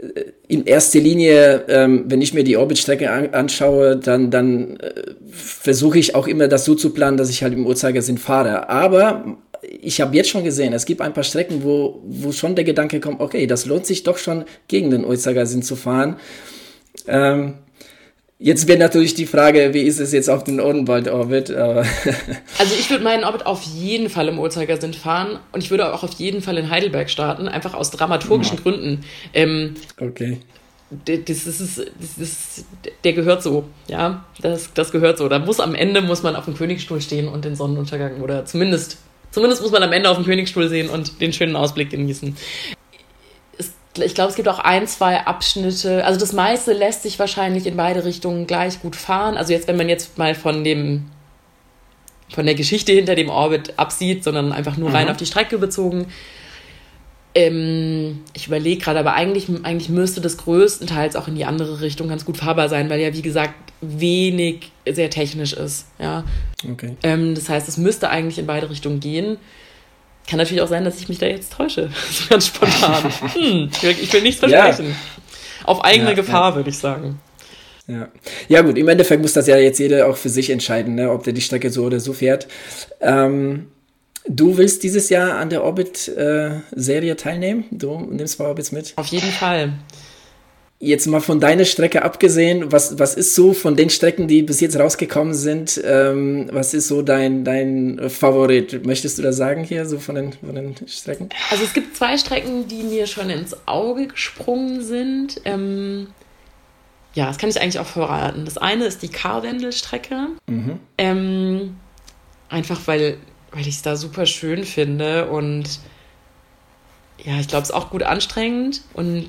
äh, in erster Linie, ähm, wenn ich mir die Orbitstrecke an anschaue, dann, dann äh, versuche ich auch immer das so zu planen, dass ich halt im Uhrzeigersinn fahre. Aber ich habe jetzt schon gesehen, es gibt ein paar Strecken, wo, wo schon der Gedanke kommt, okay, das lohnt sich doch schon gegen den Uhrzeigersinn zu fahren. Ähm, Jetzt wäre natürlich die Frage, wie ist es jetzt auf dem Odenwald-Orbit? <laughs> also ich würde meinen Orbit auf jeden Fall im Uhrzeigersinn fahren und ich würde auch auf jeden Fall in Heidelberg starten, einfach aus dramaturgischen ja. Gründen. Ähm, okay. Das ist, das ist, der gehört so, ja, das, das gehört so. Da muss am Ende muss man auf dem Königsstuhl stehen und den Sonnenuntergang oder zumindest, zumindest muss man am Ende auf dem Königsstuhl sehen und den schönen Ausblick genießen ich glaube, es gibt auch ein, zwei Abschnitte. Also das meiste lässt sich wahrscheinlich in beide Richtungen gleich gut fahren. Also jetzt, wenn man jetzt mal von dem von der Geschichte hinter dem Orbit absieht, sondern einfach nur mhm. rein auf die Strecke bezogen. Ähm, ich überlege gerade, aber eigentlich, eigentlich müsste das größtenteils auch in die andere Richtung ganz gut fahrbar sein, weil ja, wie gesagt, wenig sehr technisch ist. Ja. Okay. Ähm, das heißt, es müsste eigentlich in beide Richtungen gehen. Kann natürlich auch sein, dass ich mich da jetzt täusche. <laughs> So ganz spontan. <laughs> Hm, ich, will, ich will nichts versprechen. Ja. Auf eigene ja, Gefahr, ja. würde ich sagen. Ja. ja, gut, im Endeffekt muss das ja jetzt jeder auch für sich entscheiden, ne, ob der die Strecke so oder so fährt. Ähm, du willst dieses Jahr an der Orbit-Serie äh, teilnehmen? Du nimmst bei Orbits mit? Auf jeden Fall. Jetzt mal von deiner Strecke abgesehen, was, was ist so von den Strecken, die bis jetzt rausgekommen sind, ähm, was ist so dein, dein Favorit? Möchtest du da sagen hier, so von den, von den Strecken? Also es gibt zwei Strecken, die mir schon ins Auge gesprungen sind. Ähm, ja, das kann ich eigentlich auch verraten. Das eine ist die Karwendel-Strecke. Mhm. Ähm, einfach weil, weil ich es da super schön finde und ja, ich glaube, es ist auch gut anstrengend und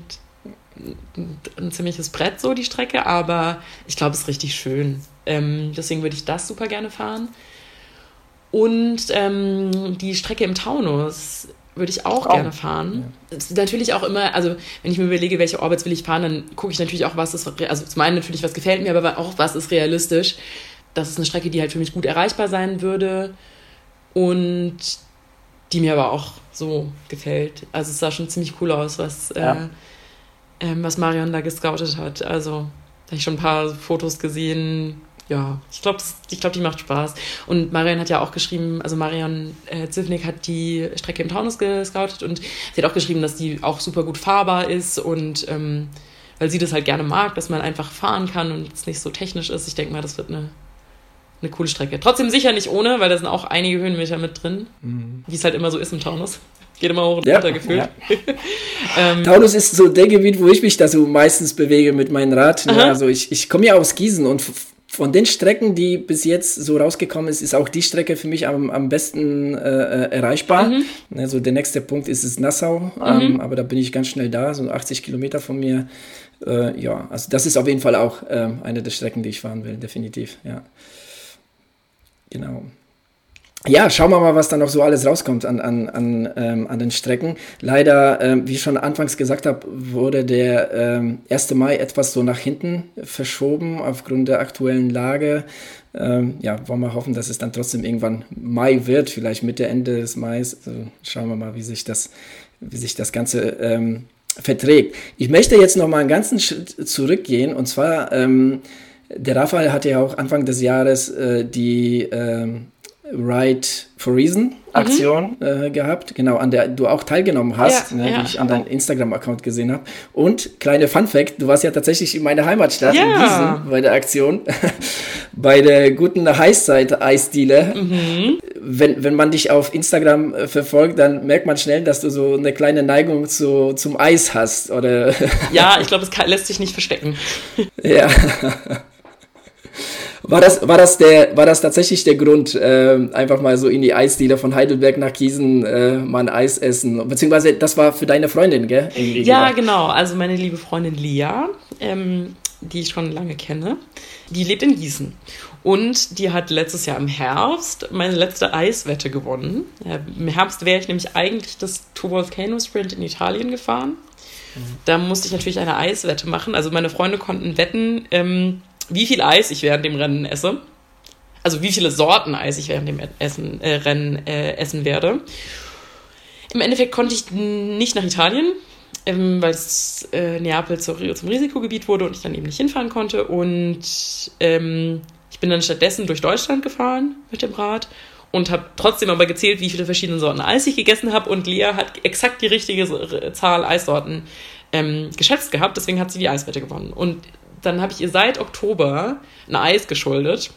ein ziemliches Brett, so die Strecke, aber ich glaube, es ist richtig schön. Ähm, deswegen würde ich das super gerne fahren. Und ähm, die Strecke im Taunus würde ich auch oh. gerne fahren. Ja. Natürlich auch immer, also wenn ich mir überlege, welche Orbits will ich fahren, dann gucke ich natürlich auch, was ist, also zum einen natürlich, was gefällt mir, aber auch, was ist realistisch. Das ist eine Strecke, die halt für mich gut erreichbar sein würde und die mir aber auch so gefällt. Also es sah schon ziemlich cool aus, was ja. äh, ähm, was Marion da gescoutet hat. Also, da habe ich schon ein paar Fotos gesehen. Ja, ich glaube, glaub, die macht Spaß. Und Marion hat ja auch geschrieben, also Marion äh, Zivnik hat die Strecke im Taunus gescoutet und sie hat auch geschrieben, dass die auch super gut fahrbar ist und ähm, weil sie das halt gerne mag, dass man einfach fahren kann und es nicht so technisch ist. Ich denke mal, das wird eine, eine coole Strecke. Trotzdem sicher nicht ohne, weil da sind auch einige Höhenmeter mit drin, mhm. wie es halt immer so ist im Taunus. Geht immer hoch und ja, runter gefühlt. Ja. <laughs> ähm, Taunus ist so der Gebiet, wo ich mich da so meistens bewege mit meinem Rad. Ne? Also ich, ich komme ja aus Gießen und von den Strecken, die bis jetzt so rausgekommen ist, ist auch die Strecke für mich am, am besten äh, erreichbar. Mhm. Also der nächste Punkt ist es Nassau, mhm. ähm, aber da bin ich ganz schnell da, so 80 Kilometer von mir. Äh, ja, also das ist auf jeden Fall auch äh, eine der Strecken, die ich fahren will, definitiv, ja. Genau. Ja, schauen wir mal, was da noch so alles rauskommt an, an, an, ähm, an den Strecken. Leider, ähm, wie ich schon anfangs gesagt habe, wurde der ähm, 1. Mai etwas so nach hinten verschoben aufgrund der aktuellen Lage. Ähm, ja, wollen wir hoffen, dass es dann trotzdem irgendwann Mai wird, vielleicht Mitte, Ende des Mais. Also schauen wir mal, wie sich das, wie sich das Ganze ähm, verträgt. Ich möchte jetzt noch mal einen ganzen Schritt zurückgehen und zwar, ähm, der Raphael hatte ja auch Anfang des Jahres äh, die Ride for Reason mhm. Aktion mhm. äh, gehabt, genau, an der du auch teilgenommen hast, ja, ne, ja, die ich an deinem Instagram-Account gesehen habe. Und kleine Fun Fact, du warst ja tatsächlich in meiner Heimatstadt ja. in Gießen bei der Aktion, <laughs> bei der guten Heißzeit-Eisdiele. Mhm. Wenn, wenn man dich auf Instagram äh, verfolgt, dann merkt man schnell, dass du so eine kleine Neigung zu, zum Eis hast, oder? ja, <laughs> ich glaube, es lässt sich nicht verstecken. ja. <laughs> War das, war das, der, war das tatsächlich der Grund, äh, einfach mal so in die Eisdiele von Heidelberg nach Gießen äh, mal ein Eis essen? Beziehungsweise das war für deine Freundin, gell? ja, genau. Also meine liebe Freundin Lia, ähm, die ich schon lange kenne, die lebt in Gießen. Und die hat letztes Jahr im Herbst meine letzte Eiswette gewonnen. Im Herbst wäre ich nämlich eigentlich das Two Volcano Sprint in Italien gefahren. Mhm. Da musste ich natürlich eine Eiswette machen. Also meine Freunde konnten wetten, ähm, wie viel Eis ich während dem Rennen esse. Also wie viele Sorten Eis ich während dem Essen, äh, Rennen äh, essen werde. Im Endeffekt konnte ich nicht nach Italien, ähm, weil es äh, Neapel zu, zum Risikogebiet wurde und ich dann eben nicht hinfahren konnte. Und ähm, ich bin dann stattdessen durch Deutschland gefahren mit dem Rad und habe trotzdem aber gezählt, wie viele verschiedene Sorten Eis ich gegessen habe. Und Lea hat exakt die richtige Zahl Eissorten ähm, geschätzt gehabt. Deswegen hat sie die Eiswette gewonnen. Und dann habe ich ihr seit Oktober ein Eis geschuldet.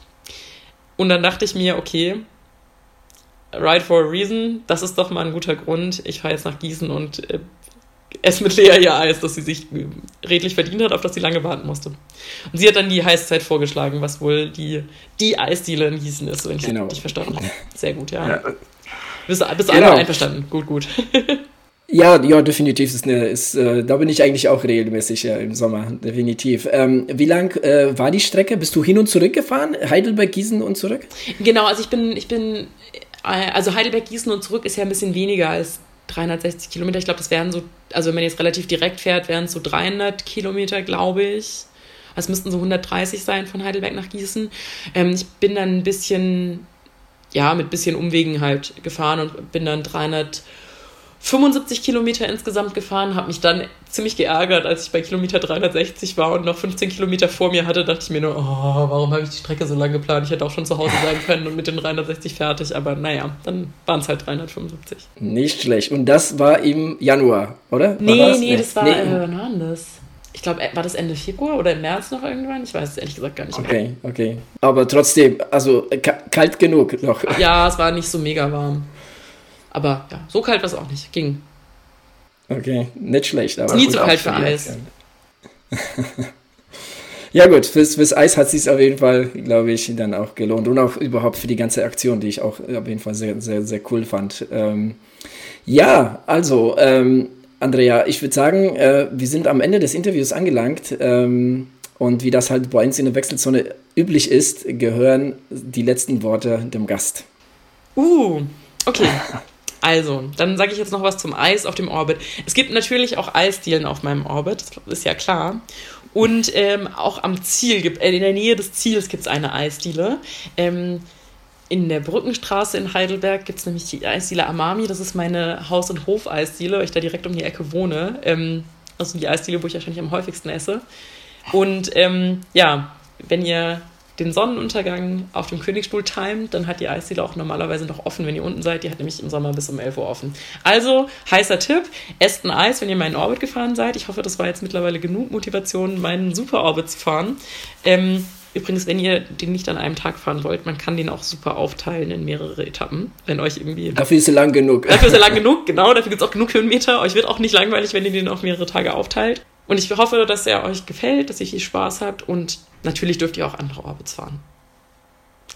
Und dann dachte ich mir, okay, right for a reason, das ist doch mal ein guter Grund. Ich fahre jetzt nach Gießen und äh, esse mit Lea ihr Eis, das sie sich redlich verdient hat, auf das sie lange warten musste. Und sie hat dann die Heißzeit vorgeschlagen, was wohl die, die Eisdiele in Gießen ist, wenn ich genau. richtig verstanden habe. Sehr gut, ja. ja. Bist, bist genau. alle einverstanden? Gut, gut. <laughs> Ja, ja, definitiv. Ist eine, ist, äh, da bin ich eigentlich auch regelmäßig ja, im Sommer, definitiv. Ähm, wie lang äh, war die Strecke? Bist du hin und zurück gefahren? Heidelberg, Gießen und zurück? Genau, also ich bin, ich bin, äh, also Heidelberg, Gießen und zurück ist ja ein bisschen weniger als 360 Kilometer. Ich glaube, das wären so, also wenn man jetzt relativ direkt fährt, wären es so 300 Kilometer, glaube ich. Es müssten so 130 sein von Heidelberg nach Gießen. Ähm, ich bin dann ein bisschen, ja, mit bisschen Umwegen halt gefahren und bin dann 300 75 Kilometer insgesamt gefahren, habe mich dann ziemlich geärgert, als ich bei Kilometer 360 war und noch 15 Kilometer vor mir hatte, dachte ich mir nur, oh, warum habe ich die Strecke so lange geplant? Ich hätte auch schon zu Hause sein können und mit den 360 fertig, aber naja, dann waren es halt 375. Nicht schlecht. Und das war im Januar, oder? Nee, war das? nee, das war, nee. äh, wann war das? Ich glaube, war das Ende Februar oder im März noch irgendwann? Ich weiß es ehrlich gesagt gar nicht mehr. Okay, okay. Aber trotzdem, also kalt genug noch. Ja, es war nicht so mega warm. Aber ja, so kalt war es auch nicht. Ging. Okay, nicht schlecht. Aber nie zu kalt für Eis. <laughs> ja gut, fürs, fürs Eis hat es sich auf jeden Fall, glaube ich, dann auch gelohnt. Und auch überhaupt für die ganze Aktion, die ich auch auf jeden Fall sehr, sehr, sehr cool fand. Ähm, ja, also, ähm, Andrea, ich würde sagen, äh, wir sind am Ende des Interviews angelangt. Ähm, und wie das halt bei uns in der Wechselzone üblich ist, gehören die letzten Worte dem Gast. Uh, okay. <laughs> Also, dann sage ich jetzt noch was zum Eis auf dem Orbit. Es gibt natürlich auch Eisdielen auf meinem Orbit, das ist ja klar. Und ähm, auch am Ziel, gibt, äh, in der Nähe des Ziels gibt es eine Eisdiele. Ähm, in der Brückenstraße in Heidelberg gibt es nämlich die Eisdiele Amami. Das ist meine Haus- und Hof-Eisdiele, weil ich da direkt um die Ecke wohne. Ähm, also die Eisdiele, wo ich wahrscheinlich am häufigsten esse. Und ähm, ja, wenn ihr den Sonnenuntergang auf dem Königsstuhl timet, dann hat die Eisdiele auch normalerweise noch offen, wenn ihr unten seid. Die hat nämlich im Sommer bis um 11 Uhr offen. Also, heißer Tipp, esst ein Eis, wenn ihr meinen Orbit gefahren seid. Ich hoffe, das war jetzt mittlerweile genug Motivation, meinen Super Orbit zu fahren. Ähm, übrigens, wenn ihr den nicht an einem Tag fahren wollt, man kann den auch super aufteilen in mehrere Etappen, wenn euch irgendwie... Dafür ist er lang genug. <laughs> Dafür ist er lang genug, genau. Dafür gibt es auch genug Höhenmeter. Euch wird auch nicht langweilig, wenn ihr den auf mehrere Tage aufteilt. Und ich hoffe, dass er euch gefällt, dass ihr viel Spaß habt und natürlich dürft ihr auch andere Orbits fahren.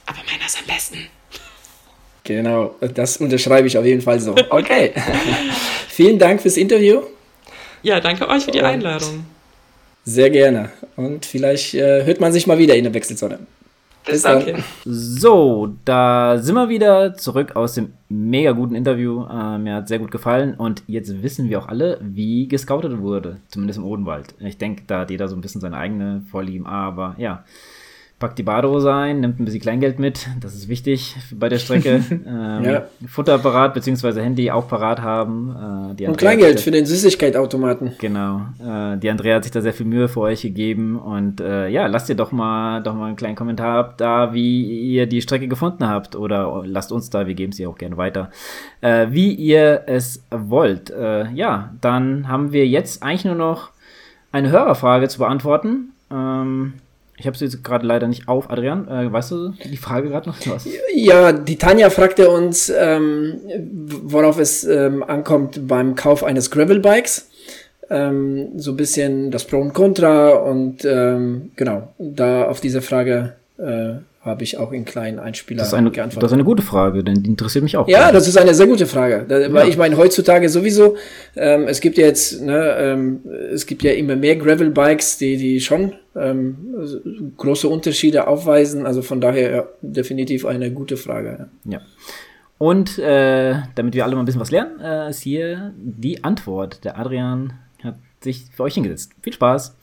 Aber meiner ist am besten. Genau, das unterschreibe ich auf jeden Fall so. <laughs> Okay. <laughs> Vielen Dank fürs Interview. Ja, danke euch für die Einladung. Sehr gerne. Und vielleicht äh, hört man sich mal wieder in der Wechselzone. Bis Danke. So, da sind wir wieder zurück aus dem mega guten Interview. Äh, mir hat sehr gut gefallen und jetzt wissen wir auch alle, wie gescoutet wurde, zumindest im Odenwald. Ich denke, da hat jeder so ein bisschen seine eigene Vorlieben, aber ja packt die Badehose ein, nimmt ein bisschen Kleingeld mit, das ist wichtig bei der Strecke. <laughs> ähm, ja. Futter parat, beziehungsweise Handy auch parat haben. Äh, Und Kleingeld für den Süßigkeitautomaten. Genau. Äh, die Andrea hat sich da sehr viel Mühe für euch gegeben. Und äh, ja, lasst ihr doch mal, doch mal einen kleinen Kommentar ab, da, wie ihr die Strecke gefunden habt. Oder lasst uns da, wir geben sie auch gerne weiter. Äh, wie ihr es wollt. Äh, ja, dann haben wir jetzt eigentlich nur noch eine Hörerfrage zu beantworten. Ähm, ich habe sie jetzt gerade leider nicht auf. Adrian, äh, weißt du die Frage gerade noch? Was? Ja, die Tanja fragte uns, ähm, worauf es ähm, ankommt beim Kauf eines Gravel-Bikes. Ähm, so ein bisschen das Pro und Contra und ähm, genau, da auf diese Frage äh, habe ich auch in kleinen Einspieler das ist eine, geantwortet. Das ist eine gute Frage, denn die interessiert mich auch. Ja, das ist eine sehr gute Frage. Da, ja. Weil ich meine, heutzutage sowieso, ähm, es gibt ja jetzt, ne, ähm, es gibt ja immer mehr Gravel-Bikes, die, die schon ähm, große Unterschiede aufweisen. Also von daher ja, definitiv eine gute Frage. Ja. ja. Und äh, damit wir alle mal ein bisschen was lernen, äh, ist hier die Antwort. Der Adrian hat sich für euch hingesetzt. Viel Spaß!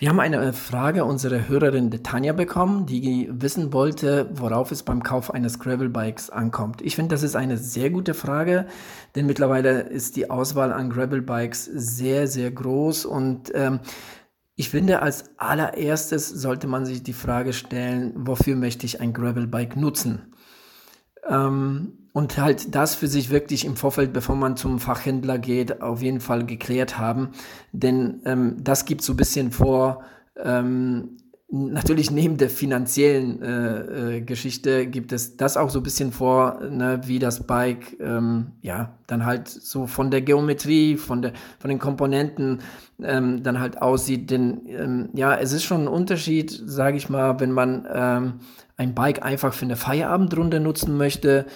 Wir haben eine Frage unserer Hörerin Tanja bekommen, die wissen wollte, worauf es beim Kauf eines Gravelbikes ankommt. Ich finde, das ist eine sehr gute Frage, denn mittlerweile ist die Auswahl an Gravelbikes sehr, sehr groß und ähm, ich finde, als allererstes sollte man sich die Frage stellen, wofür möchte ich ein Gravelbike nutzen? Ähm, und halt das für sich wirklich im Vorfeld, bevor man zum Fachhändler geht, auf jeden Fall geklärt haben. Denn ähm, das gibt so ein bisschen vor, ähm, natürlich neben der finanziellen äh, äh, Geschichte gibt es das auch so ein bisschen vor, ne, wie das Bike ähm, ja dann halt so von der Geometrie, von der von den Komponenten ähm, dann halt aussieht. Denn ähm, ja, es ist schon ein Unterschied, sage ich mal, wenn man ähm, ein Bike einfach für eine Feierabendrunde nutzen möchte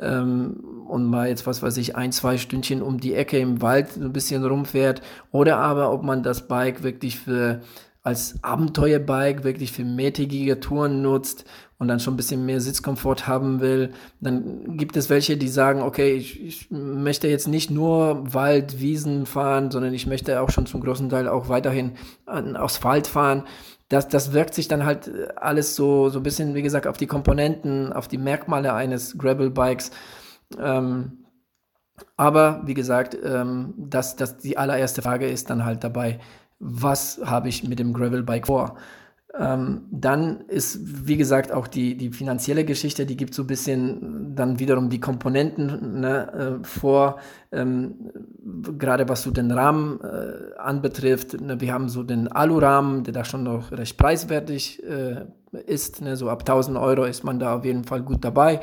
ähm, und mal jetzt, was weiß ich, ein, zwei Stündchen um die Ecke im Wald so ein bisschen rumfährt. Oder aber ob man das Bike wirklich für als Abenteuerbike wirklich für mehrtägige Touren nutzt und dann schon ein bisschen mehr Sitzkomfort haben will, dann gibt es welche, die sagen, okay, ich, ich möchte jetzt nicht nur Wald, Wiesen fahren, sondern ich möchte auch schon zum großen Teil auch weiterhin an Asphalt fahren das, das wirkt sich dann halt äh, alles so, so ein bisschen, wie gesagt, auf die Komponenten, auf die Merkmale eines Gravel-Bikes. Ähm, aber wie gesagt, ähm, das, das die allererste Frage ist dann halt dabei, was habe ich mit dem Gravel-Bike vor? Ähm, dann ist, wie gesagt, auch die, die finanzielle Geschichte, die gibt so ein bisschen dann wiederum die Komponenten ne, äh, vor, ähm, gerade was so den Rahmen äh, anbetrifft. Ne, wir haben so den Alurahmen, der da schon noch recht preiswertig äh, ist. Ne, so ab 1000 Euro ist man da auf jeden Fall gut dabei.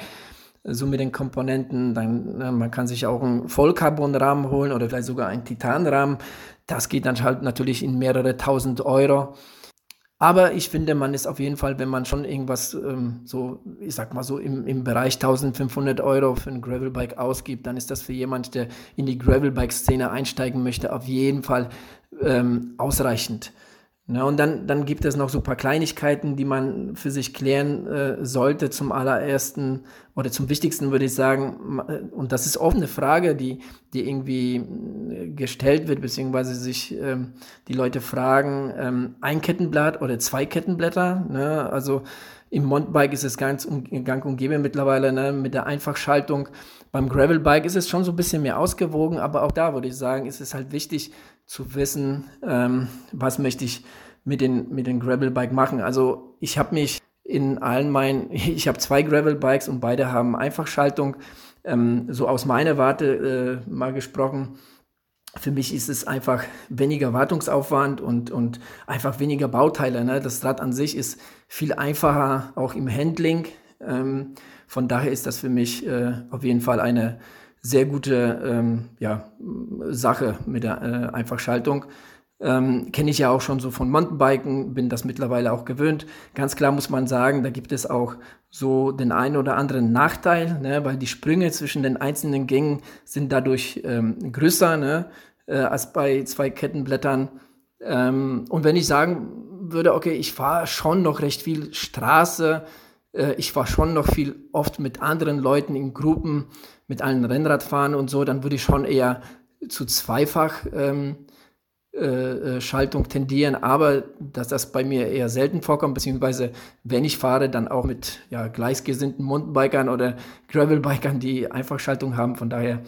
So mit den Komponenten, dann ne, man kann sich auch einen Vollcarbon-Rahmen holen oder vielleicht sogar einen Titanrahmen. Das geht dann halt natürlich in mehrere tausend Euro. Aber ich finde, man ist auf jeden Fall, wenn man schon irgendwas ähm, so, ich sag mal so im, im Bereich 1500 Euro für ein Gravelbike ausgibt, dann ist das für jemand, der in die Gravelbike-Szene einsteigen möchte, auf jeden Fall ähm, ausreichend. Na, und dann, dann gibt es noch so ein paar Kleinigkeiten, die man für sich klären äh, sollte. Zum allerersten oder zum wichtigsten würde ich sagen, äh, und das ist oft eine Frage, die, die irgendwie äh, gestellt wird, beziehungsweise sich ähm, die Leute fragen, ähm, ein Kettenblatt oder zwei Kettenblätter. Ne? Also im Mountainbike ist es ganz um, gang und gäbe mittlerweile ne? mit der Einfachschaltung. Beim Gravelbike ist es schon so ein bisschen mehr ausgewogen, aber auch da würde ich sagen, ist es halt wichtig, zu wissen, ähm, was möchte ich mit den, mit den Gravel-Bike machen. Also ich habe mich in allen meinen, <laughs> ich habe zwei Gravel-Bikes und beide haben Einfachschaltung. Ähm, so aus meiner Warte äh, mal gesprochen, für mich ist es einfach weniger Wartungsaufwand und, und einfach weniger Bauteile. Ne? Das Rad an sich ist viel einfacher, auch im Handling. Ähm, von daher ist das für mich äh, auf jeden Fall eine sehr gute ähm, ja, Sache mit der äh, Einfachschaltung. Ähm, Kenne ich ja auch schon so von Mountainbiken, bin das mittlerweile auch gewöhnt. Ganz klar muss man sagen, da gibt es auch so den einen oder anderen Nachteil, ne, weil die Sprünge zwischen den einzelnen Gängen sind dadurch ähm, größer ne, äh, als bei zwei Kettenblättern. Ähm, und wenn ich sagen würde, okay, ich fahre schon noch recht viel Straße, ich fahre schon noch viel oft mit anderen Leuten in Gruppen, mit allen Rennradfahren und so, dann würde ich schon eher zu zweifach ähm, äh, äh, Schaltung tendieren, aber dass das bei mir eher selten vorkommt, beziehungsweise wenn ich fahre, dann auch mit ja, gleichgesinnten Mountainbikern oder Gravelbikern, die Einfachschaltung haben. Von daher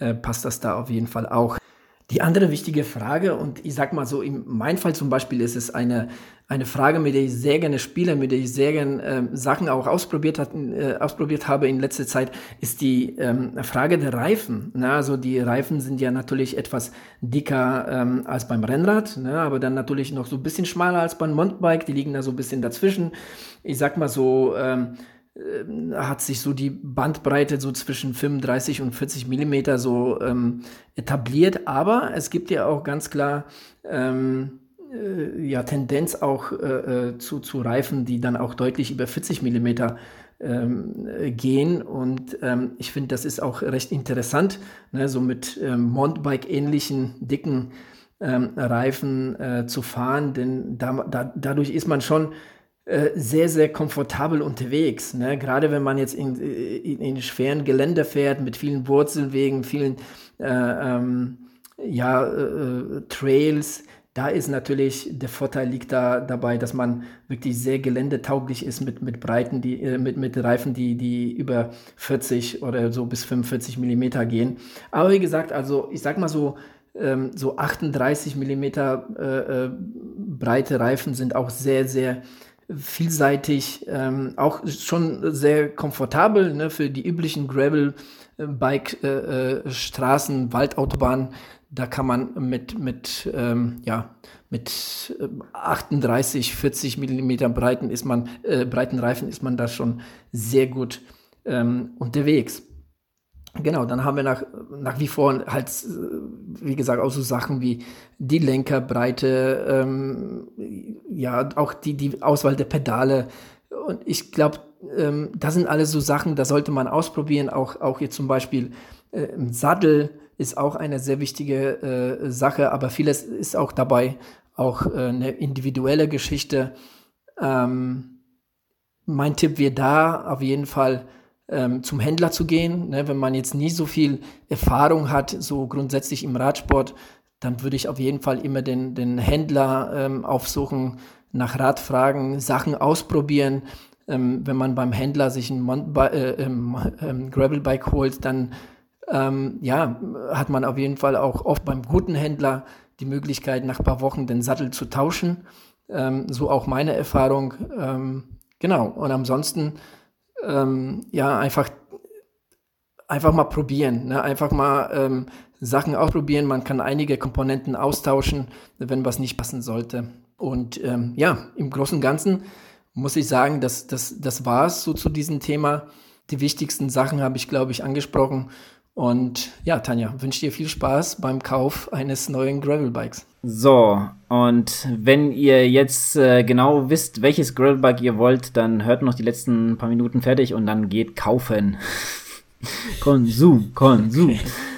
äh, passt das da auf jeden Fall auch. Die andere wichtige Frage, und ich sag mal so, in meinem Fall zum Beispiel ist es eine, eine Frage, mit der ich sehr gerne spiele, mit der ich sehr gerne ähm, Sachen auch ausprobiert, hat, äh, ausprobiert habe in letzter Zeit, ist die ähm, Frage der Reifen. Ne? Also die Reifen sind ja natürlich etwas dicker ähm, als beim Rennrad, ne? aber dann natürlich noch so ein bisschen schmaler als beim Mountainbike, die liegen da so ein bisschen dazwischen. Ich sag mal so, ähm, äh, hat sich so die Bandbreite so zwischen 35 und 40 Millimeter so ähm, etabliert. Aber es gibt ja auch ganz klar ähm, äh, ja, Tendenz auch äh, äh zu, zu Reifen, die dann auch deutlich über 40 Millimeter ähm, gehen. Und ähm, ich finde, das ist auch recht interessant, ne, so mit ähm, Mountainbike-ähnlichen dicken ähm, Reifen äh, zu fahren, denn da, da, dadurch ist man schon äh, sehr, sehr komfortabel unterwegs. Ne? Gerade wenn man jetzt in, in, in, schweren Gelände fährt, mit vielen Wurzelwegen, vielen äh, ähm, ja, äh, Trails, da ist natürlich der Vorteil liegt da dabei, dass man wirklich sehr geländetauglich ist mit, mit Breiten, die, äh, mit, mit Reifen, die, die über 40 oder so bis 45 Millimeter gehen. Aber wie gesagt, also ich sag mal so, ähm, so 38 Millimeter äh, äh, breite Reifen sind auch sehr, sehr vielseitig, ähm, auch schon sehr komfortabel ne, für die üblichen Gravel-Bike-Straßen, äh, äh, Waldautobahnen. Da kann man mit, mit, ähm, ja, mit 38, 40 Millimeter breiten, ist man, äh, breiten Reifen ist man da schon sehr gut ähm, unterwegs. Genau, dann haben wir nach, nach wie vor halt, wie gesagt, auch so Sachen wie die Lenkerbreite, ähm, ja, auch die, die Auswahl der Pedale. Und ich glaube, ähm, das sind alles so Sachen, da sollte man ausprobieren. Auch, auch hier zum Beispiel äh, im Sattel ist auch eine sehr wichtige äh, Sache, aber vieles ist auch dabei, auch äh, eine individuelle Geschichte. Ähm, mein Tipp wäre da auf jeden Fall, ähm, zum Händler zu gehen. Ne? Wenn man jetzt nie so viel Erfahrung hat, so grundsätzlich im Radsport, dann würde ich auf jeden Fall immer den, den Händler ähm, aufsuchen, nach Rat fragen, Sachen ausprobieren. Ähm, wenn man beim Händler sich ein äh, ähm, ähm, Gravelbike holt, dann ähm, ja, hat man auf jeden Fall auch oft beim guten Händler die Möglichkeit, nach ein paar Wochen den Sattel zu tauschen. Ähm, so auch meine Erfahrung. Genau. Und ansonsten ähm, ja, einfach, einfach mal probieren, ne? einfach mal ähm, Sachen ausprobieren. Man kann einige Komponenten austauschen, wenn was nicht passen sollte. Und ähm, ja, im Großen und Ganzen muss ich sagen, dass das, das war es so zu diesem Thema. Die wichtigsten Sachen habe ich, glaube ich, angesprochen. Und ja, Tanja, wünsche dir viel Spaß beim Kauf eines neuen Gravelbikes. So, und wenn ihr jetzt äh, genau wisst, welches Gravelbike ihr wollt, dann hört noch die letzten paar Minuten fertig und dann geht kaufen. <laughs> Konsum, Konsum. <laughs>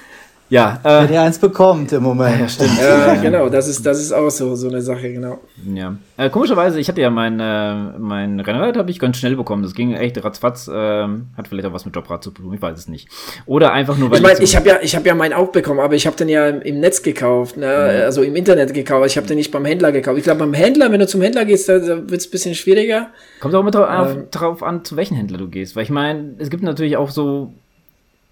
Ja, äh, Wenn ihr eins bekommt im Moment. Ja, stimmt. ja, genau, das ist, das ist auch so, so eine Sache, genau. Ja. Äh, komischerweise, ich hatte ja mein, äh, mein Rennrad habe ich ganz schnell bekommen. Das ging echt ratzfatz. Äh, hat vielleicht auch was mit Jobrad zu tun, ich weiß es nicht. Oder einfach nur, weil ich meine, ich, ich habe ja, ich habe ja meinen auch bekommen, aber ich habe den ja im, im Netz gekauft, ne? Mhm. also im Internet gekauft. Ich habe den nicht beim Händler gekauft. Ich glaube, beim Händler, wenn du zum Händler gehst, da, da wird es ein bisschen schwieriger. Kommt auch immer drauf, ähm, drauf an, zu welchem Händler du gehst. Weil ich meine, es gibt natürlich auch so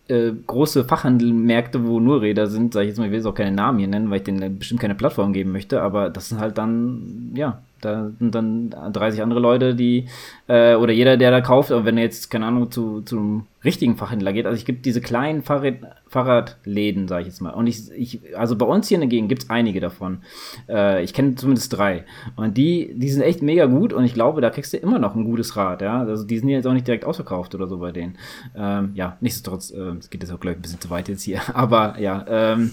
äh, große Fachhandelmärkte, wo nur Räder sind, sage ich jetzt mal, ich will jetzt auch keine Namen hier nennen, weil ich denen bestimmt keine Plattform geben möchte, aber das sind halt dann, ja, da sind dann 30 andere Leute, die, äh, oder jeder, der da kauft, aber wenn er jetzt, keine Ahnung, zu, zum richtigen Fachhändler geht, also ich gibt diese kleinen Fahrrad, Fahrradläden, sage ich jetzt mal. Und ich, ich, also bei uns hier in der Gegend gibt's einige davon. Äh, ich kenne zumindest drei. Und die, die sind echt mega gut und ich glaube, da kriegst du immer noch ein gutes Rad, ja. Also die sind jetzt auch nicht direkt ausverkauft oder so bei denen. Ähm, ja, nichtsdestotrotz, äh, es geht jetzt auch, glaube ich, ein bisschen zu weit jetzt hier. <laughs> Aber ja, ähm,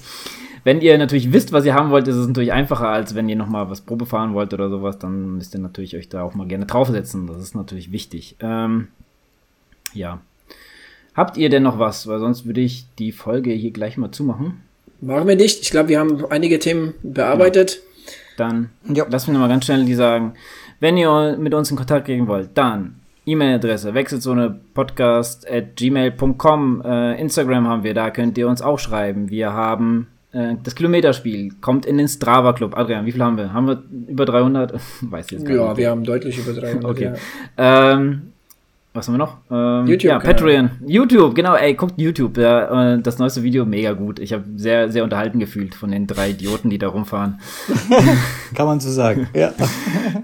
wenn ihr natürlich wisst, was ihr haben wollt, ist es natürlich einfacher, als wenn ihr nochmal was Probe fahren wollt oder sowas, dann müsst ihr natürlich euch da auch mal gerne draufsetzen. Das ist natürlich wichtig. Ähm, ja. Habt ihr denn noch was? Weil sonst würde ich die Folge hier gleich mal zumachen. Machen wir nicht. Ich glaube, wir haben einige Themen bearbeitet. Dann ja. lass mich nochmal ganz schnell die sagen. Wenn ihr mit uns in Kontakt gehen wollt, dann E-Mail-Adresse wechselzone-podcast at gmail.com. Äh, Instagram haben wir, da könnt ihr uns auch schreiben. Wir haben das Kilometerspiel, kommt in den Strava Club. Adrian, wie viel haben wir? Haben wir über 300? <laughs> Weiß jetzt gar ja, nicht. wir haben deutlich über 300. <laughs> Okay. Ja. Ähm, was haben wir noch? Ähm, YouTube. Ja, Patreon. YouTube, genau, ey, guckt YouTube. Ja, äh, das neueste Video, mega gut. Ich habe sehr, sehr unterhalten gefühlt von den drei Idioten, die da rumfahren. <laughs> Kann man so sagen, <laughs> ja.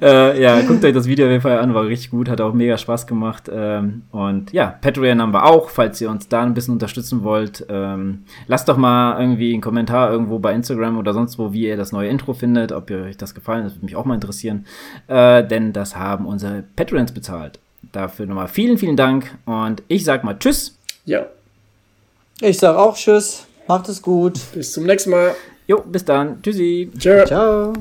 äh, ja, guckt euch das Video auf jeden Fall an, war richtig gut, hat auch mega Spaß gemacht. Ähm, und ja, Patreon haben wir auch, falls ihr uns da ein bisschen unterstützen wollt. Ähm, lasst doch mal irgendwie einen Kommentar irgendwo bei Instagram oder sonst wo, wie ihr das neue Intro findet, ob ihr euch das gefallen, das würde mich auch mal interessieren. Äh, denn das haben unsere Patreons bezahlt. Dafür nochmal vielen, vielen Dank und ich sag mal Tschüss. Ja. Ich sag auch Tschüss. Macht es gut. Bis zum nächsten Mal. Jo, bis dann. Tschüssi. Ciao. Ciao.